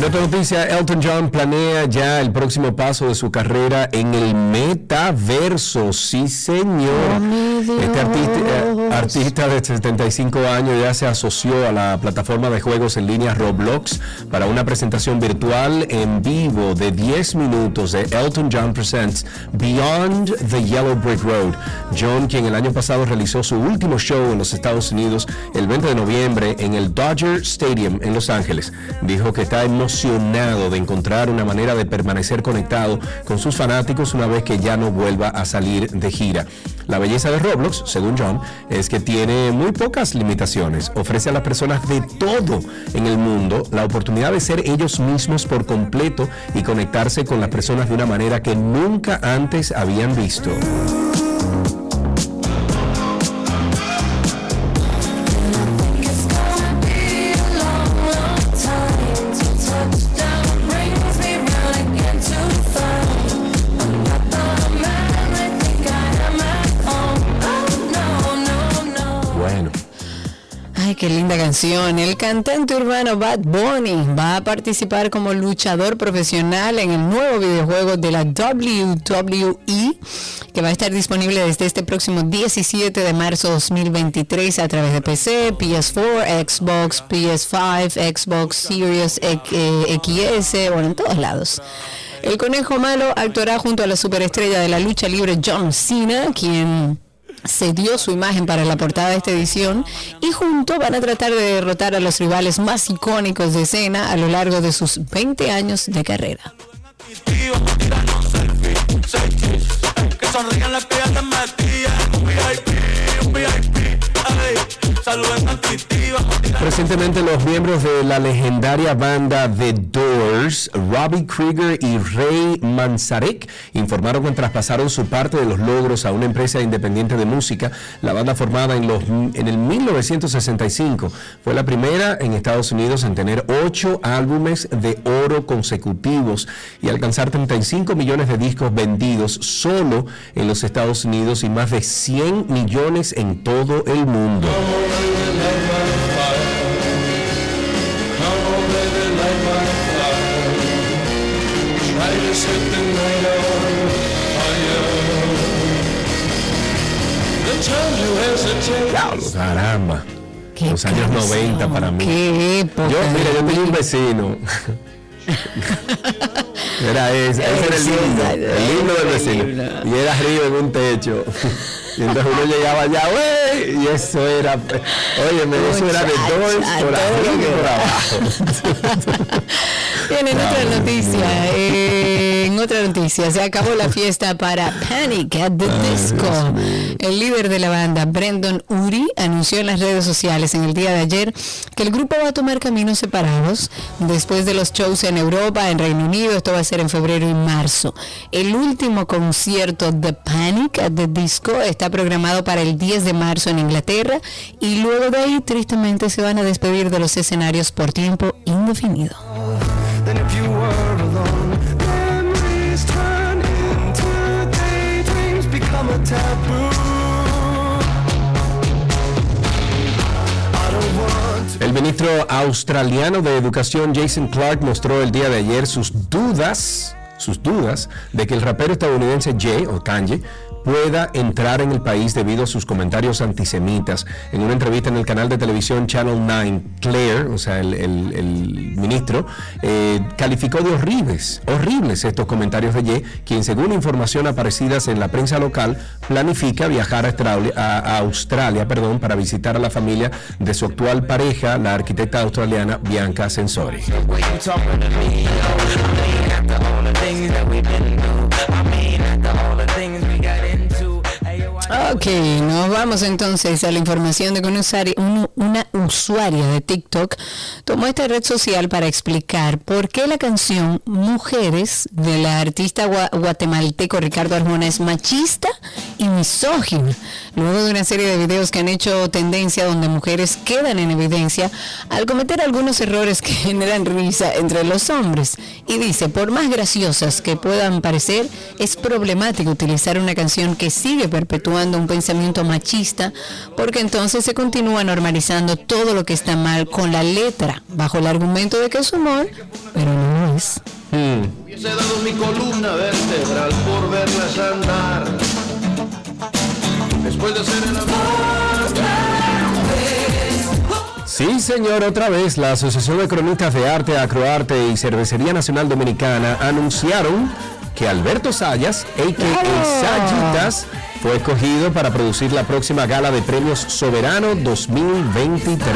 En otra noticia, Elton John planea ya el próximo paso de su carrera en el metaverso. Sí, señor. Este artista, eh, artista de 75 años ya se asoció a la plataforma de juegos en línea Roblox para una presentación virtual en vivo de 10 minutos de Elton John Presents Beyond the Yellow Brick Road. John, quien el año pasado realizó su último show en los Estados Unidos el 20 de noviembre en el Dodger Stadium en Los Ángeles, dijo que está de encontrar una manera de permanecer conectado con sus fanáticos una vez que ya no vuelva a salir de gira. La belleza de Roblox, según John, es que tiene muy pocas limitaciones. Ofrece a las personas de todo en el mundo la oportunidad de ser ellos mismos por completo y conectarse con las personas de una manera que nunca antes habían visto. Qué linda canción. El cantante urbano Bad Bunny va a participar como luchador profesional en el nuevo videojuego de la WWE que va a estar disponible desde este próximo 17 de marzo 2023 a través de PC, PS4, Xbox, PS5, Xbox Series X- eh, XS, bueno, en todos lados. El conejo malo actuará junto a la superestrella de la lucha libre John Cena, quien se dio su imagen para la portada de esta edición y juntos van a tratar de derrotar a los rivales más icónicos de escena a lo largo de sus 20 años de carrera. Recientemente los miembros de la legendaria banda The Doors, Robbie Krieger y Ray Manzarek, informaron que traspasaron su parte de los logros a una empresa independiente de música. La banda formada en, los, en el 1965 fue la primera en Estados Unidos en tener ocho álbumes de oro consecutivos y alcanzar 35 millones de discos vendidos solo en los Estados Unidos y más de 100 millones en todo el mundo. Diablo, caramba. Los años 90 para mí. Qué época. Yo, mira, yo tenía un vecino. Era ese, ese era el lindo, el lindo del vecino. Y era arriba en un techo. Y entonces uno llegaba allá, güey, y eso era, oye, eso era de todo por arriba y por abajo. Bien, en otra noticia, eh, en otra noticia, se acabó la fiesta para Panic at the Disco. El líder de la banda, Brendan Uri, anunció en las redes sociales en el día de ayer que el grupo va a tomar caminos separados después de los shows en Europa, en Reino Unido, esto va a ser en febrero y marzo. El último concierto de Panic at the Disco está programado para el 10 de marzo en Inglaterra y luego de ahí tristemente se van a despedir de los escenarios por tiempo indefinido. El ministro australiano de Educación Jason Clark mostró el día de ayer sus dudas, sus dudas de que el rapero estadounidense Jay o Kanye pueda entrar en el país debido a sus comentarios antisemitas. En una entrevista en el canal de televisión Channel 9, Claire, o sea, el, el- el ministro, eh, calificó de horribles, horribles estos comentarios de Ye, quien según información aparecidas en la prensa local, planifica viajar a Australia, perdón, para visitar a la familia de su actual pareja, la arquitecta australiana Bianca Sensori. Ok, nos vamos entonces a la información de que una usuaria, de TikTok tomó esta red social para explicar por qué la canción Mujeres de la artista gua- guatemalteco Ricardo Arjona es machista y misógina. Luego de una serie de videos que han hecho tendencia donde mujeres quedan en evidencia al cometer algunos errores que generan risa entre los hombres. Y dice, por más graciosas que puedan parecer, es problemático utilizar una canción que sigue perpetuando un pensamiento machista, porque entonces se continúa normalizando todo lo que está mal con la letra, bajo el argumento de que es humor, pero no lo es. Hubiese dado mi columna vertebral por verlas andar. Después de hacer el amor. Sí, señor, otra vez la Asociación de Cronistas de Arte, Acroarte y Cervecería Nacional Dominicana anunciaron que Alberto Sayas, a.k.a. Sayitas, fue escogido para producir la próxima gala de premios Soberano 2023.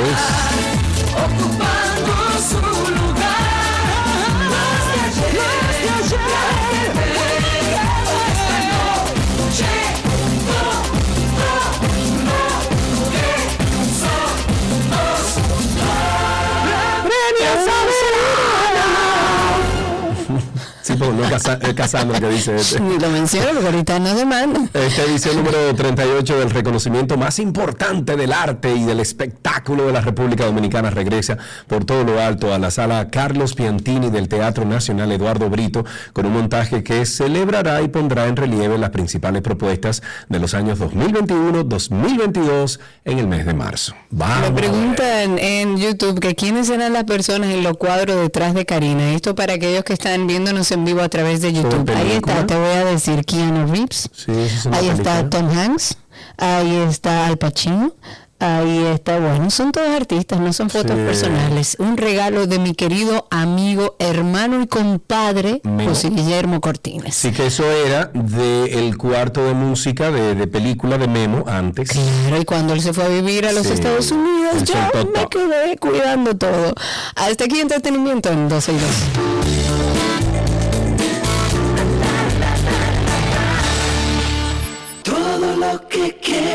No casa- es Casandra que dice este. Ni lo menciono porque ahorita no demandan. Esta edición número 38 del reconocimiento más importante del arte y del espectáculo de la República Dominicana regresa por todo lo alto a la sala Carlos Piantini del Teatro Nacional Eduardo Brito con un montaje que celebrará y pondrá en relieve las principales propuestas de los años 2021-2022 en el mes de marzo. Me Vamos. preguntan en YouTube que quiénes serán las personas en los cuadros detrás de Karina. Esto para aquellos que están viéndonos en vivo a través de YouTube. Ahí está, te voy a decir Keanu Reeves. Sí, es Ahí está. Tom Hanks. Ahí está Al Pacino. Ahí está, bueno, son todos artistas, no son fotos Sí. personales. Un regalo de mi querido amigo, hermano y compadre. José Guillermo Cortines. Sí que eso era del cuarto de música de, de película de Memo antes. Claro, y cuando él se fue a vivir a los Sí. Estados Unidos, yo me quedé cuidando todo. Hasta aquí entretenimiento en 12 y 2.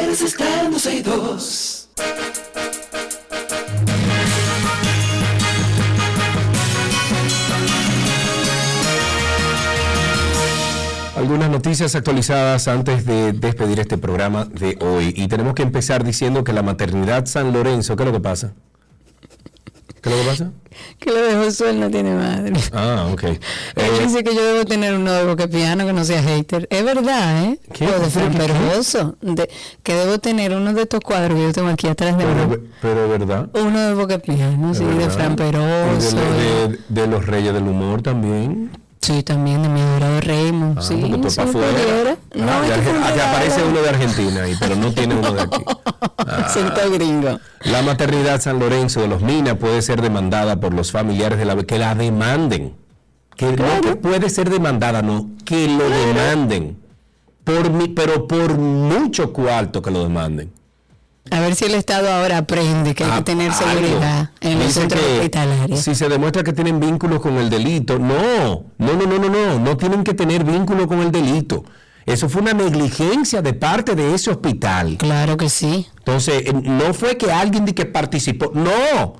Que quieres está en 12 y 2. Algunas noticias actualizadas antes de despedir este programa de hoy. Y tenemos que empezar diciendo que la maternidad San Lorenzo, ¿qué es lo que pasa? ¿Qué es lo que pasa? Que lo de Josué no tiene madre. Ah, ok. Él Eh, dice que yo debo tener uno de boca piano que no sea hater. Es verdad, ¿eh? ¿Qué? O de ¿Pero Fran? Perjoso. De- que debo tener uno de estos cuadros que yo tengo aquí atrás de pero, pero verdad. Uno de boca piano, sí, de ¿verdad? Fran Y Peroso. de, de- de los Reyes del Humor también. Sí, también de mi adorado Raymond. Ah, sí, porque tú sí, pa' afuera. Ah, No, ah, que aparece uno de Argentina ahí, pero no tiene uno de aquí. Acento gringo. La maternidad San Lorenzo de los Minas puede ser demandada por los familiares de la que la demanden. Que no que puede ser demandada, no, que lo demanden. Por mi, pero por mucho cuarto que lo demanden. A ver si el Estado ahora aprende que hay que tener seguridad en los centros hospitalarios. Si se demuestra que tienen vínculos con el delito, no, no, no, no, no, no, no tienen que tener vínculo con el delito. Eso fue una negligencia de parte de ese hospital. Claro que sí. Entonces, eh, no fue que alguien de que participó, no.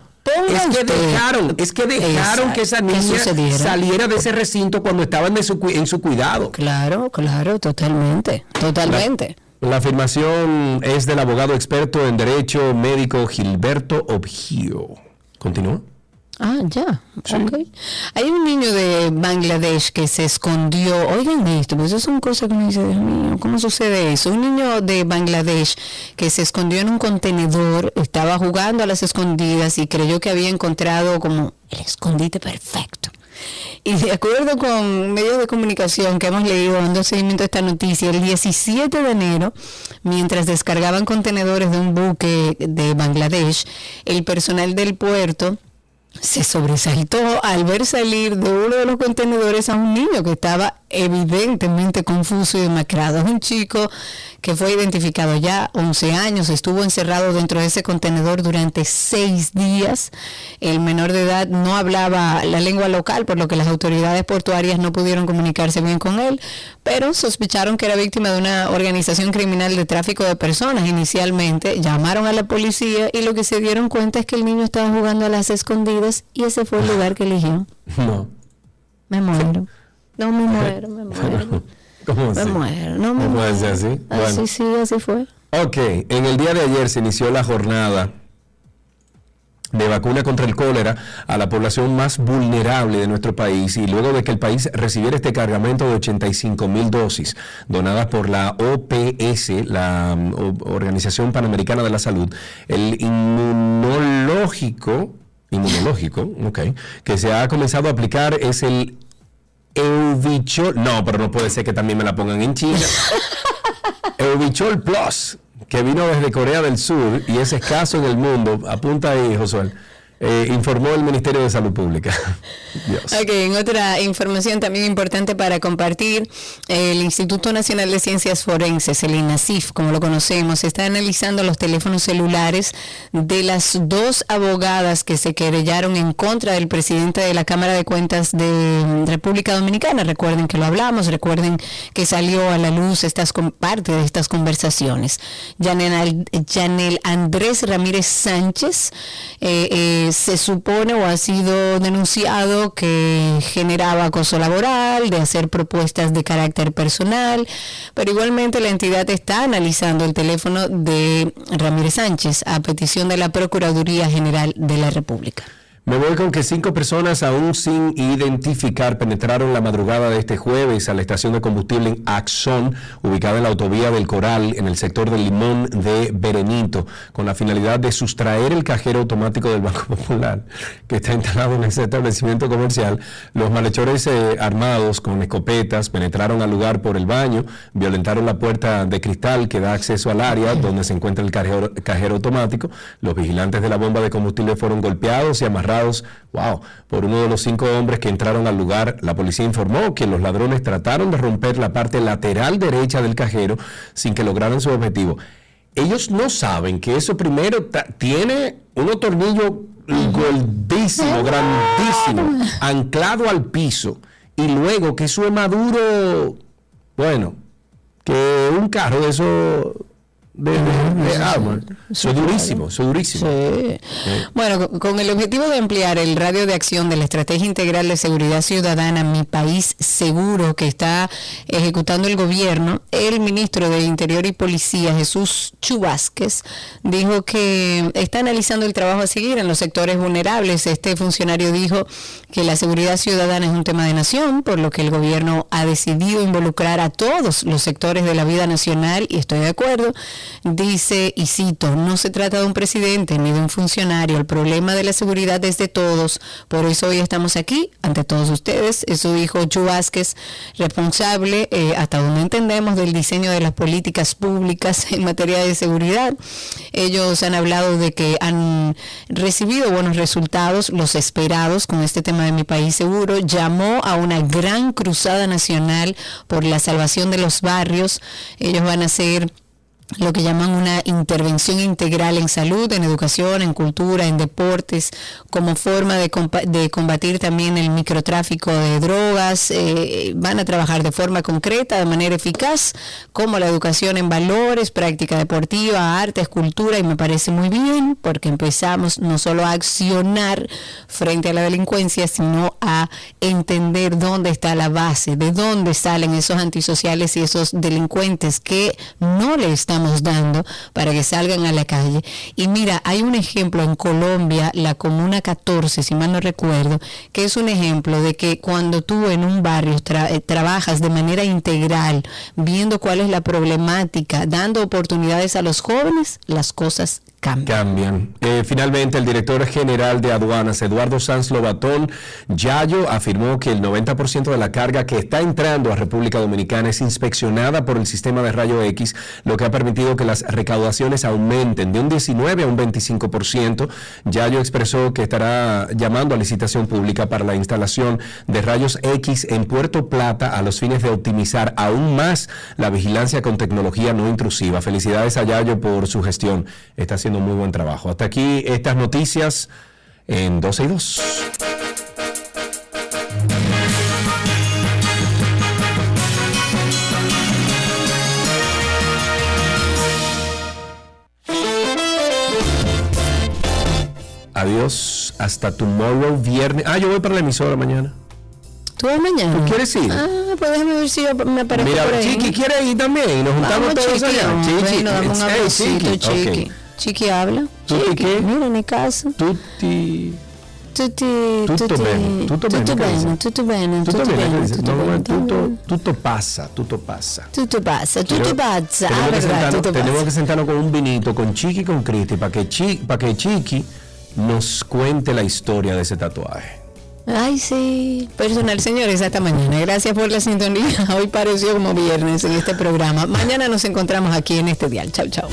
es que dejaron, es que dejaron Exacto, que esa niña saliera de ese recinto cuando estaban su en su cuidado. Claro, claro, totalmente, totalmente. La afirmación es del abogado experto en derecho médico Gilberto Obgio. ¿Continúa? Ah, ya. ok. Hay un niño de Bangladesh que se escondió. Oigan esto, pues eso son cosas que uno dice, Dios mío, ¿cómo sucede eso? Un niño de Bangladesh que se escondió en un contenedor, estaba jugando a las escondidas y creyó que había encontrado como el escondite perfecto. Y de acuerdo con medios de comunicación que hemos leído dando seguimiento a esta noticia, el 17 de enero, mientras descargaban contenedores de un buque de Bangladesh, el personal del puerto se sobresaltó al ver salir de uno de los contenedores a un niño que estaba evidentemente confuso y demacrado. Es un chico que fue identificado ya 11 años, estuvo encerrado dentro de ese contenedor durante seis días. El menor de edad no hablaba la lengua local, por lo que las autoridades portuarias no pudieron comunicarse bien con él, pero sospecharon que era víctima de una organización criminal de tráfico de personas. Inicialmente llamaron a la policía y lo que se dieron cuenta es que el niño estaba jugando a las escondidas y ese fue el lugar que eligió. No. Me muero. No me muero, me muero. ¿Cómo Me así? muero, no me ¿No puede muero. así? Así sí, así fue. Ok, en el día de ayer se inició la jornada de vacuna contra el cólera a la población más vulnerable de nuestro país y luego de que el país recibiera este cargamento de 85 mil dosis donadas por la OPS, la O- Organización Panamericana de la Salud, el inmunológico, inmunológico, ok, que se ha comenzado a aplicar es el Eubichol, no, pero no puede ser que también me la pongan en China. Eubichol Plus, que vino desde Corea del Sur y es escaso en el mundo, apunta ahí, Josué, eh, informó el Ministerio de Salud Pública. Dios. Ok, en otra información también importante para compartir, el Instituto Nacional de Ciencias Forenses, el INACIF, como lo conocemos, está analizando los teléfonos celulares de las dos abogadas que se querellaron en contra del presidente de la Cámara de Cuentas de República Dominicana. Recuerden que lo hablamos, recuerden que salió a la luz estas parte de estas conversaciones. Yanel, Yanel Andrés Ramírez Sánchez eh, eh, se supone o ha sido denunciado que generaba acoso laboral, de hacer propuestas de carácter personal, pero igualmente la entidad está analizando el teléfono de Ramírez Sánchez a petición de la Procuraduría General de la República. Me voy con que cinco personas aún sin identificar penetraron la madrugada de este jueves a la estación de combustible en Axón, ubicada en la autovía del Coral, en el sector del Limón de Berenito, con la finalidad de sustraer el cajero automático del Banco Popular, que está instalado en ese establecimiento comercial. Los malhechores eh, armados con escopetas penetraron al lugar por el baño, violentaron la puerta de cristal que da acceso al área donde se encuentra el cajero, cajero automático. Los vigilantes de la bomba de combustible fueron golpeados y amarrados, wow, por uno de los cinco hombres que entraron al lugar. La policía informó que los ladrones trataron de romper la parte lateral derecha del cajero sin que lograran su objetivo. Ellos no saben que eso primero tiene unos tornillos gordísimos, grandísimos, anclado al piso. Y luego que eso es maduro, bueno, que un carro de eso de, de- de Armor. Eso es durísimo, eso es durísimo. Sí. Bueno, con- con el objetivo de ampliar el radio de acción de la Estrategia Integral de Seguridad Ciudadana Mi País Seguro que está ejecutando el gobierno, el ministro de Interior y Policía, Jesús Chubásquez, dijo que está analizando el trabajo a seguir en los sectores vulnerables. Este funcionario dijo que la seguridad ciudadana es un tema de nación, por lo que el gobierno ha decidido involucrar a todos los sectores de la vida nacional, y estoy de acuerdo, dice, y cito, no se trata de un presidente ni de un funcionario, el problema de la seguridad es de todos, por eso hoy estamos aquí ante todos ustedes. Eso dijo Chu Vázquez, responsable, eh, hasta donde entendemos, del diseño de las políticas públicas en materia de seguridad. Ellos han hablado de que han recibido buenos resultados, los esperados con este tema de mi país seguro. Llamó a una gran cruzada nacional por la salvación de los barrios. Ellos van a ser lo que llaman una intervención integral en salud, en educación, en cultura, en deportes, como forma de, combatir también el microtráfico de drogas. Eh, van a trabajar de forma concreta, de manera eficaz, como la educación en valores, práctica deportiva, arte, cultura, y me parece muy bien, porque empezamos no solo a accionar frente a la delincuencia, sino a entender dónde está la base, de dónde salen esos antisociales y esos delincuentes que no le están dando para que salgan a la calle. Y mira, hay un ejemplo en Colombia, la Comuna 14, si mal no recuerdo, que es un ejemplo de que cuando tú en un barrio eh, trabajas de manera integral, viendo cuál es la problemática, dando oportunidades a los jóvenes, las cosas cambian. Eh, finalmente, el director general de aduanas, Eduardo Sanz Lobatón Yayo, afirmó que el 90% de la carga que está entrando a República Dominicana es inspeccionada por el sistema de rayo X, lo que ha permitido que las recaudaciones aumenten de un 19 a un 25%. Yayo expresó que estará llamando a licitación pública para la instalación de rayos X en Puerto Plata a los fines de optimizar aún más la vigilancia con tecnología no intrusiva. Felicidades a Yayo por su gestión. Está muy buen trabajo. Hasta aquí estas noticias en 12 y 2. Adiós, hasta tomorrow, viernes. Ah, yo voy para la emisora mañana. ¿Tú vas mañana? ¿Tú quieres ir? Ah, pues déjame ver si yo me aparezco Mira, por ahí. Chiqui quiere ir también. Nos juntamos todos Chiqui, allá. Chiqui, bueno, dame un hey, Chiqui. Chiqui. Chiqui habla. ¿Tutti Chiqui, qué? Mira en mi casa. Tutti. Tutti, Tutto tutti, bene, tutto tutto che bene, tutto bene, Tutto tutto bene, tutto bene, tutto, tutto passa, tutto passa. tutto passa, tutto Pero pazza, ah, tenemos, que verdad, sentarnos, tutto tenemos pazza. que sentarnos con un vinito, con Chiqui y con Cristi, para que, Chi, para que Chiqui nos cuente la historia de ese tatuaje. Ay, sí. Personal, señores, hasta mañana. Gracias por la sintonía. Hoy pareció como viernes en este programa. Mañana nos encontramos aquí en este dial. Chau, chau.